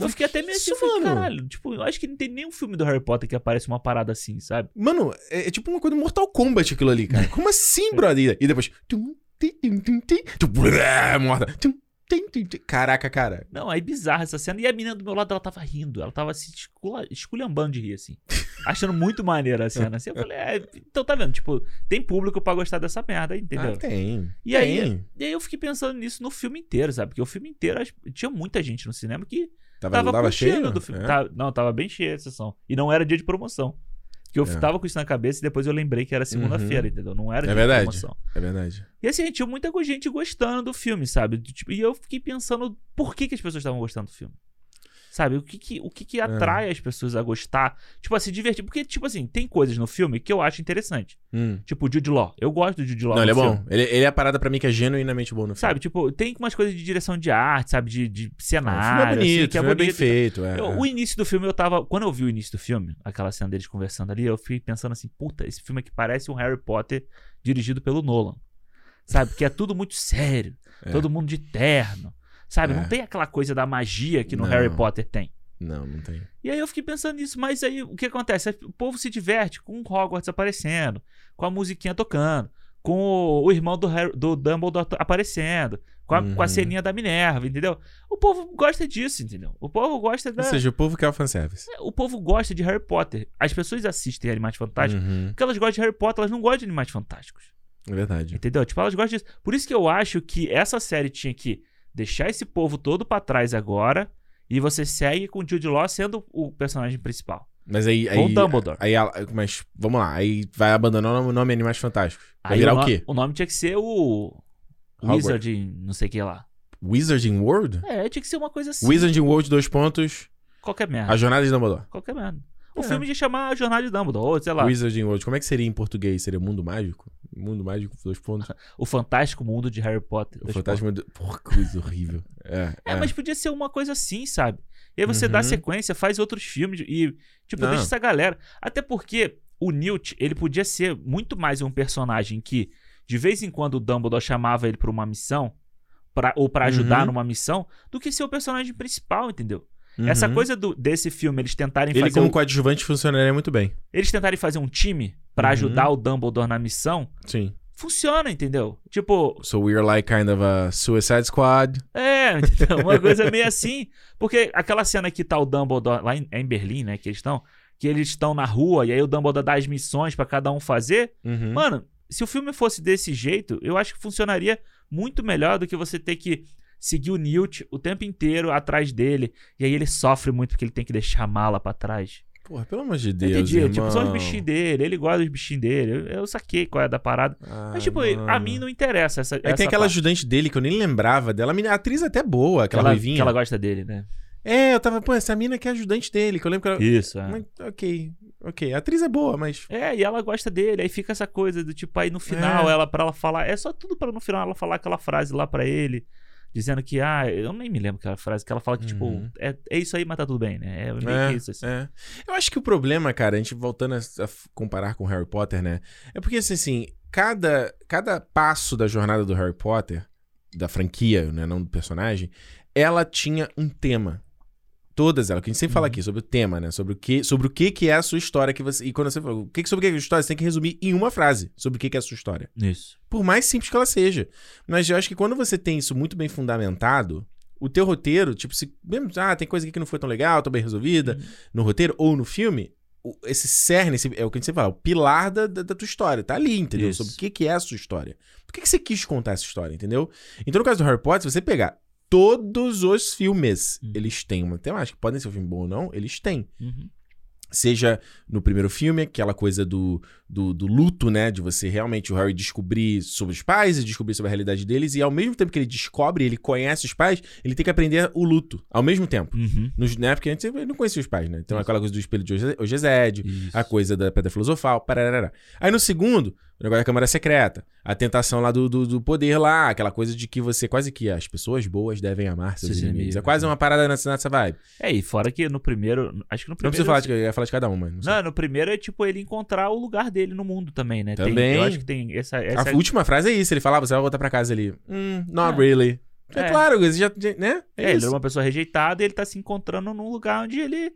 Speaker 2: Eu fiquei até meio assim,
Speaker 1: Isso,
Speaker 2: eu falei,
Speaker 1: mano.
Speaker 2: caralho. Tipo, eu acho que não tem nenhum filme do Harry Potter que aparece uma parada assim, sabe?
Speaker 1: Mano, é, é tipo uma coisa do Mortal Kombat aquilo ali, cara. Como assim, brother? E depois. tum, tim, tim, tim, tim. Tu, brrr, morta. Tum, tim, tim, tim. Caraca, cara.
Speaker 2: Não, aí bizarra essa cena. E a menina do meu lado, ela tava rindo. Ela tava se escula- esculhambando de rir, assim. Achando muito maneira a cena. Assim, eu falei, é, então tá vendo? Tipo, tem público pra gostar dessa merda aí, entendeu?
Speaker 1: Ah, tem.
Speaker 2: E aí,
Speaker 1: Tem.
Speaker 2: e aí eu fiquei pensando nisso no filme inteiro, sabe? Porque o filme inteiro tinha muita gente no cinema que
Speaker 1: Tava,
Speaker 2: tava,
Speaker 1: tava cheio?
Speaker 2: do filme.
Speaker 1: É.
Speaker 2: Tava- não, tava bem cheia a sessão. E não era dia de promoção. Porque eu
Speaker 1: É.
Speaker 2: tava com isso na cabeça e depois eu lembrei que era segunda-feira, entendeu? Não era
Speaker 1: É verdade.
Speaker 2: de promoção.
Speaker 1: É verdade.
Speaker 2: E assim, tinha muita gente gostando do filme, sabe? Tipo- e eu fiquei pensando por que, que as pessoas estavam gostando do filme. Sabe? O que que, o que,
Speaker 1: É.
Speaker 2: que atrai as pessoas a gostar? Tipo, a se divertir. Porque, tipo assim, tem coisas no filme que eu acho interessante.
Speaker 1: Hum.
Speaker 2: Tipo, o Jude Law. Eu gosto do Jude Law
Speaker 1: Não, ele é bom. Ele, ele é a parada pra mim que é genuinamente bom no filme.
Speaker 2: Sabe, tipo, tem umas coisas de direção de arte, sabe? De, de
Speaker 1: Não, o
Speaker 2: cenário.
Speaker 1: filme é bonito,
Speaker 2: assim, que
Speaker 1: o filme é bem
Speaker 2: bonito.
Speaker 1: feito. É,
Speaker 2: Eu-
Speaker 1: é.
Speaker 2: o início do filme eu tava. Quando eu vi o início do filme, aquela cena deles conversando ali, eu fiquei pensando assim: puta, esse filme aqui parece um Harry Potter dirigido pelo Nolan. Sabe? Que é tudo muito sério.
Speaker 1: É.
Speaker 2: Todo mundo de terno. Sabe?
Speaker 1: É.
Speaker 2: Não tem aquela coisa da magia que no
Speaker 1: Não.
Speaker 2: Harry Potter tem.
Speaker 1: Não, não tem.
Speaker 2: E aí eu fiquei pensando nisso, mas aí o que acontece? O povo se diverte com o Hogwarts aparecendo, com a musiquinha tocando, com o, o irmão do, Harry- do Dumbledore aparecendo, com a, com a
Speaker 1: Uhum.
Speaker 2: ceninha da Minerva, entendeu? O povo gosta disso, entendeu? O povo gosta da.
Speaker 1: Ou seja, o povo quer o fanservice.
Speaker 2: O povo gosta de Harry Potter. As pessoas assistem Animais Fantásticos
Speaker 1: Uhum.
Speaker 2: porque elas gostam de Harry Potter, elas não gostam de Animais Fantásticos.
Speaker 1: É verdade.
Speaker 2: Entendeu? Tipo, elas gostam disso. Por isso que eu acho que essa série tinha que deixar esse povo todo pra trás agora e você segue com o Jude Law sendo o personagem principal.
Speaker 1: Mas aí.
Speaker 2: Com
Speaker 1: aí
Speaker 2: Dumbledore.
Speaker 1: Aí, mas vamos lá. Aí vai abandonar o nome Animais Fantásticos. Vai
Speaker 2: Aí
Speaker 1: virar
Speaker 2: o,
Speaker 1: o quê?
Speaker 2: o nome tinha que ser o
Speaker 1: Hogwarts.
Speaker 2: Wizard, em não sei o que lá.
Speaker 1: Wizarding World?
Speaker 2: É, tinha que ser uma coisa assim.
Speaker 1: Wizarding World, dois pontos.
Speaker 2: Qualquer merda.
Speaker 1: A Jornada de Dumbledore.
Speaker 2: Qualquer merda. O
Speaker 1: É.
Speaker 2: filme ia chamar A Jornada de Dumbledore, ou sei lá,
Speaker 1: Wizarding World. Como é que seria em português? Seria Mundo Mágico? Mundo Mágico, dois pontos.
Speaker 2: O Fantástico Mundo de Harry Potter.
Speaker 1: O
Speaker 2: Dois
Speaker 1: Fantasma do... Porra, coisa horrível. É,
Speaker 2: É, mas podia ser uma coisa assim, sabe? E aí você dá
Speaker 1: Uhum.
Speaker 2: sequência, faz outros filmes e, tipo,
Speaker 1: Não.
Speaker 2: deixa essa galera. Até porque o Newt, ele podia ser muito mais um personagem que, de vez em quando, o Dumbledore chamava ele pra uma missão, pra, ou pra ajudar
Speaker 1: Uhum.
Speaker 2: numa missão, do que ser o personagem principal, entendeu? Essa
Speaker 1: Uhum.
Speaker 2: coisa do- desse filme, eles tentarem
Speaker 1: Ele
Speaker 2: fazer.
Speaker 1: como
Speaker 2: um-
Speaker 1: coadjuvante funcionaria muito bem.
Speaker 2: eles tentarem fazer um time pra
Speaker 1: Uhum.
Speaker 2: ajudar o Dumbledore na missão,
Speaker 1: Sim.
Speaker 2: funciona, entendeu? Tipo,
Speaker 1: So we're like kind of a Suicide Squad.
Speaker 2: É, uma coisa meio assim. Porque aquela cena que tá o Dumbledore lá em, é em Berlim, né? Que eles estão. Que eles estão na rua e aí o Dumbledore dá as missões pra cada um fazer.
Speaker 1: Uhum.
Speaker 2: Mano, se o filme fosse desse jeito, eu acho que funcionaria muito melhor do que você ter que seguir o Newt o tempo inteiro atrás dele. E aí ele sofre muito porque ele tem que deixar a mala pra trás.
Speaker 1: Porra, pelo amor de
Speaker 2: Eu
Speaker 1: Deus,
Speaker 2: Entendi.
Speaker 1: irmão.
Speaker 2: Tipo, são os bichinhos dele, ele gosta dos bichinhos dele. Eu, eu saquei qual é da parada.
Speaker 1: Ah,
Speaker 2: Mas, tipo, a
Speaker 1: mano.
Speaker 2: mim não interessa essa.
Speaker 1: Aí
Speaker 2: essa
Speaker 1: tem aquela
Speaker 2: parte.
Speaker 1: ajudante dele que eu nem lembrava dela. A a atriz é até boa, aquela
Speaker 2: que ela,
Speaker 1: ruivinha.
Speaker 2: que ela gosta dele, né?
Speaker 1: É, eu tava, pô, essa mina que é ajudante dele, que eu lembro que ela.
Speaker 2: Isso, é.
Speaker 1: Mas, ok, ok. A atriz é boa, mas.
Speaker 2: É, e ela gosta dele, aí fica essa coisa do tipo, aí no final
Speaker 1: É.
Speaker 2: ela, pra ela falar, é só tudo pra no final ela falar aquela frase lá pra ele, dizendo que, ah, eu nem me lembro aquela frase, que ela fala que, tipo,
Speaker 1: Uhum.
Speaker 2: é, é isso aí, mas tá tudo bem, né? É meio
Speaker 1: É,
Speaker 2: que isso, assim.
Speaker 1: é. Eu acho que o problema, cara, a gente voltando a, a comparar com Harry Potter, né? É porque, assim, assim, cada, cada passo da jornada do Harry Potter, da franquia, né, não do personagem, ela tinha um tema. Todas elas, que a gente sempre fala
Speaker 2: Uhum.
Speaker 1: aqui, sobre o tema, né? Sobre o que, sobre o que, que é a sua história que você. E quando você fala, o que, sobre o que é a sua história, você tem que resumir em uma frase sobre o que, que é a sua história.
Speaker 2: Isso.
Speaker 1: Por mais simples que ela seja. Mas eu acho que quando você tem isso muito bem fundamentado, o teu roteiro, tipo, se. Mesmo, ah, tem coisa aqui que não foi tão legal, tão bem resolvida,
Speaker 2: Uhum.
Speaker 1: no roteiro ou no filme, esse cerne, esse- é o que a gente fala, o pilar da, da, da tua história. Tá ali, entendeu?
Speaker 2: Isso.
Speaker 1: Sobre o que, que é a sua história. Por que, que você quis contar essa história, entendeu? Então, no caso do Harry Potter, se você pegar todos os filmes,
Speaker 2: Uhum.
Speaker 1: eles têm uma temática. Podem ser um filme bom ou não, eles têm.
Speaker 2: Uhum.
Speaker 1: Seja no primeiro filme, aquela coisa do, do, do luto, né? De você realmente, o Harry descobrir sobre os pais e descobrir sobre a realidade deles. E ao mesmo tempo que ele descobre, ele conhece os pais, ele tem que aprender o luto. Ao mesmo tempo.
Speaker 2: Uhum.
Speaker 1: Nos, né? Porque antes ele não conhecia os pais, né? Então aquela coisa do espelho de Oge- Ogezédio,
Speaker 2: Isso.
Speaker 1: a coisa da pedra filosofal, parará. Aí no segundo, o negócio da câmara secreta, a tentação lá do, do, do poder lá, aquela coisa de que você quase que as pessoas boas devem amar seus inimigos.
Speaker 2: inimigos,
Speaker 1: É quase
Speaker 2: né?
Speaker 1: uma parada nessa, nessa vibe.
Speaker 2: É, e fora que no primeiro, acho que no
Speaker 1: Não
Speaker 2: primeiro...
Speaker 1: precisa falar de, eu ia falar de cada uma. Não.
Speaker 2: Não, no primeiro é tipo ele encontrar o lugar dele no mundo também, né? Tem-
Speaker 1: Também.
Speaker 2: eu acho que tem essa... essa
Speaker 1: A última frase é isso, ele falava, você vai voltar pra casa ali. Hum, not
Speaker 2: É.
Speaker 1: really. É,
Speaker 2: É.
Speaker 1: claro, você já, né?
Speaker 2: É,
Speaker 1: É,
Speaker 2: ele
Speaker 1: isso.
Speaker 2: era uma pessoa rejeitada e ele tá se encontrando num lugar onde ele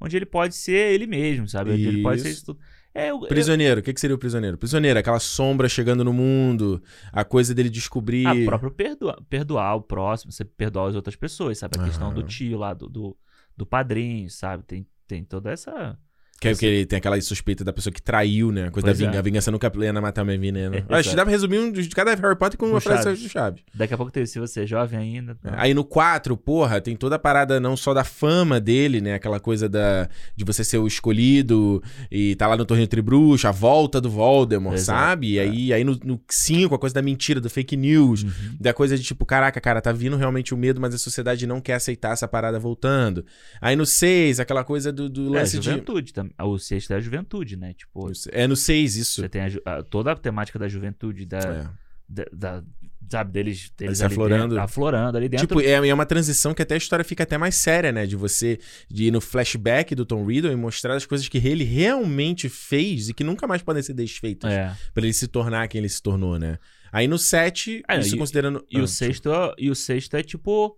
Speaker 2: onde ele pode ser ele mesmo, sabe? Onde ele pode ser
Speaker 1: Isso.
Speaker 2: isso tudo. É, eu, eu,
Speaker 1: Prisioneiro, o que, que seria o prisioneiro? Prisioneiro, aquela sombra chegando no mundo, a coisa dele descobrir.
Speaker 2: a própria perdoar, perdoar o próximo, você perdoar as outras pessoas, sabe? A questão do tio lá, do, do, do padrinho, sabe? Tem, tem toda essa.
Speaker 1: Que é o que ele tem aquela suspeita da pessoa que traiu, né? A coisa
Speaker 2: Pois
Speaker 1: da vingança.
Speaker 2: é.
Speaker 1: A vingança nunca plena, matar meu veneno.
Speaker 2: É,
Speaker 1: Acho que dá pra resumir um de cada Harry Potter com
Speaker 2: Com
Speaker 1: uma frase do Chaves.
Speaker 2: Daqui a pouco tem, se você é jovem ainda.
Speaker 1: É, Aí no 4, porra, tem toda a parada não só da fama dele, né? Aquela coisa da, de você ser o escolhido e tá lá no torneio Tribruxo, a volta do Voldemort,
Speaker 2: Exato,
Speaker 1: sabe? E
Speaker 2: é.
Speaker 1: aí, aí no 5, a coisa da mentira, do fake news,
Speaker 2: Uhum.
Speaker 1: da coisa de tipo, caraca, cara, tá vindo realmente o medo, mas a sociedade não quer aceitar essa parada voltando. Aí no 6, aquela coisa do, do
Speaker 2: É,
Speaker 1: lance de.
Speaker 2: juventude. O sexto é a juventude, né? Tipo,
Speaker 1: É no 6, isso.
Speaker 2: você tem a a- toda a temática da juventude, da,
Speaker 1: É.
Speaker 2: da, da- sabe, deles, deles
Speaker 1: Eles
Speaker 2: ali
Speaker 1: aflorando.
Speaker 2: dentro, aflorando ali dentro.
Speaker 1: Tipo, é, é uma transição que até a história fica até mais séria, né? De você de ir no flashback do Tom Riddle e mostrar as coisas que ele realmente fez e que nunca mais podem ser desfeitas.
Speaker 2: é.
Speaker 1: Pra ele se tornar quem ele se tornou, né? Aí no 7,
Speaker 2: Ah,
Speaker 1: isso
Speaker 2: e-
Speaker 1: considerando.
Speaker 2: E
Speaker 1: Ah,
Speaker 2: o sexto, e o sexto é tipo.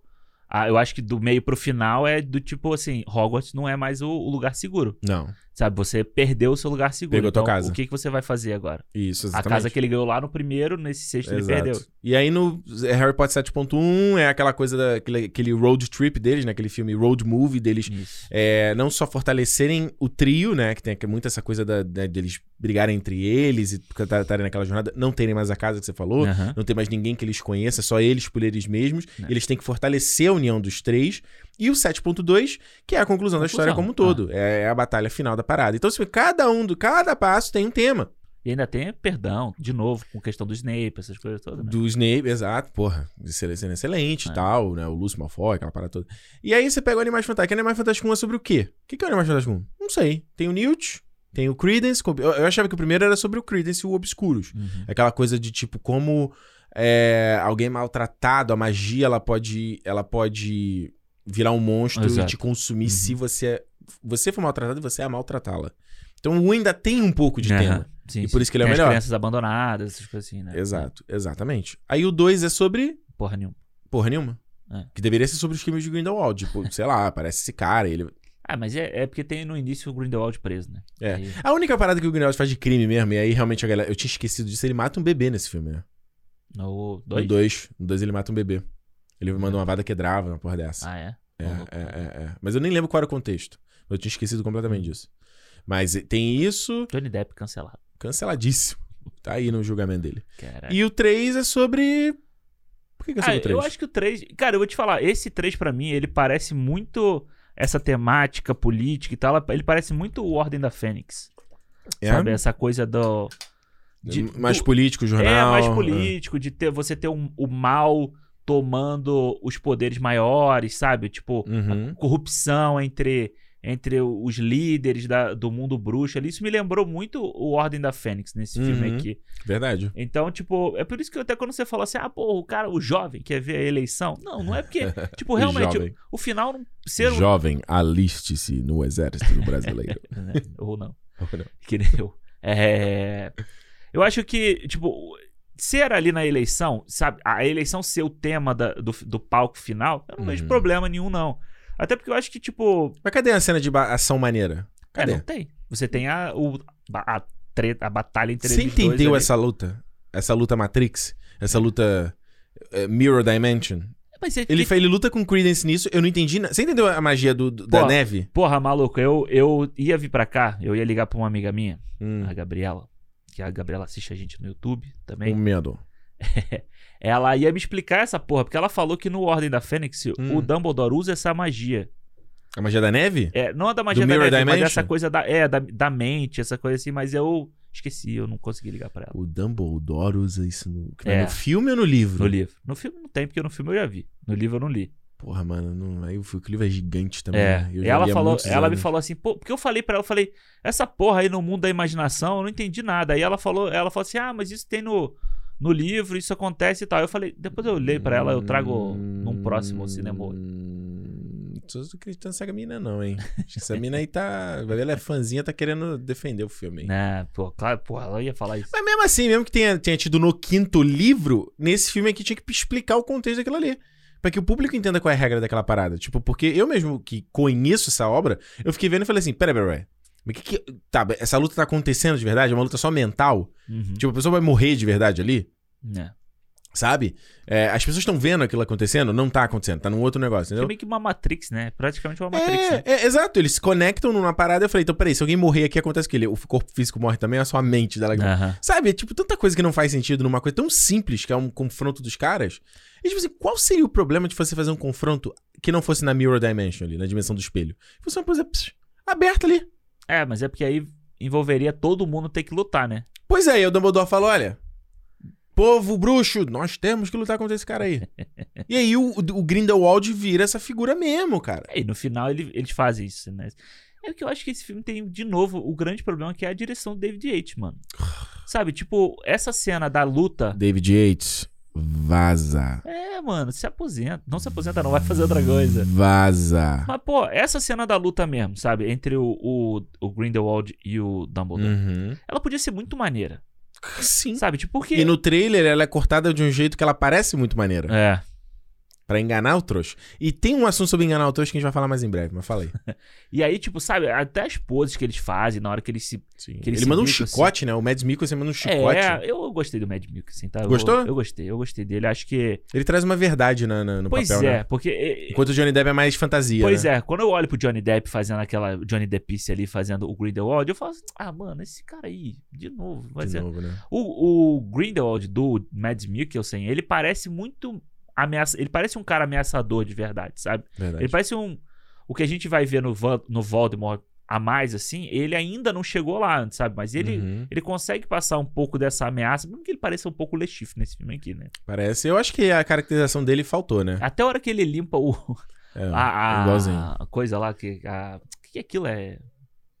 Speaker 2: ah, eu acho que do meio pro final é do tipo assim, Hogwarts não é mais o, o lugar seguro.
Speaker 1: Não,
Speaker 2: Sabe, você perdeu o seu lugar seguro.
Speaker 1: Pegou tua
Speaker 2: então,
Speaker 1: casa.
Speaker 2: o que, que você vai fazer agora?
Speaker 1: isso,
Speaker 2: A
Speaker 1: exatamente.
Speaker 2: casa que ele ganhou lá no primeiro, nesse sexto ele
Speaker 1: Exato.
Speaker 2: perdeu.
Speaker 1: E aí no Harry Potter 7.1 é aquela coisa daquele aquele road trip deles, né? Aquele filme road movie deles é, não só fortalecerem o trio, né? Que tem muito essa coisa da, da- deles brigarem entre eles e estarem naquela jornada, não terem mais a casa que você falou,
Speaker 2: Aham.
Speaker 1: não tem mais ninguém que eles conheçam, só eles por eles mesmos.
Speaker 2: Né.
Speaker 1: Eles têm que fortalecer a união dos três. E o 7.2, que é a conclusão, da história como um
Speaker 2: Conclusão,
Speaker 1: todo. É a batalha final da parada. Então, assim, cada um, do, cada passo tem um tema.
Speaker 2: E ainda tem perdão, de novo, com questão do Snape, essas coisas todas, né?
Speaker 1: Do Snape, exato, porra, excelente, excelente e
Speaker 2: É.
Speaker 1: tal, né? O Lúcio Malfoy, aquela parada toda. E aí você pega o Animais Fantásticos. Animais Fantásticos 1 é sobre o quê? O que que é o Animais Fantásticos 1? Não sei. Tem o Newt, tem o Credence. Eu, achava que o primeiro era sobre o Credence e o Obscuros.
Speaker 2: Uhum.
Speaker 1: Aquela coisa de tipo, como é, alguém maltratado, a magia, ela pode, ela pode virar um monstro e
Speaker 2: Exato.
Speaker 1: te consumir
Speaker 2: Uhum.
Speaker 1: se você, você for maltratado e você é maltratá-la. Então o ainda tem um pouco de
Speaker 2: Aham.
Speaker 1: tema.
Speaker 2: Sim,
Speaker 1: E
Speaker 2: sim.
Speaker 1: por isso que ele é o
Speaker 2: Tem
Speaker 1: melhor.
Speaker 2: As crianças abandonadas, essas coisas assim, né?
Speaker 1: Exato, exatamente. Aí o 2 é sobre
Speaker 2: Porra nenhuma.
Speaker 1: porra nenhuma.
Speaker 2: É.
Speaker 1: Que deveria ser sobre os crimes de Grindelwald. Tipo, sei lá, parece esse cara, ele...
Speaker 2: Ah, mas é, é porque tem no início o Grindelwald preso, né?
Speaker 1: É.
Speaker 2: Aí-
Speaker 1: A única parada que o Grindelwald faz de crime mesmo, e aí realmente a galera... Eu tinha esquecido disso, ele mata um bebê nesse filme, né?
Speaker 2: no
Speaker 1: No
Speaker 2: 2?
Speaker 1: 2. No 2 ele mata um bebê. Ele manda uma vada quebrava, uma porra dessa.
Speaker 2: Ah, é?
Speaker 1: É, é, é, é. Mas eu nem lembro qual era o contexto. Eu tinha esquecido completamente disso. Mas tem isso,
Speaker 2: Johnny Depp cancelado.
Speaker 1: canceladíssimo. Tá aí no julgamento dele.
Speaker 2: Caralho.
Speaker 1: E o 3 é sobre. Por que, que é
Speaker 2: Ah,
Speaker 1: sobre o 3?
Speaker 2: eu acho que o 3. Cara, eu vou te falar, esse 3 pra mim, ele parece muito. Essa temática política e tal, ele parece muito o Ordem da Fênix.
Speaker 1: É?
Speaker 2: Sabe? Essa coisa do. de-
Speaker 1: mais
Speaker 2: do-
Speaker 1: político, jornal.
Speaker 2: É, mais político, de ter você ter um- o mal tomando os poderes maiores, sabe? Tipo,
Speaker 1: Uhum.
Speaker 2: corrupção entre, entre os líderes da- do mundo bruxo ali. Isso me lembrou muito o Ordem da Fênix nesse filme
Speaker 1: Uhum.
Speaker 2: aqui.
Speaker 1: Verdade.
Speaker 2: Então, tipo, é por isso que até quando você falou assim, ah, pô, o cara, o jovem quer ver a eleição. Não, não é porque, tipo, realmente, o, o final não ser.
Speaker 1: Jovem, aliste-se no exército brasileiro.
Speaker 2: né? Ou não. Que nem eu. É... Eu acho que, tipo, ser ali na eleição, sabe? A eleição ser o tema da- do, do palco final, eu não vejo
Speaker 1: Uhum.
Speaker 2: problema nenhum, não. Até porque eu acho que, tipo,
Speaker 1: Mas cadê a cena de ação maneira?
Speaker 2: é,
Speaker 1: Cadê?
Speaker 2: não tem. Você tem a, o, a, treta, a batalha entre
Speaker 1: Você
Speaker 2: dois
Speaker 1: entendeu
Speaker 2: ali.
Speaker 1: essa luta? Essa luta Matrix? Essa luta eh, Mirror Dimension?
Speaker 2: Mas é
Speaker 1: Ele,
Speaker 2: que-
Speaker 1: ele luta com Credence nisso, eu não entendi nada. Você entendeu a magia do, do- da
Speaker 2: Pô,
Speaker 1: neve?
Speaker 2: Porra, maluco, eu, eu ia vir pra cá, eu ia ligar pra uma amiga minha,
Speaker 1: Hum,
Speaker 2: a Gabriela, que a Gabriela assiste a gente no YouTube
Speaker 1: com
Speaker 2: também.
Speaker 1: medo.
Speaker 2: Ela ia me explicar essa porra, porque ela falou que no Ordem da Fênix
Speaker 1: Hum.
Speaker 2: o Dumbledore usa essa magia.
Speaker 1: A magia da neve?
Speaker 2: É, não a da magia
Speaker 1: Do
Speaker 2: da
Speaker 1: Mirror
Speaker 2: neve, mas
Speaker 1: Dimension?
Speaker 2: essa coisa da, é, da, da mente, essa coisa assim, mas eu esqueci, eu não consegui ligar pra ela.
Speaker 1: O Dumbledore usa isso no,
Speaker 2: É.
Speaker 1: no filme ou no livro?
Speaker 2: No livro. No filme não tem, porque no filme eu já vi. No livro eu não li.
Speaker 1: Porra, mano, não, aí o livro é gigante também.
Speaker 2: É.
Speaker 1: né?
Speaker 2: E ela falou, ela me falou assim, pô, porque eu falei pra ela, eu falei, essa porra aí no mundo da imaginação, eu não entendi nada. Aí ela falou, ela falou assim: "Ah, mas isso tem no no livro, isso acontece e tal". Eu falei, depois eu leio pra ela, eu trago num próximo cinema.
Speaker 1: Tô acreditando nessa mina, não, hein? Essa mina aí tá. Ela é fãzinha, tá querendo defender o filme, hein?
Speaker 2: Né, pô, claro, pô, ela ia falar isso.
Speaker 1: Mas mesmo assim, mesmo que tenha, tenha tido no quinto livro, nesse filme aqui tinha que explicar o contexto daquilo ali. Pra que o público entenda qual é a regra daquela parada. Tipo, porque eu mesmo que conheço essa obra, eu fiquei vendo e falei assim: pera, pera, pera. Mas que que. Tá, essa luta tá acontecendo de verdade? É uma luta só mental?
Speaker 2: Uhum.
Speaker 1: Tipo, a pessoa vai morrer de verdade ali?
Speaker 2: É.
Speaker 1: Sabe? É, as pessoas estão vendo aquilo acontecendo? Não tá acontecendo, tá num outro negócio,
Speaker 2: É
Speaker 1: entendeu?
Speaker 2: meio que uma Matrix, né? Praticamente uma Matrix, né?
Speaker 1: É, é, exato, eles se conectam numa parada. Eu falei, então peraí, se alguém morrer aqui, acontece o quê? Ele- O corpo físico morre também, é só a mente dela que morre. Sabe? É tipo tanta coisa que não faz sentido numa coisa tão simples que é um confronto dos caras. E tipo assim, qual seria o problema de você fazer um confronto que não fosse na Mirror Dimension ali, na dimensão do espelho? Fosse uma coisa pss, aberta ali.
Speaker 2: É, mas é porque aí envolveria todo mundo ter que lutar, né?
Speaker 1: Pois é, e o Dumbledore falou: olha. Povo bruxo, nós temos que lutar contra esse cara aí. e aí o, o Grindelwald vira essa figura mesmo, cara.
Speaker 2: É, E no final ele- eles fazem isso, né? É que eu acho que esse filme tem, de novo, o grande problema que é a direção do David Yates, mano. Sabe, tipo, essa cena da luta.
Speaker 1: David Yates, vaza.
Speaker 2: É, mano, se aposenta. Não se aposenta, não, vai fazer outra coisa.
Speaker 1: Vaza.
Speaker 2: Mas, pô, essa cena da luta mesmo, sabe? Entre o, o, o Grindelwald e o Dumbledore.
Speaker 1: Uhum.
Speaker 2: Ela podia ser muito maneira.
Speaker 1: Sim.
Speaker 2: Sabe? Tipo, porque.
Speaker 1: E no trailer ela é cortada de um jeito que ela parece muito maneira.
Speaker 2: É.
Speaker 1: Pra enganar o trouxa. E tem um assunto sobre enganar o trouxa que a gente vai falar mais em breve, mas fala aí.
Speaker 2: E aí, tipo, sabe, até as poses que eles fazem na hora que eles se.
Speaker 1: Sim.
Speaker 2: Que ele
Speaker 1: Ele
Speaker 2: se
Speaker 1: manda um
Speaker 2: bica,
Speaker 1: chicote, né? O Mads Mikkelsen manda um chicote.
Speaker 2: É, eu gostei do Mad Mikkelsen, tá? Eu-
Speaker 1: Gostou?
Speaker 2: Eu, gostei, eu gostei dele. Acho que.
Speaker 1: Ele traz uma verdade na, na- no
Speaker 2: pois
Speaker 1: papel,
Speaker 2: é,
Speaker 1: né?
Speaker 2: porque. é,
Speaker 1: Enquanto o Johnny Depp é mais fantasia,
Speaker 2: Pois
Speaker 1: né?
Speaker 2: é, quando eu olho pro Johnny Depp fazendo aquela Johnny Deppice ali, fazendo o Grindelwald, eu falo assim, ah, mano, esse cara aí, de novo. Vai
Speaker 1: De
Speaker 2: ser...
Speaker 1: novo, né?
Speaker 2: o, o Grindelwald do Mads Mikkelsen, ele parece muito ameaça... Ele parece um cara ameaçador de verdade, sabe?
Speaker 1: Verdade.
Speaker 2: Ele parece um... O que a gente vai ver no, Van- no Voldemort a mais, assim, ele ainda não chegou lá antes, sabe? Mas ele...
Speaker 1: Uhum.
Speaker 2: Ele consegue passar um pouco dessa ameaça, mesmo que ele pareça um pouco Lechif nesse filme aqui, né?
Speaker 1: Parece. Eu acho que a caracterização dele faltou, né?
Speaker 2: Até a hora que ele limpa o,
Speaker 1: É,
Speaker 2: a, a-
Speaker 1: igualzinho.
Speaker 2: a coisa lá que. O que é aquilo? É.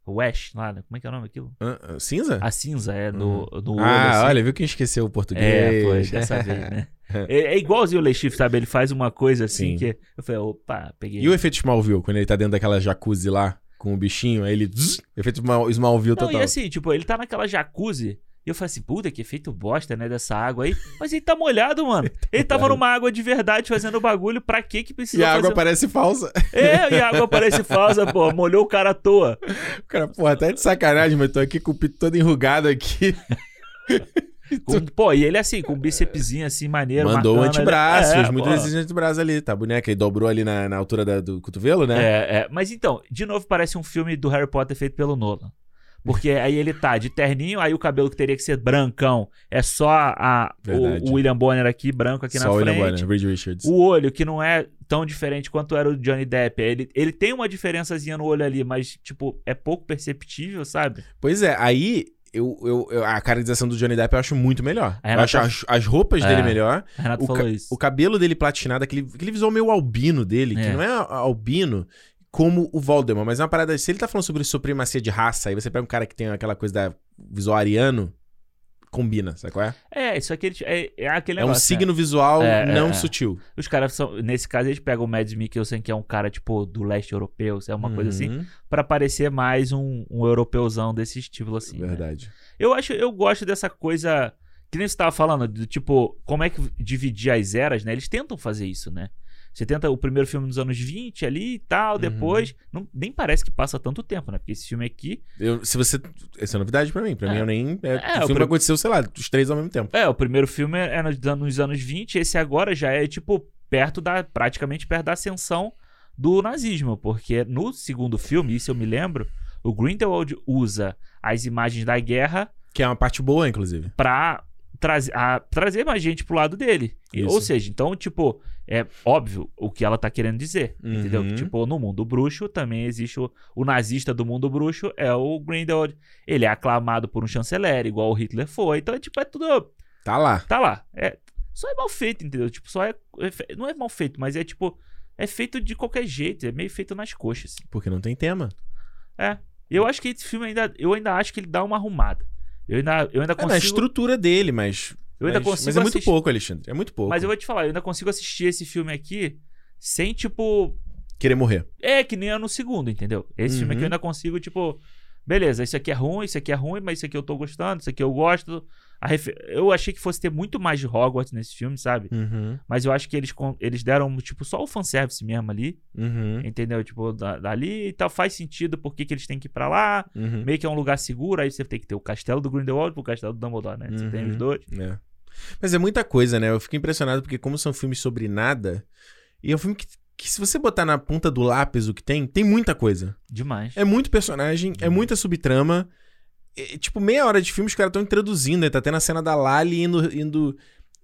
Speaker 2: O Ash lá, né? Como é que é o nome daquilo?
Speaker 1: Ah, ah, cinza?
Speaker 2: A cinza, é, no, no olho.
Speaker 1: ah,
Speaker 2: assim.
Speaker 1: olha, viu quem esqueceu o português?
Speaker 2: É, foi, dessa vez, né? É, é igualzinho o Lechif, sabe? Ele faz uma coisa assim
Speaker 1: Sim.
Speaker 2: que. Eu falei, opa, peguei.
Speaker 1: E o efeito Smallville, quando ele tá dentro daquela jacuzzi lá, com o bichinho, aí ele... zzz, efeito Small- Smallville
Speaker 2: Não,
Speaker 1: total.
Speaker 2: e assim, tipo, ele tá naquela jacuzzi. E eu falei assim, puta, que efeito bosta, né, dessa água aí. Mas ele tá molhado, mano. Ele tava numa água de verdade fazendo bagulho. Pra que que precisa
Speaker 1: E a água
Speaker 2: fazer...
Speaker 1: parece falsa.
Speaker 2: É, e a água parece falsa, pô. Molhou o cara à toa.
Speaker 1: O cara, porra, tá de sacanagem, mas tô aqui com o pito todo enrugado aqui.
Speaker 2: Com- pô, e ele assim, com um bícepsinho assim, maneiro.
Speaker 1: Mandou o
Speaker 2: ali.
Speaker 1: antebraço,
Speaker 2: É,
Speaker 1: fez muito
Speaker 2: pô.
Speaker 1: exercício de antebraço ali, tá boneco? Ele dobrou ali na, na altura da- do cotovelo, né?
Speaker 2: É, é. Mas então, de novo parece um filme do Harry Potter feito pelo Nolan. Porque aí ele tá de terninho, aí o cabelo que teria que ser brancão é só a, o, o William Bonner aqui, branco aqui
Speaker 1: Só
Speaker 2: na
Speaker 1: o William
Speaker 2: frente.
Speaker 1: Bonner, Reed Richards.
Speaker 2: O olho, que não é tão diferente quanto era o Johnny Depp. Ele, ele tem uma diferençazinha no olho ali, mas, tipo, é pouco perceptível, sabe?
Speaker 1: Pois é, aí eu, eu- eu- a caracterização do Johnny Depp eu acho muito melhor.
Speaker 2: A
Speaker 1: eu acho
Speaker 2: Renata-
Speaker 1: as, as roupas
Speaker 2: É.
Speaker 1: dele melhor. O, ca- o cabelo dele platinado, aquele, aquele visual meio albino dele, que
Speaker 2: É.
Speaker 1: não é albino como o Voldemort, mas é uma parada. Se ele tá falando sobre supremacia de raça, aí você pega um cara que tem aquela coisa da visual ariano, combina, sabe qual é?
Speaker 2: É, isso aqui é, é aquele
Speaker 1: É um
Speaker 2: negócio, né?
Speaker 1: signo visual
Speaker 2: É, é,
Speaker 1: não
Speaker 2: é.
Speaker 1: sutil.
Speaker 2: Os caras são. Nesse caso, eles pegam o Mads Mikkelsen, que é um cara, tipo, do leste europeu, é uma coisa assim,
Speaker 1: Uhum,
Speaker 2: pra parecer mais um, um europeuzão desse estilo, assim. né?
Speaker 1: Verdade.
Speaker 2: Eu acho, eu gosto dessa coisa. Que nem você tava falando, do tipo, como é que dividir as eras, né? Eles tentam fazer isso, né? Você tenta o primeiro filme nos anos 20 ali e tal,
Speaker 1: Uhum.
Speaker 2: depois. Não, nem parece que passa tanto tempo, né? Porque esse filme aqui.
Speaker 1: Eu- se você. Essa é novidade pra mim. Pra
Speaker 2: É.
Speaker 1: mim, eu nem. É,
Speaker 2: É,
Speaker 1: o
Speaker 2: o
Speaker 1: filme
Speaker 2: prim-
Speaker 1: aconteceu, sei lá, os três ao mesmo tempo.
Speaker 2: É, o primeiro filme é nos, nos anos 20, esse agora já é, tipo, perto da. praticamente perto da ascensão do nazismo. Porque no segundo filme, isso eu me lembro, o Grindelwald usa as imagens da guerra
Speaker 1: Que é uma parte boa, inclusive.
Speaker 2: pra trazer, a- trazer mais gente pro lado dele.
Speaker 1: Isso.
Speaker 2: Ou seja, então, tipo, é óbvio o que ela tá querendo dizer.
Speaker 1: Uhum.
Speaker 2: Entendeu? Que, tipo, no mundo bruxo também existe o, o nazista do mundo bruxo, é o Grindelwald. Ele é aclamado por um chanceler, igual o Hitler foi. Então, tipo, é tudo.
Speaker 1: Tá lá.
Speaker 2: Tá lá. É, só é mal feito, entendeu? Tipo, só é, é Não é mal feito, mas é tipo. É feito de qualquer jeito, é meio feito nas coxas.
Speaker 1: Porque não tem tema.
Speaker 2: É. Eu acho que esse filme ainda. Eu ainda acho que ele dá uma arrumada. Eu ainda, eu ainda
Speaker 1: É na
Speaker 2: consigo.
Speaker 1: estrutura dele, mas.
Speaker 2: Eu ainda
Speaker 1: mas,
Speaker 2: consigo
Speaker 1: mas é muito
Speaker 2: assistir-
Speaker 1: pouco, Alexandre. É muito pouco.
Speaker 2: Mas eu vou te falar, eu ainda consigo assistir esse filme aqui sem, tipo.
Speaker 1: Querer morrer.
Speaker 2: É, que nem é no segundo, entendeu? Esse filme aqui eu
Speaker 1: Uhum.
Speaker 2: ainda consigo, tipo. Beleza, isso aqui é ruim, isso aqui é ruim, mas isso aqui eu tô gostando, isso aqui eu gosto. A refe- Eu achei que fosse ter muito mais de Hogwarts nesse filme, sabe?
Speaker 1: Uhum,
Speaker 2: Mas eu acho que eles, eles deram, tipo, só o fanservice mesmo ali.
Speaker 1: uhum,
Speaker 2: Entendeu? Tipo, da- dali e tal, faz sentido porque que eles têm que ir pra lá.
Speaker 1: uhum.
Speaker 2: Meio que é um lugar seguro, aí você tem que ter o castelo do Grindelwald e o castelo do Dumbledore, né? Você tem
Speaker 1: Uhum.
Speaker 2: os dois.
Speaker 1: É. Mas é muita coisa, né? Eu fico impressionado porque, como são filmes sobre nada, e é um filme que, que se você botar na ponta do lápis o que tem, tem muita coisa.
Speaker 2: Demais.
Speaker 1: É muito personagem, é muita subtrama. É, tipo, meia hora de filme os caras estão introduzindo, né? Tá tendo a cena da Lali indo, indo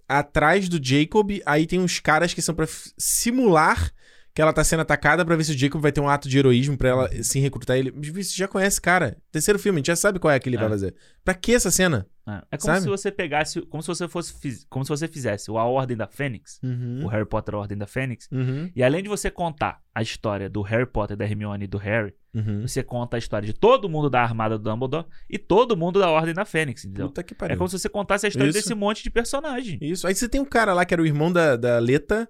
Speaker 1: atrás do Jacob, aí tem uns caras que são pra f- simular que ela tá sendo atacada pra ver se o Jacob vai ter um ato de heroísmo pra ela se recrutar ele. Você já conhece, cara. Terceiro filme, a gente já sabe qual é que ele
Speaker 2: É.
Speaker 1: vai fazer. Pra que essa cena?
Speaker 2: É, É como
Speaker 1: Sabe?
Speaker 2: se você pegasse, como se você fosse, como se você fizesse o A Ordem da Fênix,
Speaker 1: Uhum.
Speaker 2: o Harry Potter A Ordem da Fênix,
Speaker 1: Uhum.
Speaker 2: e além de você contar a história do Harry Potter, da Hermione e do Harry,
Speaker 1: Uhum.
Speaker 2: você conta a história de todo mundo da armada do Dumbledore e todo mundo da Ordem da Fênix, entendeu?
Speaker 1: Puta que pariu.
Speaker 2: É como se você contasse a história
Speaker 1: Isso.
Speaker 2: desse monte de personagem.
Speaker 1: Isso. Aí você tem um cara lá que era o irmão da, da Leta,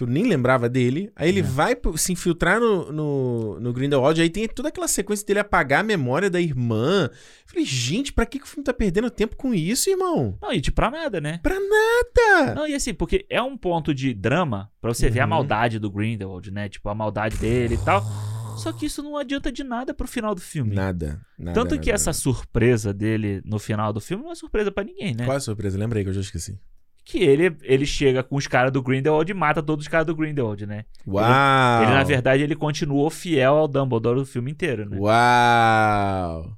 Speaker 1: que eu nem lembrava dele. Aí ele
Speaker 2: É.
Speaker 1: vai se infiltrar no, no, no Grindelwald. Aí tem toda aquela sequência dele apagar a memória da irmã. Eu falei, gente, pra que, que o filme tá perdendo tempo com isso, irmão?
Speaker 2: Não, e tipo, pra nada, né?
Speaker 1: Pra nada!
Speaker 2: Não, e assim, porque é um ponto de drama pra você ver a
Speaker 1: Uhum.
Speaker 2: maldade do Grindelwald, né? Tipo, a maldade dele e tal. Só que isso não adianta de nada pro final do filme.
Speaker 1: Nada. nada
Speaker 2: Tanto
Speaker 1: nada,
Speaker 2: que essa
Speaker 1: nada.
Speaker 2: surpresa dele no final do filme não é surpresa pra ninguém, né?
Speaker 1: Qual é a surpresa? Lembrei que eu já esqueci.
Speaker 2: Que ele, ele chega com os caras do Grindelwald e mata todos os caras do Grindelwald, né?
Speaker 1: Uau!
Speaker 2: Ele, na verdade, ele continuou fiel ao Dumbledore o filme inteiro, né?
Speaker 1: Uau!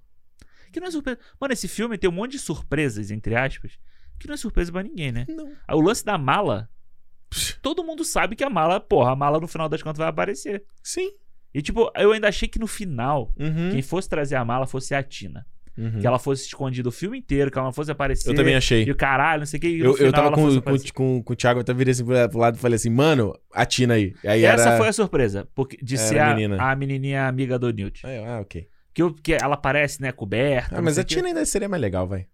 Speaker 2: Que não é surpresa. Mano, esse filme tem um monte de surpresas, entre aspas, que não é surpresa pra ninguém, né?
Speaker 1: Não.
Speaker 2: O lance da mala, todo mundo sabe que a mala, porra, a mala no final das contas vai aparecer.
Speaker 1: Sim.
Speaker 2: E tipo, eu ainda achei que no final,
Speaker 1: Uhum.
Speaker 2: quem fosse trazer a mala fosse a Tina.
Speaker 1: Uhum.
Speaker 2: Que ela fosse escondida o filme inteiro, que ela não fosse aparecer.
Speaker 1: Eu também achei.
Speaker 2: E o caralho, não sei o que.
Speaker 1: Eu, eu tava com, com, com, com o Thiago, eu até virei assim pro lado e falei assim, mano, a Tina aí. Aí
Speaker 2: Essa
Speaker 1: era...
Speaker 2: foi a surpresa, porque de
Speaker 1: Era
Speaker 2: ser
Speaker 1: a menina.
Speaker 2: a menininha amiga do Newt.
Speaker 1: Ah, ok.
Speaker 2: Que, eu- que ela aparece, né, coberta.
Speaker 1: Ah,
Speaker 2: não
Speaker 1: mas a. Tina ainda seria mais legal, vai.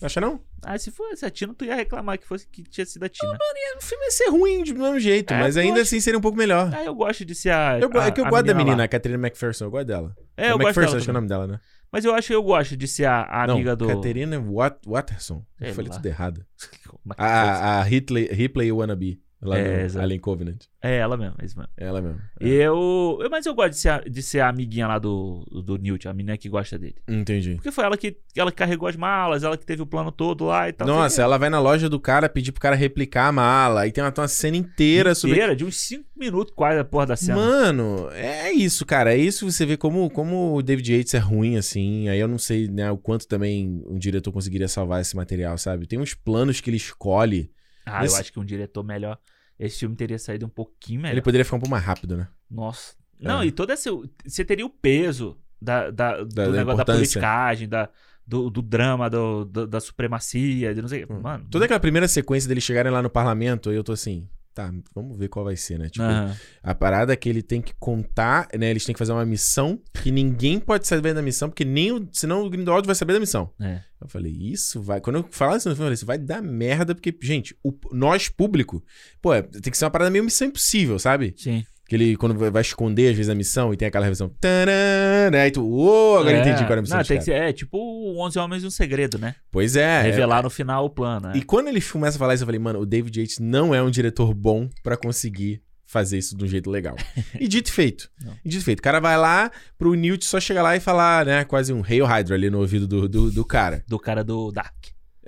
Speaker 1: Acha não?
Speaker 2: Ah, se fosse a Tina, tu ia reclamar que fosse que tinha sido a Tina.
Speaker 1: O filme ia ser ruim de mesmo jeito,
Speaker 2: É,
Speaker 1: mas ainda
Speaker 2: acho-
Speaker 1: assim seria um pouco melhor.
Speaker 2: Ah, eu gosto de ser a.
Speaker 1: Eu,
Speaker 2: a-
Speaker 1: é que eu gosto da menina,
Speaker 2: lá.
Speaker 1: a Catherine McPherson, eu gosto dela.
Speaker 2: É, eu gosto
Speaker 1: McPherson,
Speaker 2: dela
Speaker 1: acho que é o nome dela, né?
Speaker 2: Mas eu acho que eu gosto de ser a, a
Speaker 1: não,
Speaker 2: amiga do.
Speaker 1: Catherine Wat Watterson. Eu falei
Speaker 2: lá.
Speaker 1: tudo errado.
Speaker 2: Mas-
Speaker 1: A, a Ripley, Ripley Wannabe, lá
Speaker 2: É,
Speaker 1: no. Alien Covenant.
Speaker 2: É ela mesmo, é isso mesmo.
Speaker 1: Ela mesmo. É.
Speaker 2: E eu, eu- Mas eu gosto de ser, a, de ser a amiguinha lá do, do Newt, a menina que gosta dele.
Speaker 1: Entendi.
Speaker 2: Porque foi ela que, ela que carregou as malas, ela que teve o plano todo lá e tal.
Speaker 1: Nossa, ela vai na loja do cara pedir pro cara replicar a mala. Aí tem uma, tem uma cena inteira
Speaker 2: lá.
Speaker 1: sobre.
Speaker 2: Inteira, de uns 5 minutos quase a porra da cena.
Speaker 1: Mano, é isso, cara. É isso você vê como, como o David Yates é ruim, assim. Aí eu não sei, né, o quanto também um diretor conseguiria salvar esse material, sabe? Tem uns planos que ele escolhe.
Speaker 2: Ah,
Speaker 1: Esse-
Speaker 2: eu acho que um diretor melhor. Esse filme teria saído um pouquinho melhor.
Speaker 1: Ele poderia ficar um pouco mais rápido, né?
Speaker 2: Nossa. Não,
Speaker 1: É.
Speaker 2: e todo esse. Você teria o peso da, da, do
Speaker 1: da
Speaker 2: negócio da
Speaker 1: importância.
Speaker 2: politicagem, da, do, do drama, do, do- da supremacia, de não sei.
Speaker 1: Hum.
Speaker 2: Mano.
Speaker 1: Toda aquela primeira sequência deles chegarem lá no parlamento, eu tô assim, tá, vamos ver qual vai ser, né? Tipo,
Speaker 2: Aham.
Speaker 1: a parada é que ele tem que contar, né? Eles têm que fazer uma missão que ninguém pode saber da missão, porque nem o, senão o Grindelwald vai saber da missão.
Speaker 2: É.
Speaker 1: Eu falei, isso vai. Quando eu falava isso no filme, eu falei, isso vai dar merda, porque, gente, o- nós, público, pô, é- tem que ser uma parada meio missão impossível, sabe?
Speaker 2: Sim.
Speaker 1: Que ele, quando vai esconder, às vezes, a missão e tem aquela revisão. Taran, aí tu, uou, agora
Speaker 2: É.
Speaker 1: entendi qual era a missão.
Speaker 2: Não, tem que
Speaker 1: caras.
Speaker 2: ser, é tipo o 11 Homens e um Segredo, né?
Speaker 1: Pois é.
Speaker 2: Revelar
Speaker 1: é-
Speaker 2: no final o plano. né?
Speaker 1: E quando ele começa a falar isso, eu falei, mano, o David Yates não é um diretor bom pra conseguir fazer isso de um jeito legal. e dito e feito. E dito e feito. O cara vai lá pro Newt só chegar lá e falar, né, quase um Hail Hydra ali no ouvido do, do, do cara.
Speaker 2: Do cara do Dark.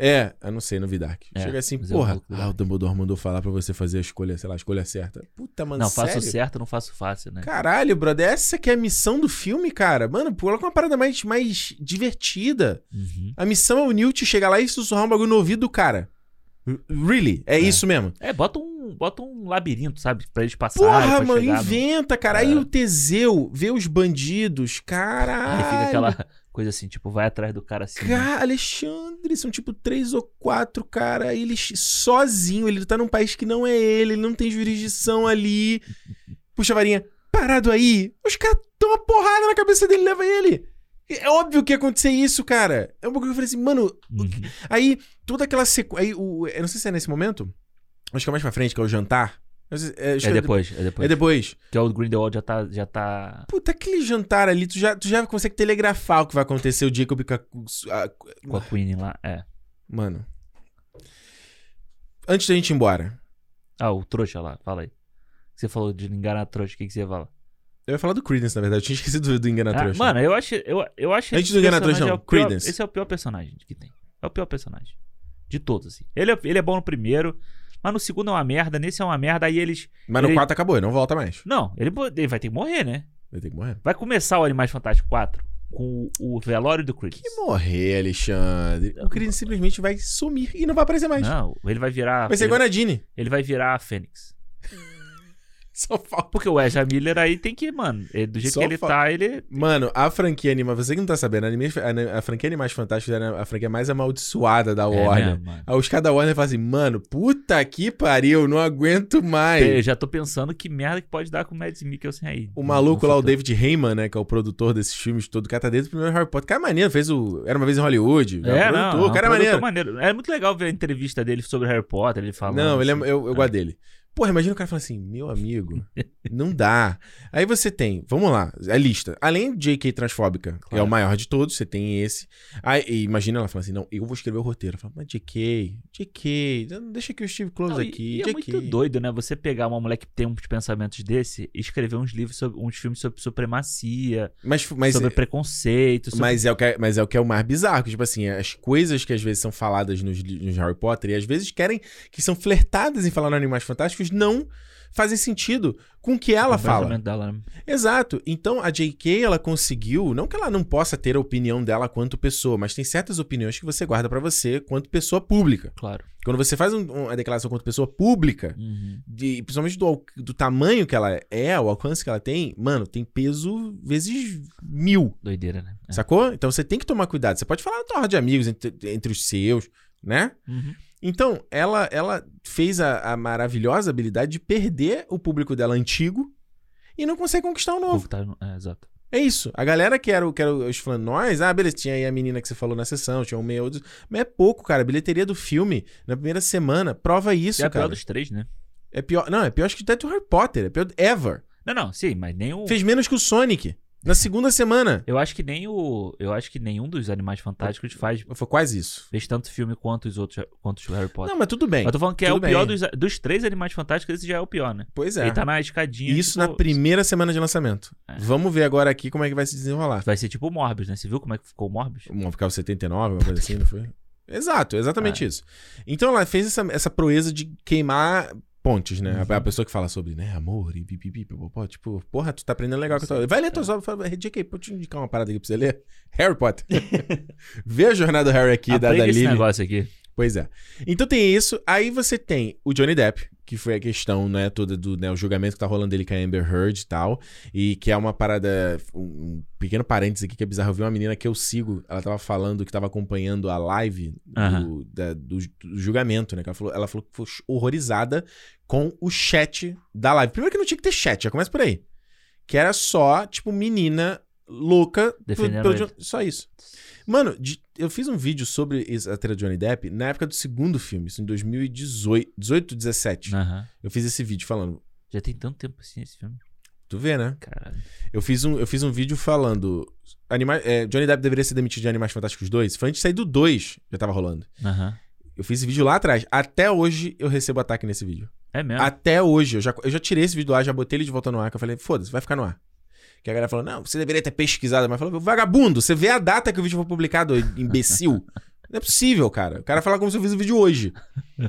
Speaker 1: É, eu não sei, no Vidark.
Speaker 2: É,
Speaker 1: Chega assim,
Speaker 2: é
Speaker 1: porra,
Speaker 2: do
Speaker 1: ah, o Dumbledore mandou falar pra você fazer a escolha, sei lá, a escolha certa. Puta, mano,
Speaker 2: não,
Speaker 1: sério?
Speaker 2: faço certo, não faço fácil, né?
Speaker 1: Caralho, brother, essa que é a missão do filme, cara. Mano, coloca uma parada mais, mais divertida.
Speaker 2: Uhum.
Speaker 1: A missão é o Newt chegar lá e sussurrar um bagulho no ouvido do cara. Really? É, isso mesmo.
Speaker 2: É, bota um, bota um labirinto, sabe? Pra eles passarem.
Speaker 1: Porra, mano,
Speaker 2: chegar no-
Speaker 1: inventa, cara. Aí
Speaker 2: É.
Speaker 1: o Teseu vê os bandidos,
Speaker 2: Aí
Speaker 1: caralho.
Speaker 2: fica aquela coisa assim, tipo, vai atrás do cara assim. né?
Speaker 1: Cara, Alexandre, são tipo três ou quatro, cara. Ele sozinho, ele tá num país que não é ele, ele não tem jurisdição ali. Puxa a varinha, parado aí. Os caras dão uma porrada na cabeça dele e leva ele. É óbvio que ia acontecer isso, cara. É um bagulho que eu falei assim, mano.
Speaker 2: Uhum.
Speaker 1: Aí, toda aquela sequência. Eu não sei se é nesse momento. Acho que é mais pra frente, que é o jantar. É,
Speaker 2: É depois, é depois.
Speaker 1: É depois.
Speaker 2: Que o Grindelwald já tá. Já tá...
Speaker 1: Puta, aquele jantar ali, tu já, tu já consegue telegrafar o que vai acontecer o Jacob com a, a-
Speaker 2: Com a Queen lá. É.
Speaker 1: Mano. Antes da gente ir embora,
Speaker 2: Ah, o trouxa lá, fala aí. Você falou de enganar trouxa, o que, que você ia falar?
Speaker 1: eu ia falar do Creedence, na verdade. Eu tinha esquecido do, do Engana
Speaker 2: Ah,
Speaker 1: Trouxa.
Speaker 2: mano, eu acho, eu, eu acho
Speaker 1: Antes do Engana
Speaker 2: personagem
Speaker 1: Trouxa, não,
Speaker 2: é o pior-
Speaker 1: Creedence.
Speaker 2: Esse é o pior personagem que tem. É o pior personagem. De todos, assim. Ele é, ele é bom no primeiro, mas no segundo é uma merda, nesse é uma merda, aí eles.
Speaker 1: Mas no
Speaker 2: ele-
Speaker 1: 4 acabou, ele não volta mais.
Speaker 2: Não, ele, ele vai ter que morrer, né?
Speaker 1: Vai ter que morrer.
Speaker 2: Vai começar o Animais Fantásticos 4 com o, velório do Creedence.
Speaker 1: Que morrer, Alexandre. O Creedence simplesmente vai sumir e não vai aparecer mais.
Speaker 2: Não, ele vai virar.
Speaker 1: Vai ser
Speaker 2: ele, ele vai virar a Fênix.
Speaker 1: Só falta.
Speaker 2: Porque o Ezra Miller aí tem que, mano, ele- do jeito
Speaker 1: Só
Speaker 2: que ele
Speaker 1: fa-
Speaker 2: tá, ele.
Speaker 1: Mano, a franquia Anima, você que não tá sabendo, a, anime- a- a franquia Animais Fantásticos era a franquia mais amaldiçoada da
Speaker 2: É
Speaker 1: Warner.
Speaker 2: mesmo, mano.
Speaker 1: Aí os caras da Warner falam assim, mano, puta que pariu, não aguento mais.
Speaker 2: Eu já tô pensando que merda que pode dar com o Mads Mikkelsen aí.
Speaker 1: O maluco lá, o. David Heyman, né, que é o produtor desses filmes todo, o cara tá dentro do primeiro Harry Potter. Cara, é maneiro, fez o... Era Uma Vez em Hollywood.
Speaker 2: É,
Speaker 1: o
Speaker 2: não,
Speaker 1: produtor,
Speaker 2: é um
Speaker 1: o cara é
Speaker 2: produtor
Speaker 1: maneiro.
Speaker 2: maneiro. É muito legal ver a entrevista dele sobre Harry Potter, ele falando.
Speaker 1: Não, ele é,
Speaker 2: assim.
Speaker 1: eu, eu gosto dele. Porra, imagina o cara falando assim, meu amigo, não dá. Aí você tem, vamos lá, a lista. Além de J.K. transfóbica, que é
Speaker 2: Claro.
Speaker 1: o maior de todos, você tem esse. Aí, e imagina ela falando assim, não, eu vou escrever o roteiro. Eu falo, mas J.K., J.K., deixa aqui o Steve Close
Speaker 2: Não, e-
Speaker 1: aqui,
Speaker 2: e, é
Speaker 1: J.K.
Speaker 2: muito doido, né? Você pegar uma mulher que tem uns pensamentos desse e escrever uns livros, sobre, uns filmes sobre supremacia,
Speaker 1: Mas, mas,
Speaker 2: sobre preconceito, sobre...
Speaker 1: mas, é o que é, mas é o que é o mais bizarro, que, tipo assim, as coisas que às vezes são faladas nos, nos Harry Potter e às vezes querem, que são flertadas em falar no Animais Fantásticos, não fazem sentido com o que ela
Speaker 2: o
Speaker 1: fala.
Speaker 2: dela, né?
Speaker 1: Exato. Então a J.K. ela conseguiu, não que ela não possa ter a opinião dela quanto pessoa, mas tem certas opiniões que você guarda pra você quanto pessoa pública.
Speaker 2: Claro.
Speaker 1: Quando você faz um- uma declaração quanto pessoa pública,
Speaker 2: Uhum.
Speaker 1: de, principalmente do, do tamanho que ela é, o alcance que ela tem, mano, tem peso vezes mil.
Speaker 2: Doideira, né? É.
Speaker 1: Sacou? Então você tem que tomar cuidado. Você pode falar na tua roda de amigos, entre, entre os seus, né?
Speaker 2: Uhum.
Speaker 1: Então, ela, ela fez a, a maravilhosa habilidade de perder o público dela antigo e não consegue conquistar o novo.
Speaker 2: tá- é, exato.
Speaker 1: É isso. A galera que era, que era os fãs nós, ah, beleza, tinha aí a menina que você falou na sessão, tinha um meio outro. Mas é pouco, cara. A bilheteria do filme, na primeira semana, prova isso,
Speaker 2: é a
Speaker 1: cara.
Speaker 2: pior dos três, né?
Speaker 1: É pior. Não, é pior acho que até do Harry Potter. É pior do ever.
Speaker 2: Não, não, sim, mas nem o...
Speaker 1: Fez menos que o Sonic. Na segunda semana.
Speaker 2: Eu acho que nem o... Eu acho que nenhum dos Animais Fantásticos faz,
Speaker 1: Foi quase isso.
Speaker 2: fez tanto filme quanto os outros, quanto o Harry Potter.
Speaker 1: Não, mas tudo bem.
Speaker 2: Eu tô falando que é o pior
Speaker 1: bem.
Speaker 2: dos, dos três Animais Fantásticos, esse já é o pior, né?
Speaker 1: Pois é.
Speaker 2: Ele tá na escadinha.
Speaker 1: Isso
Speaker 2: tipo,
Speaker 1: na primeira semana de lançamento.
Speaker 2: É.
Speaker 1: Vamos ver agora aqui como é que vai se desenrolar.
Speaker 2: Vai ser tipo o Morbius, né? Você viu como é que ficou o Morbius?
Speaker 1: O 79, uma coisa assim, não foi? Exato, exatamente
Speaker 2: É.
Speaker 1: isso. Então ela fez essa, essa proeza de queimar pontes, né? A- A,
Speaker 2: Uhum.
Speaker 1: pessoa que fala sobre, né, amor e pipipi, tipo, porra, tu tá aprendendo legal que eu tô... Vai ler tuas obras, fala, JK, pode te indicar uma parada aqui pra você ler? Harry Potter. Vê a jornada do Harry aqui, da,
Speaker 2: Aprende
Speaker 1: da
Speaker 2: esse
Speaker 1: Lily.
Speaker 2: negócio aqui.
Speaker 1: Pois é. Então tem isso. Aí você tem o Johnny Depp, que foi a questão, né, toda do né, o julgamento que tá rolando dele com a Amber Heard e tal. E que é uma parada. Um, pequeno parênteses aqui que é bizarro. Eu vi uma menina que eu sigo, ela tava falando que tava acompanhando a live do, da- do, do julgamento, né? Ela, falou, ela falou que foi horrorizada com o chat da live. Primeiro que não tinha que ter chat, já começa por aí. Que era só, tipo, menina louca.
Speaker 2: Defendendo
Speaker 1: pelo. Jo- Só isso. Mano, de- eu fiz um vídeo sobre a de Johnny Depp na época do segundo filme, isso em 2018, 18, 17.
Speaker 2: Aham.
Speaker 1: Eu fiz esse vídeo falando.
Speaker 2: Já tem tanto tempo assim esse filme.
Speaker 1: Tu vê, né?
Speaker 2: Caralho.
Speaker 1: Eu fiz um, eu fiz um vídeo falando. Anima é, Johnny Depp deveria ser demitido de Animais Fantásticos 2. Foi antes de sair do 2, já tava rolando.
Speaker 2: Aham.
Speaker 1: Eu fiz esse vídeo lá atrás. Até hoje eu recebo ataque nesse vídeo.
Speaker 2: É mesmo.
Speaker 1: Até hoje. Eu já, eu já tirei esse vídeo do ar, já botei ele de volta no ar. Que eu falei, foda-se, vai ficar no ar. Que a galera falou, não, você deveria ter pesquisado. Mas falou, vagabundo, você vê a data que o vídeo foi publicado, imbecil. Não é possível, cara. O cara fala como se eu fiz o vídeo hoje.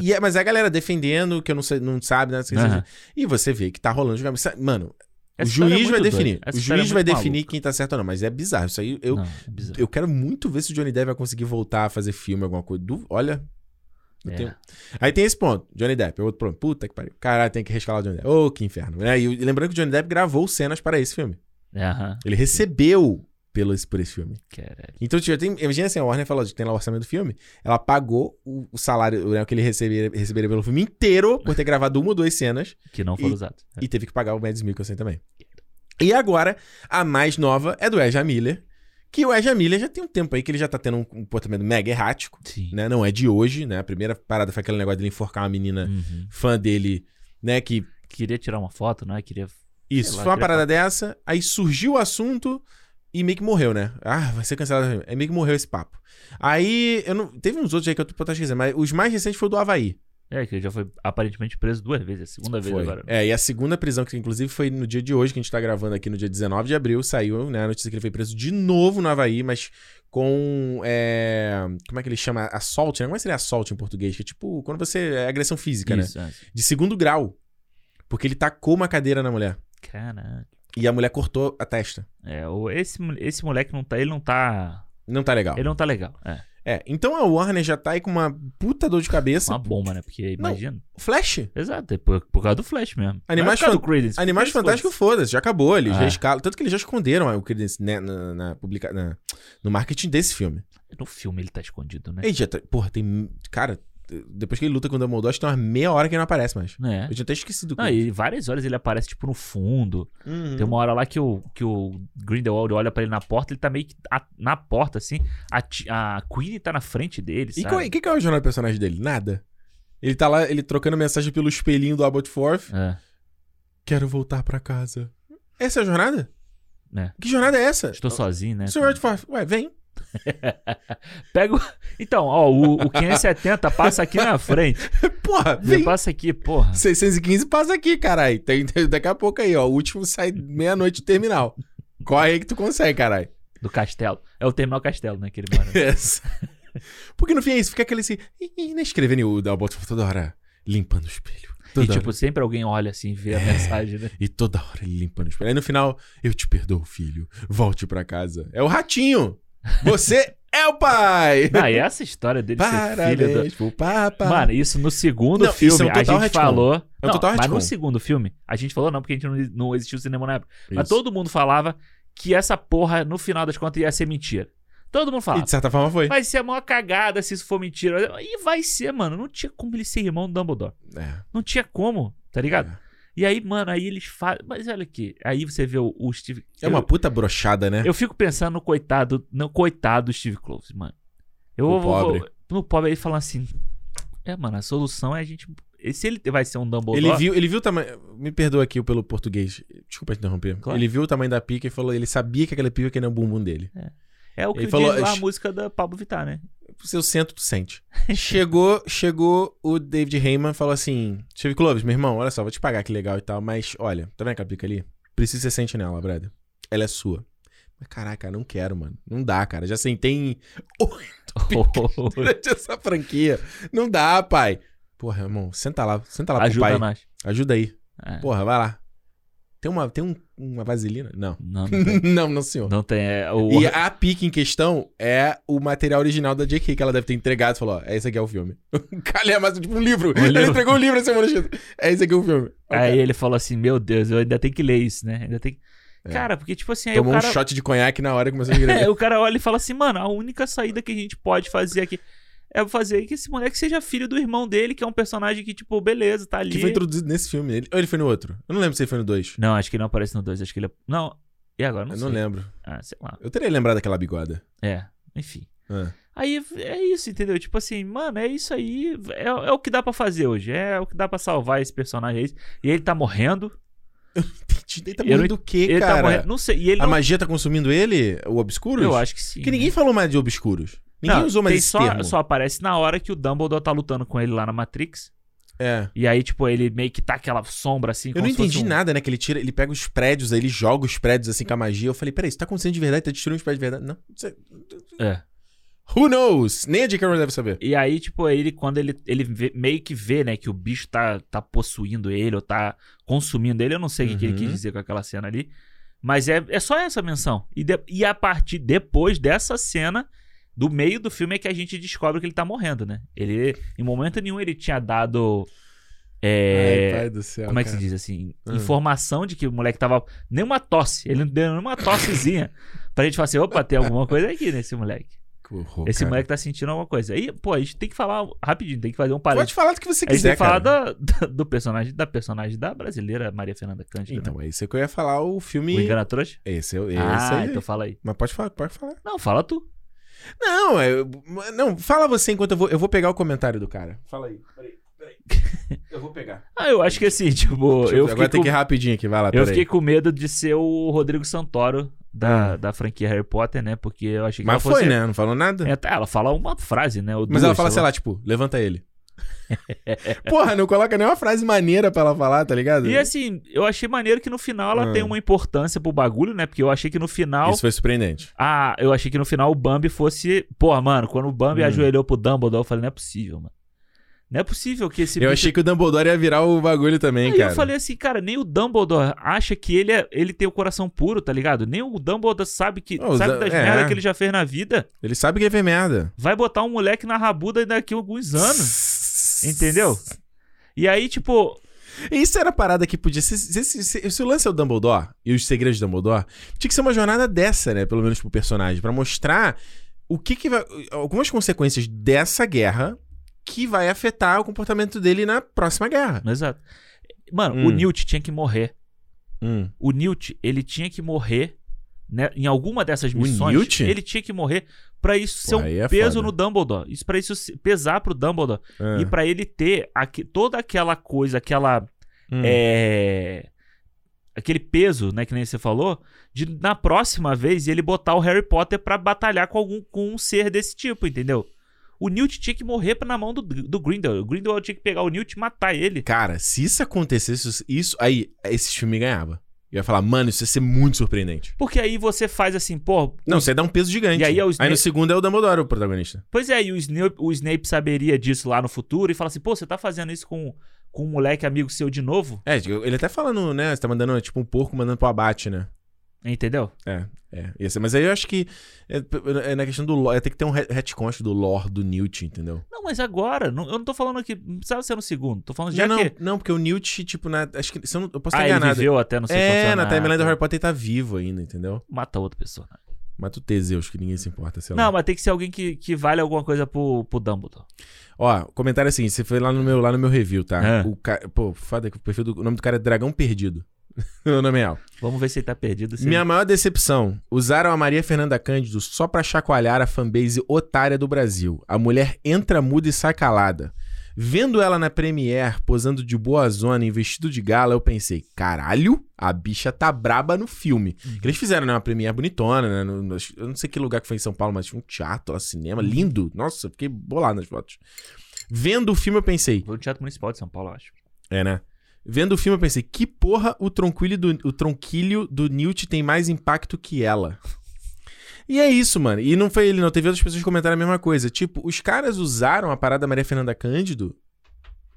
Speaker 1: E é- mas é a galera defendendo, que eu não, sei, não sabe, né?
Speaker 2: Aham.
Speaker 1: E você vê que tá rolando Mano,
Speaker 2: Essa
Speaker 1: o
Speaker 2: é
Speaker 1: juiz vai
Speaker 2: muito
Speaker 1: definir. O
Speaker 2: história é
Speaker 1: juiz vai definir
Speaker 2: maluca.
Speaker 1: quem tá certo ou não. Mas é bizarro. Isso aí eu,
Speaker 2: Não, é bizarro.
Speaker 1: eu quero muito ver se o Johnny Depp vai conseguir voltar a fazer filme, alguma coisa. Olha.
Speaker 2: É.
Speaker 1: tenho- Aí tem esse ponto. Johnny Depp é outro problema. Puta que pariu. Caralho, tem que rescalar o Johnny Depp. Ô, que inferno. né? E, lembrando que o Johnny Depp gravou cenas para esse filme. Ele recebeu pelo, esse- por esse filme.
Speaker 2: Caralho.
Speaker 1: Então, tipo, tem, imagina assim, a Warner falou tem lá o orçamento do filme. Ela pagou o, o salário né, que ele receberia, receberia pelo filme inteiro por ter gravado uma ou duas cenas.
Speaker 2: Que não foram usados. É.
Speaker 1: E teve que pagar o Mads Mikkelsen também. E agora, a mais nova é do Ezra Miller. Que o Ezra Miller já tem um tempo aí que ele já tá tendo um comportamento mega errático,
Speaker 2: Sim.
Speaker 1: né? Não é de hoje, né? A primeira parada foi aquele negócio dele enforcar uma menina
Speaker 2: Uhum.
Speaker 1: fã dele, né? Que
Speaker 2: Queria tirar uma foto, né? Queria.
Speaker 1: isso,
Speaker 2: lá,
Speaker 1: foi uma parada dessa. Aí surgiu o assunto, E meio que morreu, né? Ah, vai ser cancelado. Aí meio que morreu esse papo. Aí, eu não. Teve uns outros aí que eu tô tô esquecendo, mas os mais recentes foi o do Havaí.
Speaker 2: É, que ele já foi aparentemente preso duas vezes, a segunda vez
Speaker 1: Foi.
Speaker 2: agora.
Speaker 1: É, e a segunda prisão, que inclusive foi no dia de hoje, que a gente tá gravando aqui no dia 19 de abril, saiu, né, a notícia que ele foi preso de novo no Havaí, mas com. é, como é que ele chama? Assault, né? Como é que seria assault em português? Que é tipo, quando você. É agressão física, né?
Speaker 2: Isso, é.
Speaker 1: De segundo grau. Porque ele tacou uma cadeira na mulher.
Speaker 2: Caraca.
Speaker 1: E a mulher cortou a testa.
Speaker 2: É, esse, esse moleque não tá. Ele não tá.
Speaker 1: Não tá legal.
Speaker 2: Ele não tá legal. É.
Speaker 1: É, então a Warner já tá aí com uma puta dor de cabeça.
Speaker 2: Uma bomba, né? Porque imagina.
Speaker 1: Flash.
Speaker 2: Exato, é por, por causa do Flash mesmo.
Speaker 1: Animais
Speaker 2: Não é causa
Speaker 1: fan-
Speaker 2: Credence,
Speaker 1: Animais
Speaker 2: Credence,
Speaker 1: Fantásticos, foda-se, já acabou. Eles
Speaker 2: Ah.
Speaker 1: já escalam. Tanto que eles já esconderam o Credence né, na, na publica, na- no marketing desse filme.
Speaker 2: No filme ele tá escondido, né?
Speaker 1: Ele já tá. Porra, tem. Cara, depois que ele luta com o Dumbledore, acho que tem umas meia hora que ele não aparece mais.
Speaker 2: É.
Speaker 1: Eu tinha até esquecido.
Speaker 2: Não, e várias horas ele aparece, tipo, no fundo.
Speaker 1: Uhum.
Speaker 2: Tem uma hora lá que o, que o Grindelwald olha pra ele na porta, ele tá meio que a- na porta, assim. A, a Queen tá na frente dele,
Speaker 1: E o que, que é o jornal do personagem dele? Nada. Ele tá lá, ele trocando mensagem pelo espelhinho do Abbott Forth.
Speaker 2: É,
Speaker 1: Quero voltar pra casa. Essa é a jornada?
Speaker 2: né?
Speaker 1: Que jornada é essa?
Speaker 2: Estou sozinho, né?
Speaker 1: Sr. Abbott Forth, ué, vem.
Speaker 2: Pega o... Então, ó, o, o 570 passa aqui na frente.
Speaker 1: Porra, vem.
Speaker 2: passa aqui, porra.
Speaker 1: 615 passa aqui, caralho. Tem, tem- daqui a pouco aí, ó. O último sai meia-noite do terminal. Corre aí que tu consegue, caralho.
Speaker 2: Do castelo. É o terminal castelo, né? Que ele mora.
Speaker 1: Porque no fim é isso, fica aquele assim. E, né, escrevendo o Dalbot toda hora limpando o espelho.
Speaker 2: E, tipo,
Speaker 1: hora.
Speaker 2: sempre alguém olha assim, vê a mensagem, né?
Speaker 1: E toda hora ele limpando o espelho. Aí no final, eu te perdoo, filho. Volte pra casa. É o ratinho. Você é o pai.
Speaker 2: Não, e essa história dele ser filho do...
Speaker 1: Parabéns papai.
Speaker 2: Mano, isso no segundo
Speaker 1: Não,
Speaker 2: filme
Speaker 1: é um
Speaker 2: a gente
Speaker 1: retcon.
Speaker 2: falou.
Speaker 1: É um
Speaker 2: não, mas
Speaker 1: retcon.
Speaker 2: no segundo filme, a gente falou não, porque a gente não, não existiu cinema na época. Mas
Speaker 1: Isso.
Speaker 2: todo mundo falava que essa porra, no final das contas, ia ser mentira. Todo mundo
Speaker 1: E
Speaker 2: falava.
Speaker 1: de certa forma foi.
Speaker 2: Vai ser a maior cagada se isso for mentira. E vai ser, mano. Não tinha como ele ser irmão do Dumbledore.
Speaker 1: É.
Speaker 2: Não tinha como, tá ligado?
Speaker 1: É.
Speaker 2: E aí, mano, aí eles fazem. Mas olha aqui. Aí você vê o, o Steve.
Speaker 1: É uma
Speaker 2: eu,
Speaker 1: puta brochada, né?
Speaker 2: eu fico pensando no coitado. No coitado do Steve Close, mano. Eu
Speaker 1: O
Speaker 2: vou,
Speaker 1: pobre.
Speaker 2: vou- no pobre aí falando assim. É, mano, a solução é a gente. Se ele vai ser um Dumbledore.
Speaker 1: Ele viu, ele viu o tamanho. Me perdoa aqui pelo português. Desculpa te interromper.
Speaker 2: Claro.
Speaker 1: Ele viu o tamanho da pica e falou. Ele sabia que aquela pica que era o bumbum dele.
Speaker 2: É o que
Speaker 1: ele falou-
Speaker 2: lá a música da Pablo Vittar, né?
Speaker 1: Seu centro tu sente. chegou, chegou o David Heyman falou assim: Steve Clovis, meu irmão, olha só, vou te pagar que legal e tal, mas olha, tá vendo aquela pica ali? Precisa ser sente nela, brother. Ela é sua. Mas caraca, não quero, mano. Não dá, cara. Já sentei em oito durante essa franquia. Não dá, pai. Porra, irmão, senta lá, senta lá pro
Speaker 2: Ajuda
Speaker 1: pai.
Speaker 2: nós.
Speaker 1: Ajuda aí.
Speaker 2: É.
Speaker 1: Porra, vai lá. Tem uma, tem um- uma vaselina? Não.
Speaker 2: Não, não tem.
Speaker 1: não, não, senhor.
Speaker 2: Não tem. É, o,
Speaker 1: E a pique em questão é o material original da J.K. que ela deve ter entregado. Falou, ó, é esse aqui é o filme. Cara, é mais tipo um livro. Ela
Speaker 2: livro.
Speaker 1: entregou um livro na semana. É esse aqui o filme.
Speaker 2: Aí ele falou assim: Meu Deus, eu ainda tenho que ler isso, né? Ainda tem que.
Speaker 1: É.
Speaker 2: Cara, porque, tipo assim, aí
Speaker 1: Tomou
Speaker 2: cara.
Speaker 1: um shot de conhaque na hora e começou a escrever.
Speaker 2: É, o cara olha e fala assim, mano, a única saída que a gente pode fazer aqui é fazer que esse moleque seja filho do irmão dele, que é um personagem que, tipo, beleza, tá ali.
Speaker 1: que foi introduzido nesse filme. Ele, ou ele foi no outro? Eu não lembro se ele foi no 2.
Speaker 2: Não, acho que ele não aparece no 2, acho que ele é... Não, e agora? Não
Speaker 1: Eu
Speaker 2: sei.
Speaker 1: não lembro.
Speaker 2: Ah, sei lá.
Speaker 1: Eu teria lembrado daquela bigoda.
Speaker 2: É, enfim.
Speaker 1: Ah.
Speaker 2: Aí é isso, entendeu? Tipo assim, mano, é isso aí. É, é o que dá pra fazer hoje. É o que dá pra salvar esse personagem aí. E ele tá morrendo.
Speaker 1: Ele tá morrendo do quê,
Speaker 2: Ele tá
Speaker 1: cara?
Speaker 2: morrendo. Não sei. E ele
Speaker 1: A
Speaker 2: não...
Speaker 1: magia tá consumindo ele? O Obscuros?
Speaker 2: Eu acho que sim.
Speaker 1: Que ninguém falou mais de Obscuros. Ninguém
Speaker 2: Não,
Speaker 1: usou mais esse
Speaker 2: só,
Speaker 1: termo.
Speaker 2: só aparece na hora que o Dumbledore tá lutando com ele lá na Matrix.
Speaker 1: É.
Speaker 2: E aí, tipo, ele meio que tá aquela sombra assim.
Speaker 1: Eu não entendi
Speaker 2: um-
Speaker 1: nada, né? Que ele tira, ele pega os prédios, aí ele joga os prédios assim com a magia. Eu falei, peraí, isso tá acontecendo de verdade? Tá destruindo os prédios de verdade? Não. Isso é-. Who knows? Nem a J.K. Rowling deve saber.
Speaker 2: E aí, tipo, ele, quando ele, ele vê- meio que vê, né, que o bicho tá, tá possuindo ele, ou tá consumindo ele, eu não sei o que, que ele
Speaker 1: Uhum.
Speaker 2: quis dizer com aquela cena ali. Mas é, é só essa menção. E, de- e a partir depois dessa cena, do meio do filme, é que a gente descobre que ele tá morrendo, né? Ele, em momento nenhum, ele tinha dado. É,
Speaker 1: Ai, pai do céu.
Speaker 2: como é que se
Speaker 1: cara.
Speaker 2: diz assim?
Speaker 1: Hum.
Speaker 2: Informação de que o moleque tava. Nem uma tosse. Ele não deu nenhuma tossezinha. pra gente falar assim: opa, tem alguma coisa aqui nesse moleque.
Speaker 1: Horror,
Speaker 2: Esse
Speaker 1: cara.
Speaker 2: moleque tá sentindo alguma coisa. Aí, pô, a gente tem que falar rapidinho, tem que fazer um
Speaker 1: Pode
Speaker 2: parênteses.
Speaker 1: falar do que você
Speaker 2: A gente tem
Speaker 1: quiser,
Speaker 2: que falar da- da- do personagem, da personagem da brasileira Maria Fernanda Cândida.
Speaker 1: Então,
Speaker 2: né?
Speaker 1: é isso que eu ia falar, o filme...
Speaker 2: O Engana Trouxa?
Speaker 1: Esse, o- esse
Speaker 2: Ah,
Speaker 1: aí.
Speaker 2: então fala aí.
Speaker 1: Mas pode falar, pode falar.
Speaker 2: Não, fala tu.
Speaker 1: Não, é... Não, fala você enquanto eu vou... Eu vou pegar o comentário do cara. Fala aí. Peraí, peraí. Eu vou pegar.
Speaker 2: Ah, eu acho que assim, tipo,
Speaker 1: Deixa
Speaker 2: eu
Speaker 1: Agora
Speaker 2: fiquei,
Speaker 1: tem
Speaker 2: com,
Speaker 1: que ir rapidinho aqui, vai lá,
Speaker 2: eu
Speaker 1: peraí.
Speaker 2: fiquei com medo de ser o Rodrigo Santoro da, da franquia Harry Potter, né? Porque eu achei que ela
Speaker 1: Mas
Speaker 2: fosse...
Speaker 1: foi, né? Não falou nada.
Speaker 2: É, tá, ela fala uma frase, né? ou
Speaker 1: Mas
Speaker 2: duas,
Speaker 1: ela fala, sei lá, tipo, levanta ele. Porra, não coloca nenhuma frase maneira pra ela falar, tá ligado?
Speaker 2: E assim, eu achei maneiro que no final ela
Speaker 1: Ah.
Speaker 2: tem uma importância pro bagulho, né? Porque eu achei que no final.
Speaker 1: Isso foi surpreendente.
Speaker 2: Ah, eu achei que no final o Bambi fosse. Porra, mano, quando o Bambi
Speaker 1: Hum.
Speaker 2: ajoelhou pro Dumbledore, eu falei, não é possível, mano. Não é possível que esse
Speaker 1: Eu
Speaker 2: bicho-
Speaker 1: achei que o Dumbledore ia virar o bagulho também,
Speaker 2: Aí
Speaker 1: cara.
Speaker 2: eu falei assim, cara, nem o Dumbledore acha que ele, é, ele tem o coração puro, tá ligado? Nem o Dumbledore sabe que
Speaker 1: Ô,
Speaker 2: sabe das
Speaker 1: é.
Speaker 2: merdas que ele já fez na vida.
Speaker 1: Ele sabe que é ver merda.
Speaker 2: Vai botar um moleque na rabuda daqui a alguns anos. Entendeu? E aí, tipo,
Speaker 1: Isso era a parada que podia ser. Se, se- se- se o lance é o Dumbledore e os segredos de Dumbledore, tinha que ser uma jornada dessa, né? Pelo menos pro personagem, pra mostrar o que que vai. Algumas consequências dessa guerra que vai afetar o comportamento dele na próxima guerra.
Speaker 2: exato. Mano,
Speaker 1: Hum.
Speaker 2: o Newt tinha que morrer.
Speaker 1: Hum.
Speaker 2: O Newt, ele tinha que morrer né, em alguma dessas
Speaker 1: O
Speaker 2: missões.
Speaker 1: Newt?
Speaker 2: Ele tinha que morrer pra isso ser
Speaker 1: Pô,
Speaker 2: um
Speaker 1: é
Speaker 2: peso
Speaker 1: foda.
Speaker 2: no Dumbledore. Isso para isso pesar pro Dumbledore
Speaker 1: Ah.
Speaker 2: e pra ele ter aque- toda aquela coisa, aquela
Speaker 1: Hum.
Speaker 2: é, aquele peso, né, que nem você falou, de na próxima vez ele botar o Harry Potter pra batalhar com algum com um ser desse tipo, entendeu? O Newt tinha que morrer na mão do, do Grindelwald. O Grindelwald tinha que pegar o Newt e matar ele.
Speaker 1: Cara, se isso acontecesse, isso aí, esse filme ganhava. Eu ia falar, mano, isso ia ser muito surpreendente.
Speaker 2: Porque aí você faz assim, pô.
Speaker 1: Não, você dá um peso gigante.
Speaker 2: E aí é o
Speaker 1: no
Speaker 2: Snape-
Speaker 1: segundo é o Dumbledore o protagonista.
Speaker 2: Pois é, e o Snape, o Snape saberia disso lá no futuro e fala assim, pô, você tá fazendo isso com, com um moleque amigo seu de novo?
Speaker 1: É, ele até falando, né? Você tá mandando, tipo, um porco mandando pro abate, né?
Speaker 2: Entendeu?
Speaker 1: É, é. Ser, mas aí eu acho que é, é na questão do lore, tem que ter um re- retcon do lore do Newt, entendeu?
Speaker 2: Não, mas agora, não- eu não tô falando aqui, não precisava ser no segundo, tô falando já,
Speaker 1: não,
Speaker 2: que...
Speaker 1: não, porque o Newt, tipo, na, acho que se eu, não, eu posso estar
Speaker 2: Ah,
Speaker 1: enganado.
Speaker 2: viveu até não sei
Speaker 1: É, na timeline do
Speaker 2: Ah,
Speaker 1: Harry Potter ele tá vivo ainda, entendeu?
Speaker 2: Mata outra pessoa. né?
Speaker 1: Mata o Teseus, que ninguém se importa, sei lá.
Speaker 2: Não, mas tem que ser alguém que, que vale alguma coisa pro, pro Dumbledore.
Speaker 1: Ó, comentário assim, você foi lá no meu, lá no meu review, tá?
Speaker 2: Ah.
Speaker 1: O ca... Pô, foda que o perfil do... O nome do cara é Dragão Perdido. o nome é real.
Speaker 2: Vamos ver se ele tá perdido.
Speaker 1: Minha
Speaker 2: ele...
Speaker 1: maior decepção. Usaram a Maria Fernanda Cândido só pra chacoalhar a fanbase otária do Brasil. A mulher entra muda e sai calada. Vendo ela na Premiere, posando de boa zona em vestido de gala, eu pensei, caralho, a bicha tá braba no filme.
Speaker 2: Uhum.
Speaker 1: Que eles fizeram, né? Uma Premiere bonitona, né? no- eu não sei que lugar que foi em São Paulo, mas tinha um teatro, lá, cinema, lindo. Nossa, fiquei bolado nas fotos. Vendo o filme, eu pensei,
Speaker 2: Foi no Teatro Municipal de São Paulo, eu acho.
Speaker 1: é, né? Vendo o filme, eu pensei, que porra o tronquilho do, o tronquilho do Newt tem mais impacto que ela? E é isso, mano. E não foi ele, não. Teve outras pessoas que comentaram a mesma coisa. Tipo, os caras usaram a parada da Maria Fernanda Cândido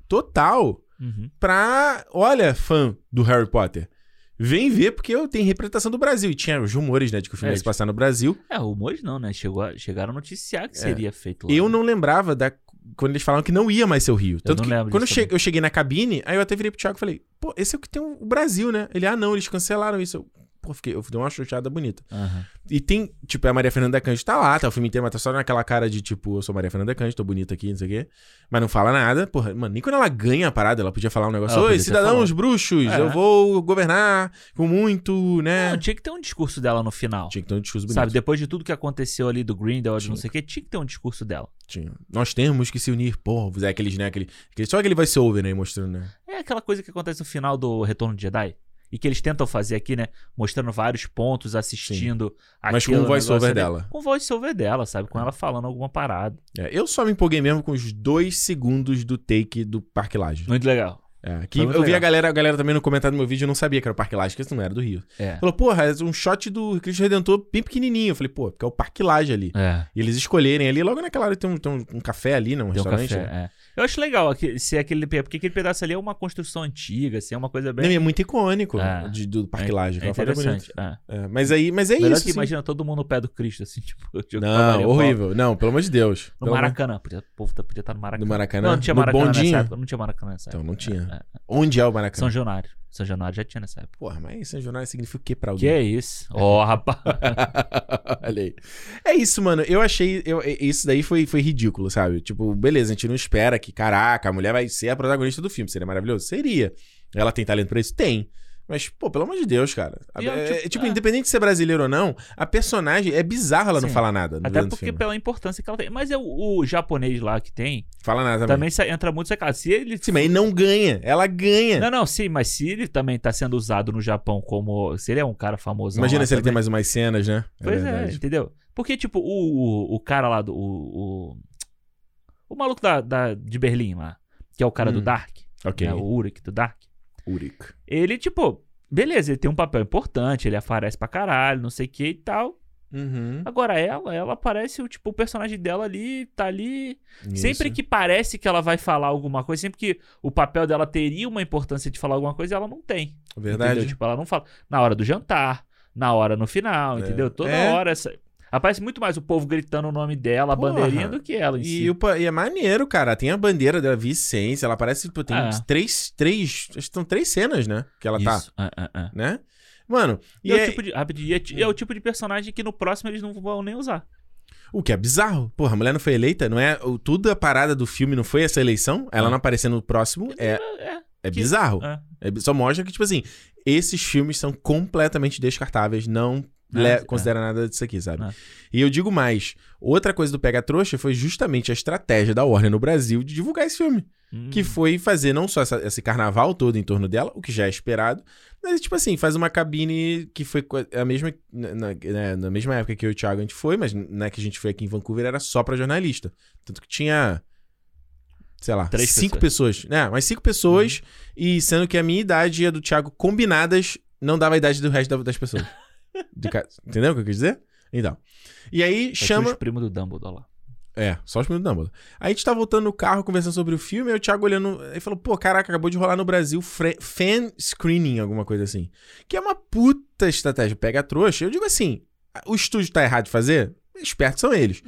Speaker 1: total
Speaker 2: Uhum.
Speaker 1: pra. Olha, fã do Harry Potter. Vem ver, porque eu tenho representação do Brasil. E tinha os rumores, né, de que o filme
Speaker 2: É,
Speaker 1: ia se passar no Brasil.
Speaker 2: É, rumores não, né? Chegou a- chegaram a noticiar que seria feito lá.
Speaker 1: É. Eu não lembrava da. Quando eles falaram que não ia mais ser o Rio. Tanto que quando eu,
Speaker 2: disso
Speaker 1: che- eu cheguei na cabine, aí eu até virei pro Thiago e falei, pô, esse é o que tem o Brasil, né? Ele, ah, não, eles cancelaram isso. Eu, pô, fiquei, eu dei uma chuchada bonita.
Speaker 2: Aham.
Speaker 1: E tem, tipo, a Maria Fernanda Cândido tá lá, tá o filme inteiro, mas tá só naquela cara de, tipo, eu sou Maria Fernanda Cândido, tô bonita aqui, não sei o quê. Mas não fala nada. Porra, mano, nem quando ela ganha a parada, ela podia falar um negócio, oi, cidadãos bruxos,
Speaker 2: É.
Speaker 1: eu vou governar com muito, né?
Speaker 2: Não, tinha que ter um discurso dela no final.
Speaker 1: Tinha que ter um discurso bonito.
Speaker 2: Sabe, depois de tudo que aconteceu ali do Grindelwald, não
Speaker 1: Tinha.
Speaker 2: sei o que, tinha que ter um discurso dela.
Speaker 1: Tinha. Nós temos que se unir, povos. É aqueles, né? Aquele, aquele, só aquele vai ser over, né? Mostrando, né?
Speaker 2: É aquela coisa que acontece no final do Retorno de Jedi. E que eles tentam fazer aqui, né? Mostrando vários pontos, assistindo.
Speaker 1: Mas com o voice-over dela.
Speaker 2: Com o voice-over dela, sabe? Com ela falando alguma parada.
Speaker 1: É, eu só me empolguei mesmo com os dois segundos do take do Parque Laje.
Speaker 2: Muito legal.
Speaker 1: É, que eu vi
Speaker 2: legal.
Speaker 1: a galera, a galera também no comentário do meu vídeo, eu não sabia que era o Parque Laje, que isso não era do Rio.
Speaker 2: É.
Speaker 1: Falou, porra, é um shot do Cristo Redentor bem pequenininho. Eu falei, pô, porque é o Parque Laje ali.
Speaker 2: É.
Speaker 1: E eles escolherem ali, logo naquela hora tem um, tem um, um café ali, né? Um
Speaker 2: um
Speaker 1: restaurante.
Speaker 2: café,
Speaker 1: né?
Speaker 2: é. Eu acho legal ser aquele. Porque aquele pedaço ali é uma construção antiga, assim, é uma coisa bem.
Speaker 1: Não, é muito icônico
Speaker 2: É.
Speaker 1: de- do Parque
Speaker 2: é,
Speaker 1: Laje.
Speaker 2: é
Speaker 1: é
Speaker 2: interessante. É.
Speaker 1: É, mas aí, mas é
Speaker 2: Melhor
Speaker 1: isso.
Speaker 2: que
Speaker 1: assim.
Speaker 2: imagina todo mundo no pé do Cristo, assim, tipo.
Speaker 1: Não, horrível. Não, pelo amor de Deus.
Speaker 2: No Maracanã. Podia, o povo tá- podia estar no Maracanã.
Speaker 1: No Maracanã?
Speaker 2: Não, não tinha Maracanã
Speaker 1: bondinho?
Speaker 2: Não tinha Maracanã nessa
Speaker 1: Então
Speaker 2: época.
Speaker 1: não tinha.
Speaker 2: É.
Speaker 1: Onde é o Maracanã?
Speaker 2: São Januário. São Januário já tinha nessa época.
Speaker 1: Porra, mas São Januário significa o quê pra
Speaker 2: Que
Speaker 1: alguém?
Speaker 2: é isso? Ó, rapaz.
Speaker 1: Olha aí. É isso, mano. Eu achei. Eu, isso daí foi, foi ridículo, sabe? Tipo, beleza, a gente não espera que, caraca, a mulher vai ser a protagonista do filme. Seria maravilhoso? Seria. Ela tem talento pra isso? Tem. Mas, pô, pelo amor de Deus, cara.
Speaker 2: É
Speaker 1: É,
Speaker 2: tipo-
Speaker 1: é, tipo,
Speaker 2: é.
Speaker 1: independente de ser brasileiro ou não, a personagem é bizarro ela não
Speaker 2: Sim.
Speaker 1: falar nada.
Speaker 2: Até porque pela importância que ela tem. Mas é o, o japonês lá que tem,
Speaker 1: Fala nada também.
Speaker 2: também, entra muito sacado. Se ele.
Speaker 1: Sim, mas ele não ganha. Ela ganha.
Speaker 2: Não, não, sim, mas se ele também tá sendo usado no Japão como. Se ele é um cara famoso.
Speaker 1: Imagina se ele tem mais umas cenas, né?
Speaker 2: Pois é, entendeu? Porque, tipo, o, o, o cara lá do. O, o, o maluco da, da, de Berlim lá, que é o cara do
Speaker 1: Hum.
Speaker 2: Dark,
Speaker 1: Ok.
Speaker 2: né, o Urek do Dark.
Speaker 1: Uric.
Speaker 2: Ele, tipo, beleza, ele tem um papel importante, ele aparece pra caralho, não sei o que e tal.
Speaker 1: Uhum.
Speaker 2: Agora ela, ela parece, o tipo, o personagem dela ali, tá ali.
Speaker 1: Isso.
Speaker 2: Sempre que parece que ela vai falar alguma coisa, sempre que o papel dela teria uma importância de falar alguma coisa, ela não tem.
Speaker 1: Verdade.
Speaker 2: Entendeu? Tipo, ela não fala. Na hora do jantar, na hora no final,
Speaker 1: É.
Speaker 2: entendeu? Toda
Speaker 1: É.
Speaker 2: hora. Essa... Aparece muito mais o povo gritando o nome dela, a
Speaker 1: Porra.
Speaker 2: bandeirinha, do que ela em si.
Speaker 1: E, o pa- e é maneiro, cara. Tem a bandeira da Vicência. Ela parece, tipo, tem
Speaker 2: É.
Speaker 1: três, três. Acho que são três cenas, né? Que ela tá,
Speaker 2: Isso. Ah, ah, ah.
Speaker 1: né? Mano, e
Speaker 2: E é,
Speaker 1: é-
Speaker 2: o tipo de, rapidinho, é, é o tipo de personagem que no próximo eles não vão nem usar.
Speaker 1: o que é bizarro. Porra, a mulher não foi eleita, não é? O, tudo a parada do filme não foi essa eleição? Ela
Speaker 2: Ah.
Speaker 1: não aparecer no próximo é,
Speaker 2: É,
Speaker 1: é bizarro.
Speaker 2: é.
Speaker 1: É só mostra que, tipo assim, esses filmes são completamente descartáveis, não
Speaker 2: Ah,
Speaker 1: le-
Speaker 2: é.
Speaker 1: considera nada disso aqui, sabe?
Speaker 2: Ah.
Speaker 1: E eu digo mais, outra coisa do Pega Trouxa foi justamente a estratégia da Warner no Brasil de divulgar esse filme.
Speaker 2: Hum.
Speaker 1: Que foi fazer não só essa- esse carnaval todo em torno dela, o que já é esperado, mas, tipo assim, faz uma cabine que foi co- a mesma, na, na- né, na mesma época que eu e o Thiago a gente foi, mas não é que a gente foi aqui em Vancouver, era só pra jornalista. Tanto que tinha, sei lá,
Speaker 2: Três
Speaker 1: cinco pessoas. né? mas cinco pessoas, e sendo que a minha idade e a do Thiago combinadas não dava a idade do resto da- das pessoas. De ca- Entendeu o que eu quis dizer? Então. E aí
Speaker 2: Só
Speaker 1: chama.
Speaker 2: os primos do Dumbledore lá.
Speaker 1: É, só os minutos da Dumbledore. Aí a gente tá voltando no carro conversando sobre o filme, aí o Thiago olhando. Aí falou, pô, caraca, acabou de rolar no Brasil fre- fan screening, alguma coisa assim. Que é uma puta estratégia. Pega a trouxa. Eu digo assim: o estúdio tá errado de fazer? Espertos são eles.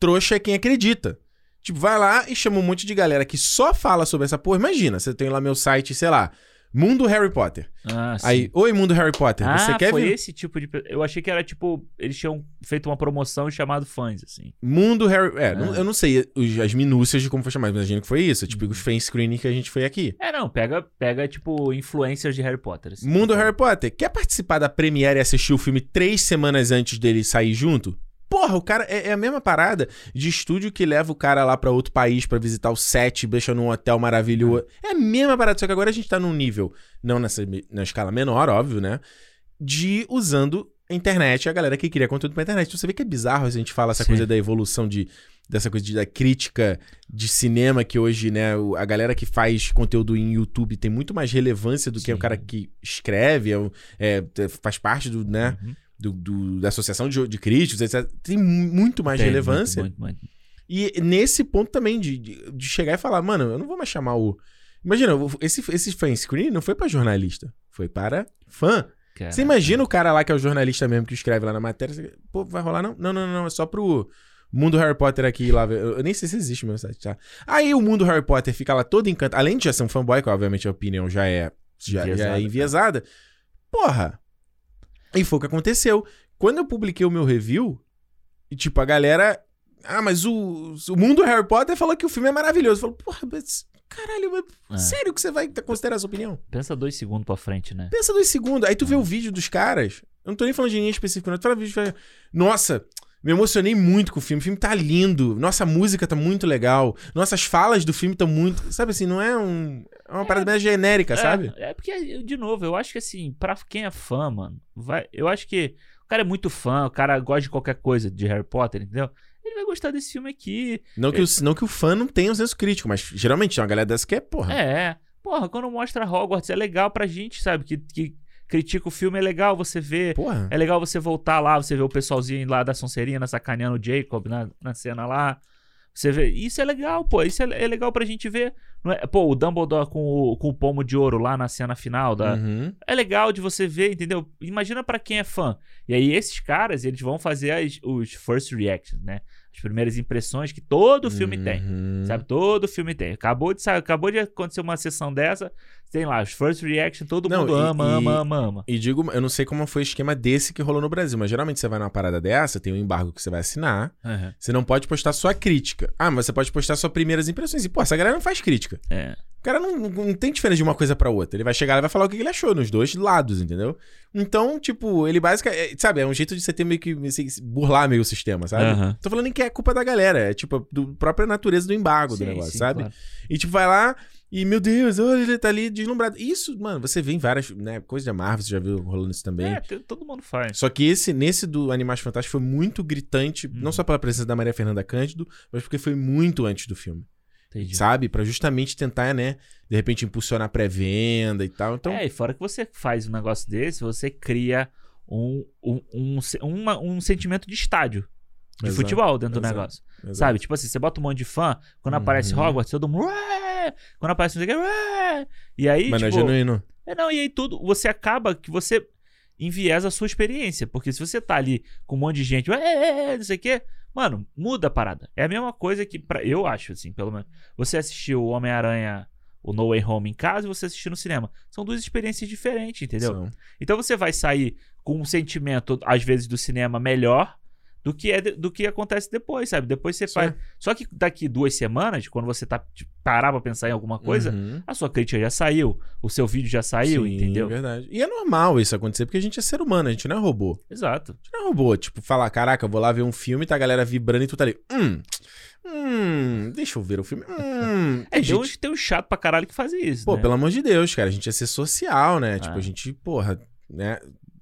Speaker 1: Trouxa é quem acredita. Tipo, vai lá e chama um monte de galera que só fala sobre essa porra. Imagina, você tem lá meu site, sei lá, Mundo Harry Potter.
Speaker 2: Ah, sim.
Speaker 1: Aí, oi, Mundo Harry Potter,
Speaker 2: ah,
Speaker 1: você quer
Speaker 2: foi
Speaker 1: ver?
Speaker 2: esse tipo de. Eu achei que era tipo. Eles tinham feito uma promoção chamado fãs, assim.
Speaker 1: Mundo Harry. É,
Speaker 2: Ah.
Speaker 1: não- eu não sei os- as minúcias de como foi chamado, mas imagino que foi isso.
Speaker 2: Uhum.
Speaker 1: Tipo, os fan screening que a gente foi aqui.
Speaker 2: É, não, pega, pega tipo, influencers de Harry Potter. assim.
Speaker 1: Mundo Harry Potter. Quer participar da premiere e assistir o filme três semanas antes dele sair junto? Porra, o cara é, é a mesma parada de estúdio que leva o cara lá pra outro país pra visitar o set, deixa num hotel maravilhoso. É a mesma parada, só que agora a gente tá num nível, não nessa na escala menor, óbvio, né? De usando a internet, a galera que cria conteúdo pra internet. Então você vê que é bizarro a gente fala essa
Speaker 2: Sim.
Speaker 1: coisa da evolução de dessa coisa de, da crítica de cinema que hoje, né, a galera que faz conteúdo em YouTube tem muito mais relevância do que o
Speaker 2: Sim.
Speaker 1: cara que escreve, é, é, é, faz parte do, né,
Speaker 2: Uhum.
Speaker 1: Do, do- da associação de, de críticos, etc. Tem mu- muito mais
Speaker 2: Tem,
Speaker 1: relevância.
Speaker 2: Muito, muito, muito.
Speaker 1: E nesse ponto também de, de, de chegar e falar, mano, eu não vou mais chamar o. Imagina, esse, esse fan screen não foi pra jornalista, foi para fã.
Speaker 2: Cara,
Speaker 1: Você imagina o cara lá que é o jornalista mesmo que escreve lá na matéria, você, pô, vai rolar não? Não, não, não, é só pro Mundo Harry Potter aqui lá. Eu, eu nem sei se existe meu site, tá? Aí o Mundo Harry Potter fica lá todo encantado, além de já ser um fanboy, que obviamente a opinião já é já, já
Speaker 2: Enviesada,
Speaker 1: é enviesada. Porra. E foi o que aconteceu. Quando eu publiquei o meu review, e tipo, a galera. Ah, mas o, o mundo Harry Potter falou que o filme é maravilhoso. Falou, porra, mas. Caralho, mas
Speaker 2: É.
Speaker 1: sério que você vai considerar essa opinião?
Speaker 2: Pensa dois segundos pra frente, né?
Speaker 1: Pensa dois segundos. Aí tu vê o vídeo dos caras. Eu não tô nem falando de ninguém específico, não. Tu fala vídeo Nossa, me emocionei muito com o filme. O filme tá lindo. Nossa, a música tá muito legal. Nossas falas do filme estão muito. Sabe assim, não é um. É uma parada mais genérica, sabe?
Speaker 2: É, é porque, de novo, eu acho que assim, pra quem é fã, mano, vai, eu acho que o cara é muito fã, o cara gosta de qualquer coisa de Harry Potter, entendeu? Ele vai gostar desse filme aqui.
Speaker 1: Não que, o, não que o fã não tenha um senso crítico, mas geralmente tem uma galera dessa que é, porra.
Speaker 2: É, porra, quando mostra Hogwarts é legal pra gente, sabe? Que, que critica o filme, é legal você ver.
Speaker 1: Porra.
Speaker 2: É legal você voltar lá, você ver o pessoalzinho lá da Sonserina sacaneando o Jacob na, na cena lá. Você vê. Isso é legal, pô. Isso é, é legal pra gente ver. É, pô, o Dumbledore com o, com o pomo de ouro lá na cena final da,
Speaker 1: Uhum.
Speaker 2: é legal de você ver, entendeu? Imagina pra quem é fã. E aí esses caras, eles vão fazer as- os first reactions, né? As primeiras impressões que todo filme tem.
Speaker 1: Uhum.
Speaker 2: Sabe? Todo filme tem. Acabou de, sa- acabou de acontecer uma sessão dessa, tem lá os first reactions, todo
Speaker 1: Não,
Speaker 2: mundo
Speaker 1: e-
Speaker 2: ama,
Speaker 1: e-
Speaker 2: ama, ama, ama.
Speaker 1: E digo, eu não sei como foi o esquema desse que rolou no Brasil, mas geralmente você vai numa parada dessa, tem um embargo que você vai assinar. Você não pode postar sua crítica. Ah, mas você pode postar suas primeiras impressões. E, pô, essa galera não faz crítica.
Speaker 2: É.
Speaker 1: O cara não, não, tem diferença de uma coisa pra outra. Ele vai chegar lá e vai falar o que ele achou nos dois lados, entendeu? Então, tipo, ele basicamente. Sabe, é um jeito de você ter meio que assim, burlar meio o sistema, sabe?
Speaker 2: Aham.
Speaker 1: Tô falando que é culpa da galera. É tipo, do própria natureza do embargo do
Speaker 2: Sim,
Speaker 1: negócio,
Speaker 2: sim,
Speaker 1: sabe?
Speaker 2: claro.
Speaker 1: E tipo, vai lá e, meu Deus, olha, ele tá ali deslumbrado. Isso, mano, você vê em várias, né, coisas da Marvel, você já viu rolando isso também.
Speaker 2: É, todo mundo faz.
Speaker 1: Só que esse, nesse do Animais Fantásticos foi muito gritante,
Speaker 2: Uhum.
Speaker 1: não só pela presença da Maria Fernanda Cândido, mas porque foi muito antes do filme,
Speaker 2: Entendi.
Speaker 1: sabe? Pra justamente tentar, né, de repente impulsionar pré-venda e tal. Então,
Speaker 2: É, e fora que você faz um negócio desse, você cria um, um, um, uma- um sentimento de estádio. De
Speaker 1: Exato,
Speaker 2: futebol dentro do
Speaker 1: exato,
Speaker 2: negócio.
Speaker 1: exato.
Speaker 2: Sabe? Tipo assim, você bota um monte de fã, quando aparece
Speaker 1: Uhum.
Speaker 2: Hogwarts, todo mundo. "Ué!" Quando aparece não sei o "Ué!" E aí,
Speaker 1: Mas não é
Speaker 2: tipo,
Speaker 1: genuíno.
Speaker 2: É, não, e aí tudo, você acaba que você enviesa a sua experiência. Porque se você tá ali com um monte de gente, "Ué, é, é", não sei o quê, mano, muda a parada. É a mesma coisa que, pra, eu acho, assim, pelo menos. Você assistiu o Homem-Aranha, o No Way Home em casa e você assistiu no cinema. São duas experiências diferentes, entendeu?
Speaker 1: São.
Speaker 2: Então você vai sair com um sentimento, às vezes, do cinema melhor. Do que, é do que acontece depois, sabe? Depois você
Speaker 1: Sim.
Speaker 2: faz. Só que daqui duas semanas, quando você tá tipo, parar pra pensar em alguma coisa,
Speaker 1: Uhum.
Speaker 2: a sua crítica já saiu, o seu vídeo já saiu,
Speaker 1: Sim,
Speaker 2: entendeu?
Speaker 1: verdade. E é normal isso acontecer, porque a gente é ser humano, a gente não é robô.
Speaker 2: Exato.
Speaker 1: A gente não é robô. Tipo, falar, caraca, eu vou lá ver um filme, tá a galera vibrando e tu tá ali. Hum. Hum. Deixa eu ver o filme. Hum.
Speaker 2: É,
Speaker 1: gente-
Speaker 2: tem um chato pra caralho que faz isso.
Speaker 1: Pô,
Speaker 2: né?
Speaker 1: pelo amor de Deus, cara. A gente ia ser social, né? Tipo,
Speaker 2: Ah.
Speaker 1: a gente, porra, né?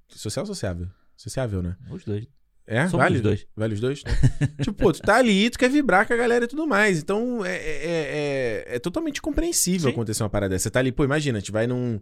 Speaker 1: Social ou sociável? Sociável, né?
Speaker 2: Os dois.
Speaker 1: É,
Speaker 2: Somos
Speaker 1: vale
Speaker 2: os dois.
Speaker 1: Vale os dois? tipo, pô, tu tá ali, tu quer vibrar com a galera e tudo mais. Então, é, é, é, é totalmente compreensível
Speaker 2: Sim.
Speaker 1: acontecer uma parada dessa. Você tá ali, pô, imagina, a gente vai num...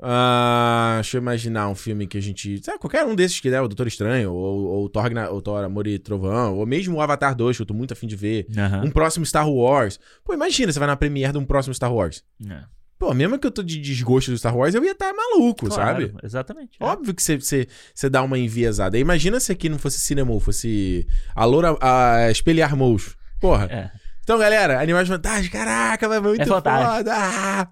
Speaker 1: ah, deixa eu imaginar um filme que a gente... Sabe, qualquer um desses que der, o Doutor Estranho, ou, ou Thor, ou Thor Amor e Trovão, ou mesmo o Avatar 2, que eu tô muito afim de ver. Um próximo Star Wars. Pô, imagina, você vai na premiere de um próximo Star Wars.
Speaker 2: É.
Speaker 1: Pô, mesmo que eu tô de desgosto do Star Wars, eu ia estar maluco,
Speaker 2: Claro,
Speaker 1: sabe?
Speaker 2: Exatamente. é.
Speaker 1: Óbvio que você, dá uma enviesada. Imagina se aqui não fosse cinema, fosse a Loura a Espelhar Mous. Porra.
Speaker 2: É.
Speaker 1: Então, galera, Animais Fantásticos, caraca, vai muito
Speaker 2: É
Speaker 1: foda. Ah!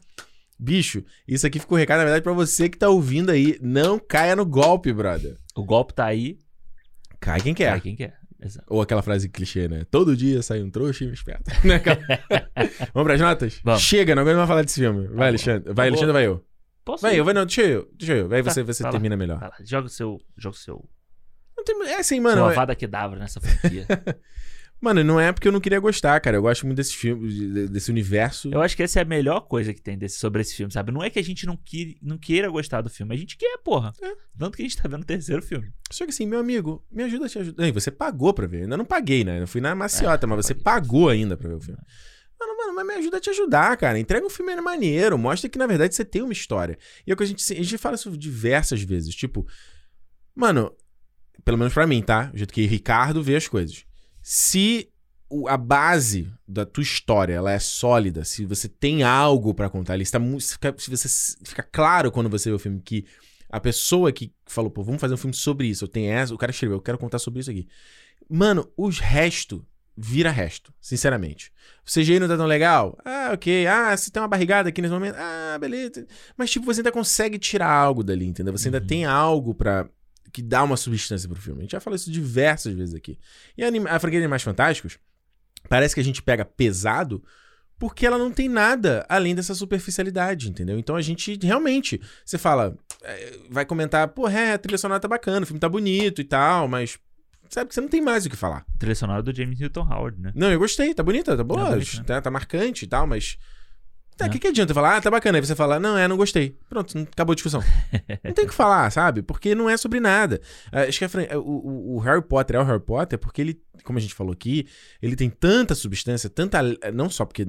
Speaker 1: Bicho, isso aqui ficou recado, na verdade, pra você que tá ouvindo aí. Não caia no golpe, brother.
Speaker 2: O golpe tá aí.
Speaker 1: Cai quem quer.
Speaker 2: Cai quem quer. Exato.
Speaker 1: Ou aquela frase clichê, né? Todo dia sai um trouxa e um esperto. Né, Vamos pras notas?
Speaker 2: Vamos.
Speaker 1: Chega, não aguento mais falar desse filme. Vai,
Speaker 2: bom.
Speaker 1: Alexandre. Vai,
Speaker 2: Tá.
Speaker 1: Alexandre, vai eu.
Speaker 2: Posso
Speaker 1: Vai
Speaker 2: ir?
Speaker 1: eu, vai não, deixa eu. Deixa eu. Vai
Speaker 2: Tá,
Speaker 1: você, você
Speaker 2: vai lá.
Speaker 1: termina melhor.
Speaker 2: Joga o seu. Joga o seu.
Speaker 1: Não tem- é assim, mano.
Speaker 2: sua
Speaker 1: é-
Speaker 2: vada quedavra nessa franquia.
Speaker 1: Mano, não é porque eu não queria gostar, cara. Eu gosto muito desse filme, de- desse universo.
Speaker 2: Eu acho que essa é a melhor coisa que tem desse, sobre esse filme, sabe? Não é que a gente não, que, não queira gostar do filme, a gente quer, porra.
Speaker 1: É.
Speaker 2: Tanto que a gente tá vendo o terceiro filme.
Speaker 1: Só que assim, meu amigo, me ajuda a te ajudar. Você pagou pra ver. Eu ainda não paguei, né? Eu fui na maciota,
Speaker 2: É,
Speaker 1: mas você pagou ainda pra ver o filme. Mano, mano, mas me ajuda a te ajudar, cara. Entrega um filme maneiro. Mostra que, na verdade, você tem uma história. E é o que a gente, a gente fala isso diversas vezes. Tipo, mano, pelo menos pra mim, tá? O jeito que Ricardo vê as coisas. Se a base da tua história ela é sólida, se você tem algo pra contar ali, se, tá se fica, se você fica claro quando você vê o filme que a pessoa que falou, pô, vamos fazer um filme sobre isso, eu tenho essa, o cara escreveu, eu quero contar sobre isso aqui. Mano, os resto vira resto, sinceramente. O CGI não tá tão legal? Ah, ok. Ah, você tem uma barrigada aqui nesse momento? Ah, beleza. Mas, tipo, você ainda consegue tirar algo dali, entendeu? Você ainda
Speaker 2: Uhum.
Speaker 1: tem algo pra que dá uma substância pro filme. A gente já falou isso diversas vezes aqui. E a, anima- a franquia de Animais Fantásticos, parece que a gente pega pesado porque ela não tem nada além dessa superficialidade, entendeu? Então a gente realmente, você fala, é, vai comentar, pô, é, a trilha sonora tá bacana, o filme tá bonito e tal, mas sabe que você não tem mais o que falar.
Speaker 2: Trilha sonora do James Newton Howard, né?
Speaker 1: Não, eu gostei, tá bonita, tá boa,
Speaker 2: É bonito, né?
Speaker 1: tá, tá marcante e tal, mas. Tá, o
Speaker 2: É.
Speaker 1: que, que adianta falar? Ah, tá bacana. Aí você fala, não, é, não gostei. Pronto, acabou a discussão. não tem o que falar, sabe? Porque não é sobre nada. Ah, acho que a fran- o, o- Harry Potter é o Harry Potter porque ele, como a gente falou aqui, ele tem tanta substância, tanta. Não só porque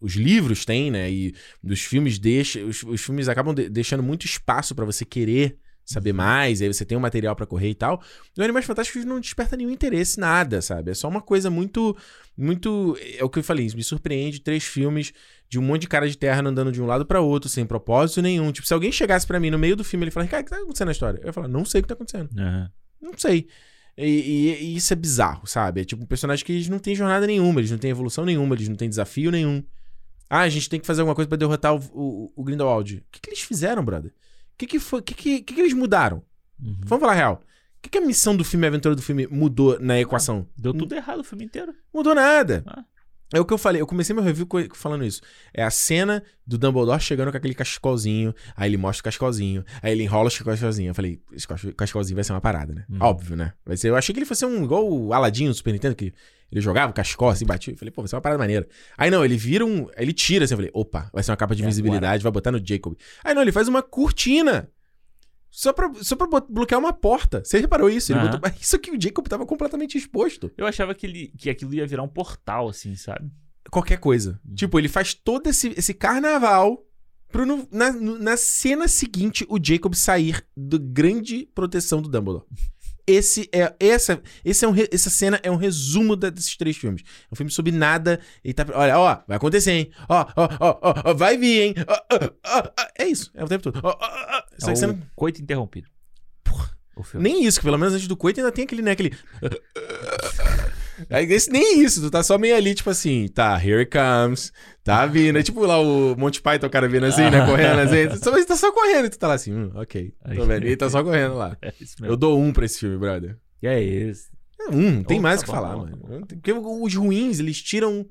Speaker 1: os livros têm, né? E os filmes deixam. Os, os filmes acabam de- deixando muito espaço pra você querer saber mais, aí você tem um material pra correr e tal. E o Animais Fantásticos não desperta nenhum interesse, nada, sabe? É só uma coisa muito. Muito. É o que eu falei, me surpreende três filmes de um monte de cara de terra andando de um lado pra outro, sem propósito nenhum. Tipo, se alguém chegasse pra mim no meio do filme e ele falasse, cara, o que tá acontecendo na história? Eu ia falar, não sei o que tá acontecendo.
Speaker 2: Aham.
Speaker 1: Não sei. E, e- e isso é bizarro, sabe? É tipo um personagem que eles não têm jornada nenhuma, eles não têm evolução nenhuma, eles não têm desafio nenhum. Ah, a gente tem que fazer alguma coisa pra derrotar o, o, o Grindelwald. O que, que eles fizeram, brother? O que, que foi? O que, que, que, eles mudaram?
Speaker 2: Uhum.
Speaker 1: Vamos falar a real. O que, que a missão do filme, a aventura do filme mudou na equação?
Speaker 2: Deu tudo errado o filme inteiro.
Speaker 1: Mudou nada.
Speaker 2: Ah.
Speaker 1: É o que eu falei, eu comecei meu review falando isso. É a cena do Dumbledore chegando com aquele cachecolzinho, aí ele mostra o cachecolzinho, aí ele enrola o cachecolzinho. Eu falei, esse cach- cachecolzinho vai ser uma parada, né?
Speaker 2: Uhum.
Speaker 1: Óbvio, né? Vai ser, eu achei que ele fosse um igual o Aladdin no Super Nintendo, que ele jogava o cachecol assim, batia. Eu falei, pô, vai ser uma parada maneira. Aí não, ele vira um. Ele tira assim, eu falei, opa, vai ser uma capa de
Speaker 2: É,
Speaker 1: visibilidade, vai botar no Jacob. Aí não, ele faz uma cortina. Só pra, só pra bloquear uma porta. Você reparou isso? Ele
Speaker 2: Aham.
Speaker 1: botou... Isso que o Jacob tava completamente exposto.
Speaker 2: Eu achava que, ele, que aquilo ia virar um portal, assim, sabe?
Speaker 1: qualquer coisa.
Speaker 2: Uhum.
Speaker 1: Tipo, ele faz todo esse, esse carnaval pro no- na, na cena seguinte o Jacob sair do grande proteção do Dumbledore. Esse é essa esse é um, essa cena é um resumo da- desses três filmes. É um filme sobre nada e tá olha, ó, vai acontecer, hein? Ó, ó, ó, ó, ó, vai vir, hein? Ó, ó, ó, ó. é isso, é o tempo todo. Ó, ó, ó. Só
Speaker 2: é
Speaker 1: que não-
Speaker 2: coito interrompido. Filme.
Speaker 1: nem isso, que pelo menos antes do coito ainda tem aquele, né, aquele Aí, esse, nem isso, tu tá só meio ali, tipo assim, tá, here it comes, tá vindo. É tipo lá o Monty Python, o cara vindo assim, né, correndo assim. Tu mas tá só correndo, e tu tá lá assim, hum, ok, tô vendo. E ele tá só correndo lá.
Speaker 2: É
Speaker 1: Eu dou um pra esse filme, brother.
Speaker 2: E é isso.
Speaker 1: É um, não tem
Speaker 2: Oh,
Speaker 1: mais o
Speaker 2: tá
Speaker 1: que
Speaker 2: bom,
Speaker 1: falar,
Speaker 2: tá
Speaker 1: mano.
Speaker 2: bom.
Speaker 1: Porque os ruins, eles tiram,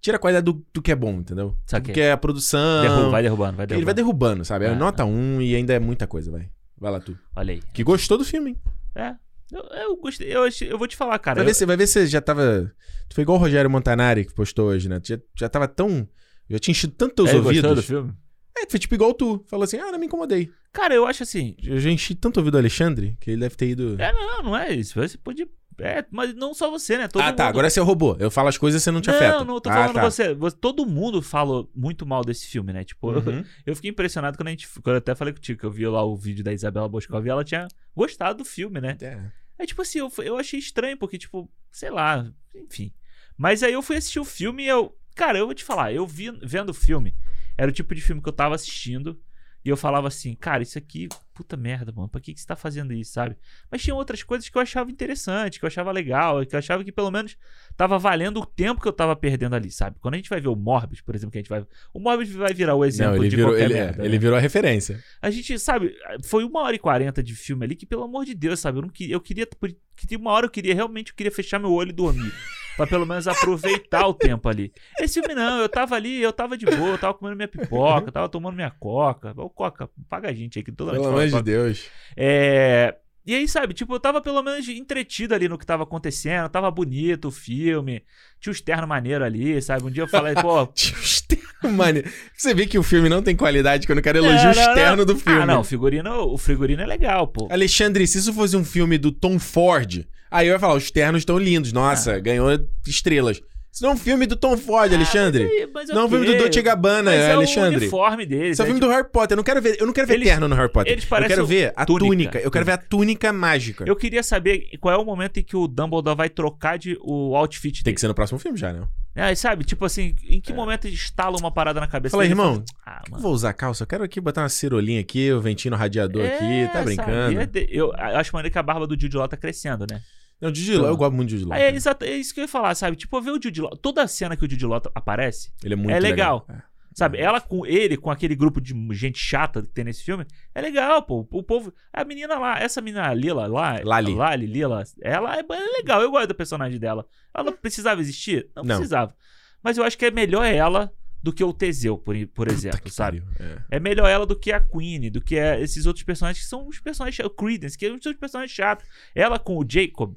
Speaker 1: tira a qualidade do, do que é bom, entendeu?
Speaker 2: Saquei.
Speaker 1: Porque é a produção...
Speaker 2: Derruba, vai derrubando, vai derrubando.
Speaker 1: Ele vai derrubando, sabe? É
Speaker 2: É,
Speaker 1: nota um e ainda é muita coisa, vai. Vai lá tu.
Speaker 2: Olha aí.
Speaker 1: Que gostou do filme, hein?
Speaker 2: É. Eu, eu gostei. Eu, eu vou te falar, cara.
Speaker 1: Vai
Speaker 2: eu-
Speaker 1: ver, se, vai ver se você já tava. Tu foi igual o Rogério Montanari que postou hoje, né? Tu já, já tava tão. Já tinha enchido tanto teus
Speaker 2: gostou
Speaker 1: ouvidos.
Speaker 2: do filme?
Speaker 1: É, foi tipo igual tu. Falou assim: ah, não me incomodei.
Speaker 2: Cara, eu acho assim.
Speaker 1: Eu já enchi tanto ouvido do Alexandre que ele deve ter ido.
Speaker 2: É, não, não é isso. Você pode. É, mas não só você, né? Todo
Speaker 1: ah, tá.
Speaker 2: mundo-
Speaker 1: Agora você é robô. Eu falo as coisas e você não te
Speaker 2: não,
Speaker 1: afeta.
Speaker 2: não, tô
Speaker 1: Ah,
Speaker 2: falando
Speaker 1: tá.
Speaker 2: você. você. Todo mundo fala muito mal desse filme, né? Tipo,
Speaker 1: Uhum.
Speaker 2: eu fiquei impressionado quando a gente. Quando eu até falei contigo, que eu vi lá o vídeo da Isabela Boscov e ela tinha gostado do filme, né?
Speaker 1: É.
Speaker 2: Aí, tipo assim, eu, eu achei estranho, porque, tipo, sei lá, enfim. Mas aí eu fui assistir o filme e eu. Cara, eu vou te falar, eu vi, vendo o filme, era o tipo de filme que eu tava assistindo. E eu falava assim, cara, isso aqui, puta merda, mano, pra que, que você tá fazendo isso, sabe? Mas tinha outras coisas que eu achava interessante, que eu achava legal, que eu achava que pelo menos tava valendo o tempo que eu tava perdendo ali, sabe? Quando a gente vai ver o Morbius, por exemplo, que a gente vai. O Morbius vai virar o exemplo
Speaker 1: Não, ele
Speaker 2: de
Speaker 1: virou,
Speaker 2: qualquer
Speaker 1: ele, é,
Speaker 2: merda.
Speaker 1: ele
Speaker 2: né?
Speaker 1: virou a referência.
Speaker 2: A gente, sabe, foi uma hora e quarenta de filme ali que, pelo amor de Deus, sabe, eu não queria, eu queria, que uma hora eu queria, realmente eu queria fechar meu olho e dormir. Pra pelo menos aproveitar o tempo ali. Esse filme não, eu tava ali, eu tava de boa, eu tava comendo minha pipoca, eu tava tomando minha coca. Ô, coca, paga a gente aí que toda
Speaker 1: Pelo amor de. Deus.
Speaker 2: É. E aí, sabe, tipo, eu tava pelo menos entretido ali no que tava acontecendo, tava bonito o filme, tinha os ternos maneiro ali, sabe? Um dia eu falei, pô,
Speaker 1: Tinha um externo, mano. Você vê que o filme não tem qualidade quando o cara elogia o
Speaker 2: Não, não,
Speaker 1: externo
Speaker 2: não.
Speaker 1: do filme.
Speaker 2: Ah, não, o figurino, o figurino é legal, pô.
Speaker 1: Alexandre, se isso fosse um filme do Tom Ford, aí eu ia falar, os ternos estão lindos. Nossa, ganhou estrelas. Isso não é um filme do Tom Ford, Alexandre.
Speaker 2: Ah, mas mas
Speaker 1: não é um filme do. Dolce Gabbana,
Speaker 2: Mas é o
Speaker 1: Alexandre.
Speaker 2: uniforme deles.
Speaker 1: Isso é um filme do Harry Potter. Eu não quero ver, eu não quero ver
Speaker 2: Eles-
Speaker 1: terno no Harry Potter.
Speaker 2: eles
Speaker 1: Eu quero ver a
Speaker 2: túnica.
Speaker 1: túnica. Eu quero ver a túnica mágica.
Speaker 2: Eu queria saber qual é o momento em que o Dumbledore vai trocar de o outfit
Speaker 1: Tem
Speaker 2: dele.
Speaker 1: que ser no próximo filme já, né?
Speaker 2: É, sabe, tipo assim, em que momento ele instala uma parada na cabeça
Speaker 1: Fala
Speaker 2: dele
Speaker 1: irmão.
Speaker 2: fala, Ah,
Speaker 1: vou usar calça. Eu quero aqui botar uma cirolinha aqui, o ventinho no radiador
Speaker 2: É,
Speaker 1: aqui. Tá brincando.
Speaker 2: sabe, é Eu acho maneiro que a barba do Jude Law tá crescendo, né?
Speaker 1: Não, Jude Law, eu gosto muito de Jude Law.
Speaker 2: É, exato, é isso que eu ia falar, sabe? Tipo, ver o Jude Law, toda cena que o Jude Law aparece,
Speaker 1: Ele é muito
Speaker 2: é
Speaker 1: legal.
Speaker 2: legal. sabe? Ela com ele, com aquele grupo de gente chata que tem nesse filme, é legal, pô. O povo, a menina lá, essa menina Lila lá,
Speaker 1: Lali.
Speaker 2: Lali, Lila, ela é, é legal, eu gosto do personagem dela. Ela não precisava existir? Não,
Speaker 1: Não.
Speaker 2: precisava. Mas eu acho que é melhor ela do que o Teseu, por, por exemplo, sabe?
Speaker 1: É.
Speaker 2: É melhor ela do que a Queen, do que a- esses outros personagens que são os personagens. O Credence, que são os personagens chatos. Ela com o Jacob,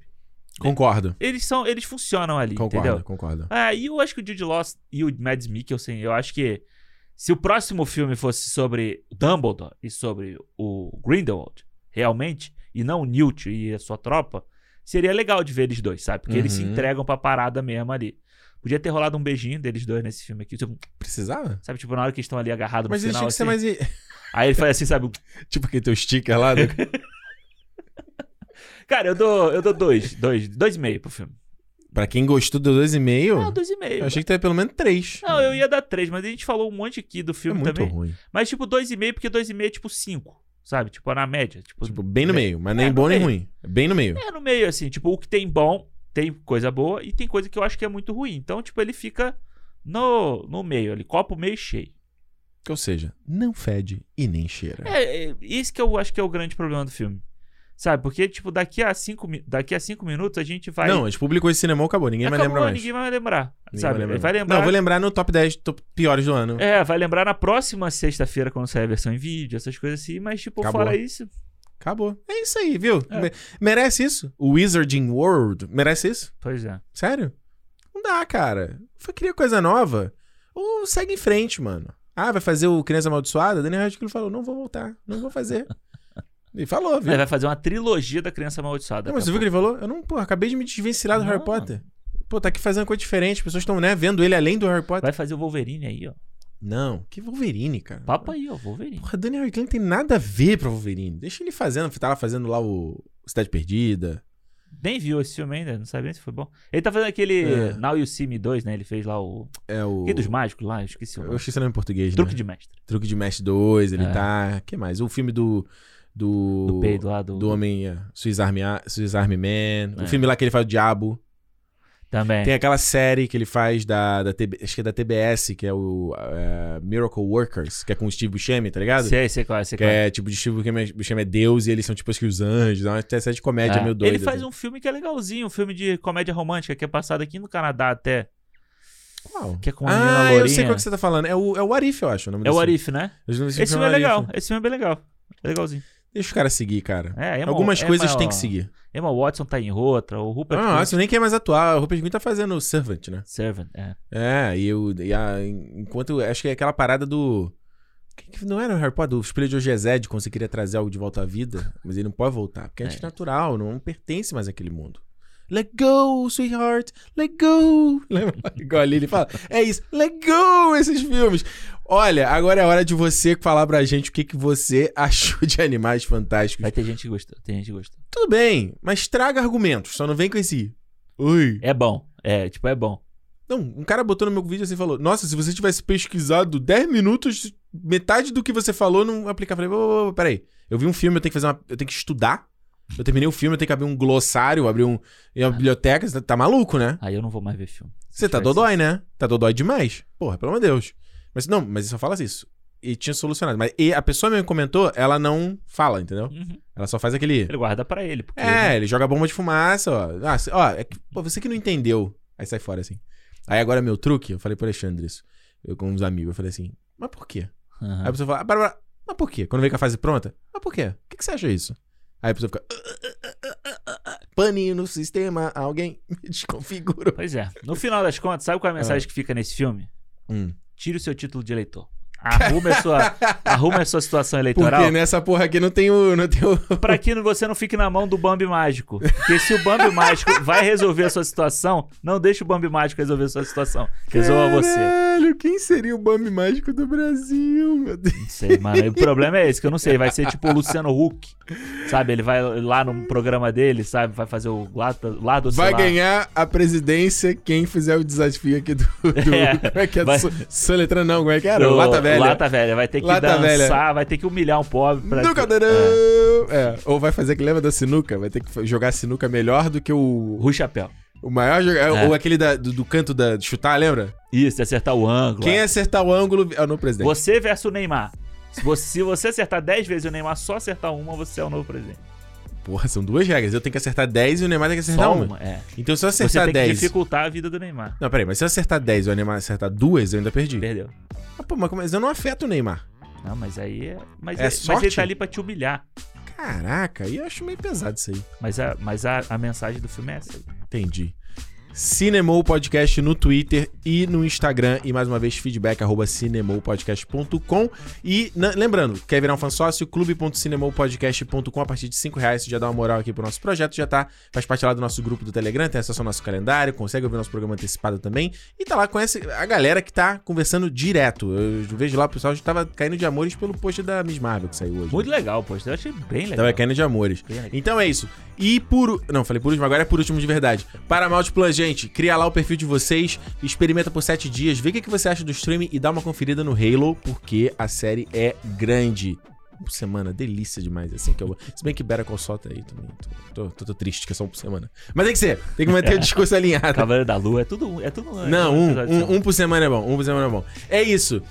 Speaker 1: Concordo.
Speaker 2: eles são, eles funcionam ali,
Speaker 1: Concordo,
Speaker 2: entendeu?
Speaker 1: concordo.
Speaker 2: Ah, e eu acho que o Jude Law e o Mads Mikkelsen, eu acho que se o próximo filme fosse sobre Dumbledore e sobre o Grindelwald, realmente, e não o Newt e a sua tropa, seria legal de ver eles dois, sabe? Porque eles se
Speaker 1: Uhum.
Speaker 2: entregam pra parada mesmo ali. Podia ter rolado um beijinho deles dois nesse filme aqui, tipo,
Speaker 1: Precisava?
Speaker 2: sabe? Tipo, na hora que eles estão ali agarrados no
Speaker 1: Mas ele
Speaker 2: final,
Speaker 1: tinha que ser
Speaker 2: assim.
Speaker 1: mais.
Speaker 2: Aí ele faz assim, sabe?
Speaker 1: tipo aquele teu sticker lá. né?
Speaker 2: Cara, eu dou, eu dou dois, dois, dois e meio pro filme.
Speaker 1: pra quem gostou do 2,5,
Speaker 2: Não, dois e meio.
Speaker 1: eu achei que teria pelo menos 3.
Speaker 2: Não, eu ia dar três, mas a gente falou um monte aqui do
Speaker 1: É
Speaker 2: filme
Speaker 1: muito
Speaker 2: também.
Speaker 1: ruim.
Speaker 2: Mas tipo, dois e meio, porque dois e meio é tipo cinco, sabe? Tipo, na média. Tipo,
Speaker 1: Tipo, bem no meio. Mas nem
Speaker 2: É, no
Speaker 1: bom nem
Speaker 2: meio.
Speaker 1: ruim. É Bem no meio.
Speaker 2: É no meio, assim. Tipo, o que tem bom, tem coisa boa, e tem coisa que eu acho que é muito ruim. Então, tipo, ele fica no, no meio ali, copo meio cheio.
Speaker 1: Ou seja, não fede e nem cheira.
Speaker 2: É, é, esse que eu acho que é o grande problema do filme. Sabe? Porque, tipo, daqui a cinco, daqui a cinco minutos a gente vai.
Speaker 1: Não, a gente publicou esse cinema, acabou. Ninguém vai
Speaker 2: Acabou,
Speaker 1: lembrar mais.
Speaker 2: ninguém vai lembrar.
Speaker 1: Ninguém
Speaker 2: sabe?
Speaker 1: vai lembrar.
Speaker 2: Vai lembrar.
Speaker 1: Não, vou lembrar no top 10 top piores do ano.
Speaker 2: É, vai lembrar na próxima sexta-feira quando sair a versão em vídeo, essas coisas assim. Mas, tipo,
Speaker 1: Acabou.
Speaker 2: fora isso.
Speaker 1: Acabou. É isso aí, viu?
Speaker 2: É.
Speaker 1: Me- Merece isso. O Wizarding World merece isso.
Speaker 2: Pois é.
Speaker 1: Sério? Não dá, cara. Foi queria coisa nova. Ou segue em frente, mano. Ah, vai fazer o Criança Amaldiçoada? Daniel Radcliffe falou, não vou voltar. Não vou fazer. E falou, viu?
Speaker 2: Ele vai fazer uma trilogia da Criança Amaldiçoada.
Speaker 1: Não, mas você viu o que ele falou? Eu não, pô, acabei de me desvencilhar do
Speaker 2: Não.
Speaker 1: Harry Potter. Pô, tá aqui fazendo coisa diferente. As pessoas estão, né, vendo ele além do Harry. Potter.
Speaker 2: Vai fazer o Wolverine aí, ó.
Speaker 1: Não, que Wolverine, cara.
Speaker 2: Papo aí, ó. Wolverine.
Speaker 1: Porra, Daniel Radcliffe tem nada a ver pra Wolverine. Deixa ele fazendo, lá fazendo lá o Cidade Perdida.
Speaker 2: Nem viu esse filme ainda, não nem se foi bom. Ele tá fazendo aquele
Speaker 1: É.
Speaker 2: Now You See Me 2, né? Ele fez lá o.
Speaker 1: É o...
Speaker 2: Rei dos Mágicos lá, eu esqueci o
Speaker 1: Eu
Speaker 2: nome.
Speaker 1: esqueci o nome em português,
Speaker 2: Truque
Speaker 1: né?
Speaker 2: de Mestre.
Speaker 1: Truque de Mestre 2, ele
Speaker 2: É.
Speaker 1: tá... que mais? O filme do... Do...
Speaker 2: Do peido lá do.
Speaker 1: Do Homem... é, Swiss Army, Swiss Army Man.
Speaker 2: É.
Speaker 1: O filme lá que ele faz o Diabo.
Speaker 2: Também.
Speaker 1: Tem aquela série que ele faz da, da TB, acho que é da TBS, que é o é, Miracle Workers, que é com o Steve Buscemi, tá ligado?
Speaker 2: Sei, sei qual é, sei
Speaker 1: Que
Speaker 2: qual é.
Speaker 1: é tipo, de Steve Buscemi- Buscemi é Deus e eles são tipo acho que os anjos. É uma série de comédia
Speaker 2: É.
Speaker 1: meio doida.
Speaker 2: Ele faz
Speaker 1: assim.
Speaker 2: um filme que é legalzinho, um filme de comédia romântica que é passado aqui no Canadá até.
Speaker 1: Qual?
Speaker 2: que é com a
Speaker 1: Ah, eu sei qual que você tá falando. É o, é o Arif, eu acho. O nome
Speaker 2: É o Arif, né? Esse filme é legal. Esse filme é bem legal. É legalzinho.
Speaker 1: Deixa os caras seguir, cara.
Speaker 2: É, Emma,
Speaker 1: Algumas
Speaker 2: Emma-
Speaker 1: coisas tem que seguir.
Speaker 2: Emma Watson tá em outra, o Rupert
Speaker 1: Ah,
Speaker 2: Grint-
Speaker 1: nossa, nem quer mais atuar. O Rupert Grint tá fazendo o Servant, né?
Speaker 2: Servant, é.
Speaker 1: É, e, eu, e a, enquanto. Acho que é aquela parada do. que- que Não era o Harry Potter, o espelho de Ogezed, quando você queria trazer algo de volta à vida, mas ele não pode voltar, porque é
Speaker 2: É.
Speaker 1: antinatural, não pertence mais àquele mundo. Let go, sweetheart, let go. Lembra? Igual ali ele fala, é isso, let go esses filmes. Olha, agora é hora de você falar pra gente o que, que você achou de Animais Fantásticos.
Speaker 2: Vai ter gente que gostou, tem gente que gostou.
Speaker 1: Tudo bem, mas traga argumentos, só não vem com esse. Oi.
Speaker 2: É bom, é, tipo, é bom.
Speaker 1: Não, um cara botou no meu vídeo assim e falou: Nossa, se você tivesse pesquisado 10 minutos, metade do que você falou não aplicava. Eu falei: ô, peraí. Eu vi um filme, eu tenho que fazer uma. Eu tenho que estudar. Eu terminei o filme, eu tenho que abrir um glossário, abrir um. Uma biblioteca. Você tá, tá maluco, né?
Speaker 2: Aí eu não vou mais ver filme.
Speaker 1: Você tá dodói, né? Tá dodói demais. Porra, pelo amor de Deus. Mas não, mas só fala isso. E tinha solucionado. Mas e a pessoa mesmo comentou, ela não fala, entendeu?
Speaker 2: Uhum.
Speaker 1: Ela só faz aquele.
Speaker 2: Ele guarda pra ele. Porque,
Speaker 1: É,
Speaker 2: né?
Speaker 1: ele joga bomba de fumaça, ó. Ah, ó, é que, pô, você que não entendeu. Aí sai fora, assim. Aí agora meu truque, eu falei pro Alexandre isso. Eu com uns amigos, eu falei assim, mas por quê?
Speaker 2: Aham.
Speaker 1: Aí a pessoa fala, ah, para, para, mas por quê? Quando vem com a fase pronta, mas por quê? O que, que você acha isso? Aí a pessoa fica. Pane no sistema, alguém me desconfigurou.
Speaker 2: Pois é. No final das contas, sabe qual é a mensagem que fica nesse filme?
Speaker 1: Hum.
Speaker 2: Tire o seu título de eleitor. Arrume a sua, arrume a sua situação eleitoral.
Speaker 1: Porque nessa porra aqui não tem o. Não tem o...
Speaker 2: Pra que você não fique na mão do Bambi Mágico. Porque se o Bambi Mágico vai resolver a sua situação, não deixe o Bambi Mágico resolver a sua situação. Resolva você.
Speaker 1: Caralho, quem seria o Bambi Mágico do Brasil, meu Deus?
Speaker 2: Não sei, mano. O problema é esse, que eu não sei. Vai ser tipo o Luciano Huck. Sabe? Ele vai lá no programa dele, sabe? Vai fazer o lado, lado
Speaker 1: Vai
Speaker 2: lá.
Speaker 1: ganhar a presidência quem fizer o desafio aqui do. do
Speaker 2: É,
Speaker 1: como é que é?
Speaker 2: vai-
Speaker 1: So- Soletrando não, como é que era?
Speaker 2: Do-
Speaker 1: Lata Velha.
Speaker 2: Lata Velha. Vai ter que
Speaker 1: Lata
Speaker 2: dançar,
Speaker 1: Velha.
Speaker 2: vai ter que humilhar um pobre. Pra...
Speaker 1: Cadeirão!
Speaker 2: É.
Speaker 1: É. Ou vai fazer que lembra da sinuca? Vai ter que jogar sinuca melhor do que o.
Speaker 2: Rui Chapéu.
Speaker 1: O maior jogador.
Speaker 2: É.
Speaker 1: Ou aquele da- do, do canto da, de chutar, lembra?
Speaker 2: Isso, acertar o ângulo.
Speaker 1: Quem
Speaker 2: é.
Speaker 1: acertar o ângulo é o novo presidente.
Speaker 2: Você versus o Neymar. Se você, se você acertar 10 vezes e o Neymar só acertar uma, você é o novo presidente.
Speaker 1: Porra, são duas regras. Eu tenho que acertar 10 e o Neymar tem que acertar
Speaker 2: Só
Speaker 1: uma.
Speaker 2: uma, é.
Speaker 1: Então se eu
Speaker 2: Você
Speaker 1: acertar
Speaker 2: tem que
Speaker 1: 10.
Speaker 2: dificultar a vida do Neymar.
Speaker 1: Não, peraí, mas se eu acertar 10 e o Neymar acertar duas, eu ainda perdi.
Speaker 2: Perdeu.
Speaker 1: Ah, pô, mas mas eu não afeto o Neymar.
Speaker 2: Não, mas aí é. Mas,
Speaker 1: É
Speaker 2: é, mas
Speaker 1: sorte?
Speaker 2: ele tá ali pra te humilhar.
Speaker 1: Caraca, aí eu acho meio pesado isso aí.
Speaker 2: Mas a, mas a, a mensagem do filme é essa. aí.
Speaker 1: Entendi. Cinemou Podcast no Twitter e no Instagram. E mais uma vez, feedback arroba cinemoupodcast.com. E na- lembrando, quer virar um fã sócio? clube.cinemoupodcast.com. A partir de 5 reais você já dá uma moral aqui pro nosso projeto. Já tá, faz parte lá do nosso grupo do Telegram, tem acesso ao nosso calendário, consegue ouvir nosso programa antecipado também. E tá lá, conhece a galera que tá conversando direto. Eu vejo lá o pessoal já tava caindo de amores pelo post da Miss Marvel que saiu hoje.
Speaker 2: Muito legal, poxa. Eu achei bem legal.
Speaker 1: Tava caindo de amores. Então é isso. E por. Não, falei por último, agora é por último de verdade. Paramount Plus, gente, cria lá o perfil de vocês, experimenta por 7 dias, vê o que, você acha do streaming e dá uma conferida no Halo, porque a série é grande. Por semana, delícia demais. é Assim que eu. Se bem que Better Call Saul tá aí também. Tô, tô, tô triste que é só um por semana. Mas tem que ser. Tem que manter o discurso alinhado.
Speaker 2: Cavaleiro da Lua, é tudo. É tudo
Speaker 1: Não, um, um, um por semana é bom. Um por semana é bom. É isso.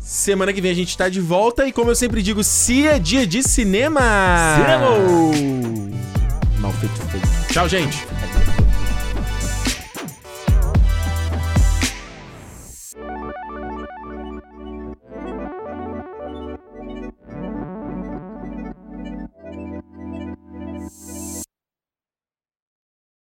Speaker 1: Semana que vem a gente tá de volta e como eu sempre digo, se é dia de cinema.
Speaker 2: Cinema!
Speaker 1: Mal feito feito. Tchau, gente.